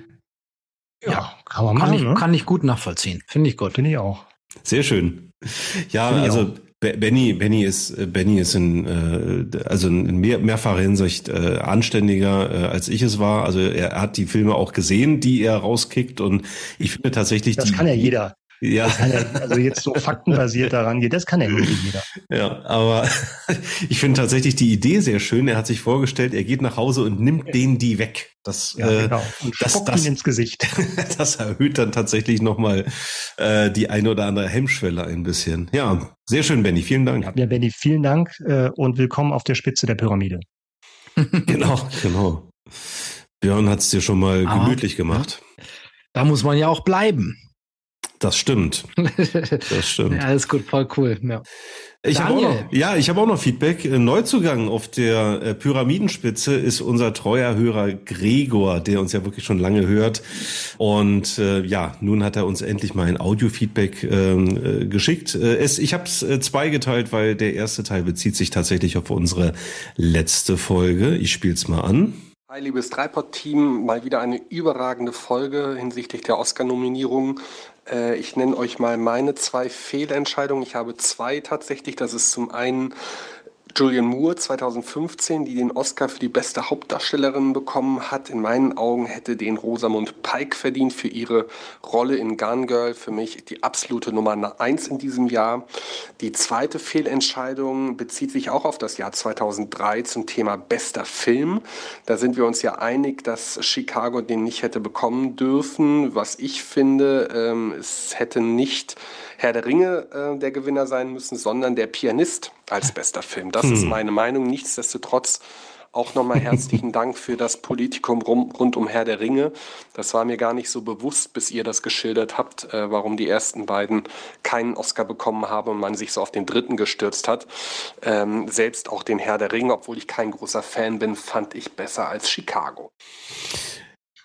Ja, kann man machen. Kann ich, ne? kann ich gut nachvollziehen. Finde ich gut. Finde ich auch. Sehr schön. Ja, also Benny, Benny ist, Benny ist in, äh, also in mehr, mehrfacher Hinsicht äh, anständiger, äh, als ich es war. Also er hat die Filme auch gesehen, die er rauskickt und ich finde tatsächlich das die. Das kann ja jeder. Ja. Er, also jetzt so faktenbasiert daran geht, das kann er nicht jeder. Ja, aber ich finde tatsächlich die Idee sehr schön. Er hat sich vorgestellt, er geht nach Hause und nimmt denen die weg. Das, ja, genau. Und das, das, ins Gesicht. das erhöht dann tatsächlich nochmal äh, die eine oder andere Hemmschwelle ein bisschen. Ja, sehr schön, Benny. Vielen Dank. Ja, Benny, vielen Dank äh, und willkommen auf der Spitze der Pyramide. genau, genau. Björn hat es dir schon mal ah, gemütlich gemacht. Da muss man ja auch bleiben. Das stimmt. Das stimmt. ja, alles gut, voll cool. Ja. Ich habe auch noch, ja, ich habe auch noch Feedback. Neuzugang auf der äh, Pyramidenspitze ist unser treuer Hörer Gregor, der uns ja wirklich schon lange hört. Und äh, ja, nun hat er uns endlich mal ein Audio-Feedback ähm, äh, geschickt. Äh, es, ich habe es äh, zweigeteilt, weil der erste Teil bezieht sich tatsächlich auf unsere letzte Folge. Ich spiele es mal an. Hi, liebes Dreipod-Team, mal wieder eine überragende Folge hinsichtlich der Oscar-Nominierung. Äh, ich nenne euch mal meine zwei Fehlentscheidungen. Ich habe zwei tatsächlich. Das ist zum einen Julian Moore 2015, die den Oscar für die beste Hauptdarstellerin bekommen hat. In meinen Augen hätte den Rosamund Pike verdient für ihre Rolle in Gun Girl. Für mich die absolute Nummer eins in diesem Jahr. Die zweite Fehlentscheidung bezieht sich auch auf das Jahr 2003 zum Thema bester Film. Da sind wir uns ja einig, dass Chicago den nicht hätte bekommen dürfen. Was ich finde, ähm, es hätte nicht Herr der Ringe äh, der Gewinner sein müssen, sondern der Pianist als bester Film. Das hm. ist meine Meinung. Nichtsdestotrotz auch nochmal herzlichen Dank für das Politikum rund um Herr der Ringe. Das war mir gar nicht so bewusst, bis ihr das geschildert habt, äh, warum die ersten beiden keinen Oscar bekommen haben und man sich so auf den dritten gestürzt hat. Ähm, selbst auch den Herr der Ringe, obwohl ich kein großer Fan bin, fand ich besser als Chicago.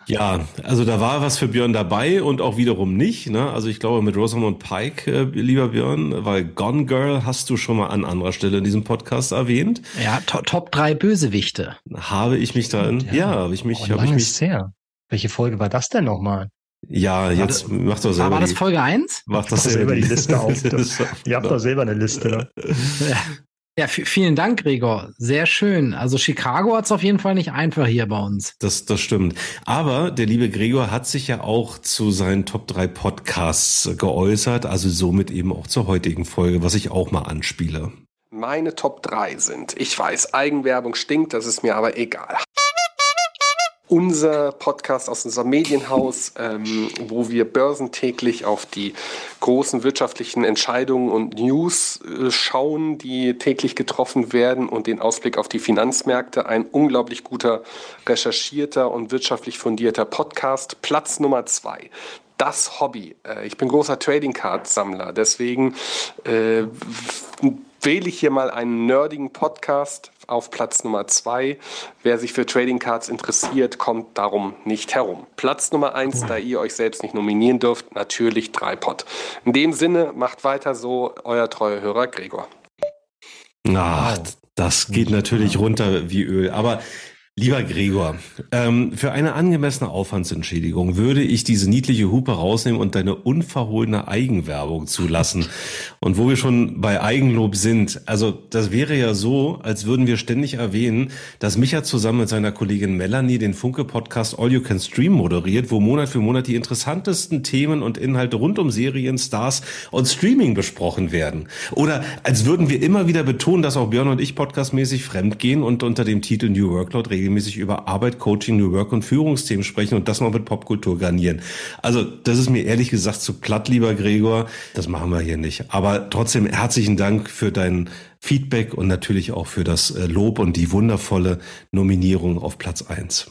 Ja, also da war was für Björn dabei und auch wiederum nicht. Ne? Also ich glaube mit Rosamund Pike, äh, lieber Björn, weil Gone Girl hast du schon mal an anderer Stelle in diesem Podcast erwähnt. Ja, to Top 3 Bösewichte. Habe ich mich darin, ja, ja habe ich mich, oh, habe ich mich. Sehr. Welche Folge war das denn nochmal? Ja, jetzt war mach doch selber. War das Folge 1? Mach doch selber die Liste auf. Ihr habt doch selber eine Liste. Ja. Ja, vielen Dank, Gregor. Sehr schön. Also Chicago hat es auf jeden Fall nicht einfach hier bei uns. Das, das stimmt. Aber der liebe Gregor hat sich ja auch zu seinen Top 3 Podcasts geäußert, also somit eben auch zur heutigen Folge, was ich auch mal anspiele. Meine Top 3 sind, ich weiß, Eigenwerbung stinkt, das ist mir aber egal unser Podcast aus unserem Medienhaus, ähm, wo wir börsentäglich auf die großen wirtschaftlichen Entscheidungen und News äh, schauen, die täglich getroffen werden und den Ausblick auf die Finanzmärkte. Ein unglaublich guter, recherchierter und wirtschaftlich fundierter Podcast. Platz Nummer zwei das Hobby. Äh, ich bin großer Trading Card Sammler, deswegen äh, wähle ich hier mal einen nerdigen Podcast auf Platz Nummer zwei. Wer sich für Trading Cards interessiert, kommt darum nicht herum. Platz Nummer eins, da ihr euch selbst nicht nominieren dürft, natürlich Dreipot. In dem Sinne, macht weiter so, euer treuer Hörer Gregor. Ach, das geht natürlich runter wie Öl. Aber Lieber Gregor, ähm, für eine angemessene Aufwandsentschädigung würde ich diese niedliche Hupe rausnehmen und deine unverhohlene Eigenwerbung zulassen. Und wo wir schon bei Eigenlob sind, also das wäre ja so, als würden wir ständig erwähnen, dass Micha zusammen mit seiner Kollegin Melanie den Funke-Podcast All You Can Stream moderiert, wo Monat für Monat die interessantesten Themen und Inhalte rund um Serien, Stars und Streaming besprochen werden. Oder als würden wir immer wieder betonen, dass auch Björn und ich podcastmäßig fremdgehen und unter dem Titel New Workload regeln regelmäßig über Arbeit, Coaching, New Work und Führungsthemen sprechen und das mal mit Popkultur garnieren. Also das ist mir ehrlich gesagt zu platt, lieber Gregor. Das machen wir hier nicht. Aber trotzdem herzlichen Dank für dein Feedback und natürlich auch für das äh, Lob und die wundervolle Nominierung auf Platz eins.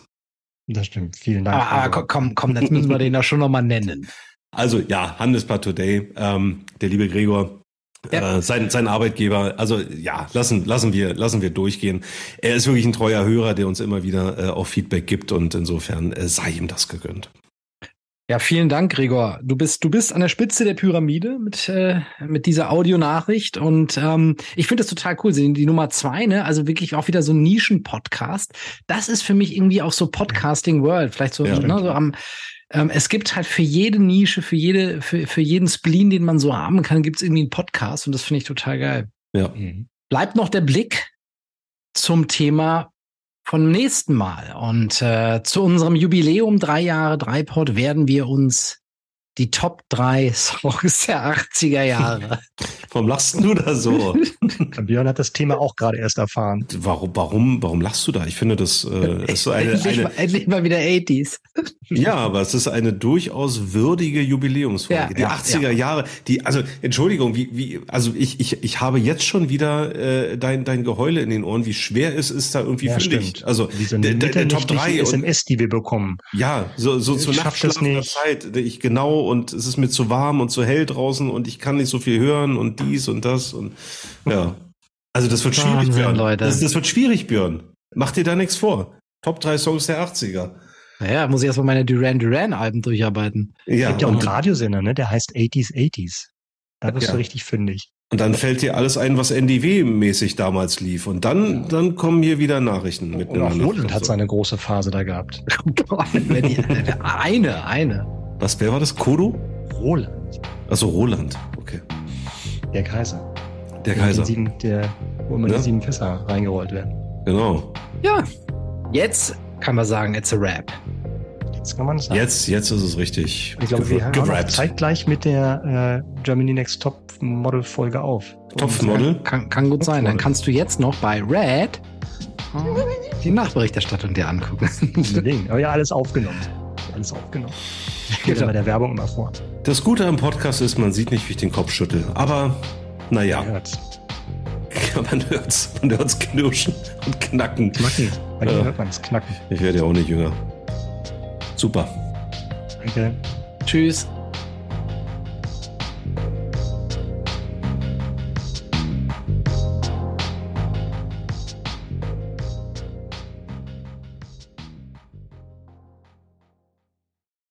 Das stimmt. Vielen Dank. Ah, ah komm, komm, jetzt müssen wir den da schon nochmal nennen. Also ja, Handelsblatt Today, ähm, der liebe Gregor. Äh, sein, sein Arbeitgeber, also ja, lassen, lassen wir, lassen wir durchgehen. Er ist wirklich ein treuer Hörer, der uns immer wieder äh, auch Feedback gibt und insofern äh, sei ihm das gegönnt. Ja, vielen Dank, Gregor. Du bist, du bist an der Spitze der Pyramide mit, äh, mit dieser Audionachricht und ähm, ich finde das total cool. Die, die Nummer zwei, ne, also wirklich auch wieder so ein Nischen-Podcast. Das ist für mich irgendwie auch so Podcasting World, vielleicht so, ja, ne, so am ähm, es gibt halt für jede Nische, für jede, für, für jeden Spleen, den man so haben kann, gibt es irgendwie einen Podcast und das finde ich total geil. Ja. Mhm. Bleibt noch der Blick zum Thema von nächsten Mal. Und äh, zu unserem Jubiläum drei Jahre Dreipod werden wir uns die Top 3 Songs der 80er Jahre. warum lachst du da so? Björn hat das Thema auch gerade erst erfahren. Warum, warum, warum lachst du da? Ich finde, das äh, ist eine, endlich, eine mal, endlich mal wieder 80s. ja, aber es ist eine durchaus würdige Jubiläumsfolge. Ja, die ja, 80er ja. Jahre, die, also Entschuldigung, wie, wie, also ich, ich, ich habe jetzt schon wieder äh, dein, dein Geheule in den Ohren, wie schwer es ist, da irgendwie ja, fündig. Also Wie so der, der, der Top 3 SMS, die wir bekommen. Ja, so, so zur Nachtschlafender Zeit. Ich genau und es ist mir zu warm und zu hell draußen und ich kann nicht so viel hören und dies und das und ja. Also das wird Wahnsinn, schwierig, Björn. Leute. Das, das wird schwierig, Björn. Mach dir da nichts vor. Top 3 Songs der 80er. Naja, muss ich erstmal meine Duran Duran Alben durcharbeiten. Ja, es gibt ja auch einen Radiosender, ne? Der heißt 80s 80s. Da bist ja. du richtig fündig. Und dann fällt dir alles ein, was NDW-mäßig damals lief. Und dann, dann kommen hier wieder Nachrichten mit. Und auch hat seine große Phase da gehabt. eine, eine. Was, wer war das? Kodo? Roland. Also Roland, okay. Der Kaiser. Der Kaiser. Der, wo immer ja. die sieben Fässer reingerollt werden. Genau. Ja, jetzt kann man sagen, it's a rap. Jetzt kann man sagen. Jetzt, jetzt ist es richtig. Ich glaube, wir hören zeitgleich mit der äh, Germany Next Top Model Folge auf. Top Model? Kann, kann gut sein. Dann kannst du jetzt noch bei Red die Nachberichterstattung dir angucken. Unbedingt. Aber ja, alles aufgenommen. Alles aufgenommen. Gehe genau. bei der Werbung immer vor. Das Gute am Podcast ist, man sieht nicht, wie ich den Kopf schüttel. Aber, naja. Man hört's. Ja, man hört's. Man hört's knirschen und knacken. Knacken. Bei dir äh, hört man es knacken. Ich werde ja auch nicht jünger. Super. Danke. Tschüss.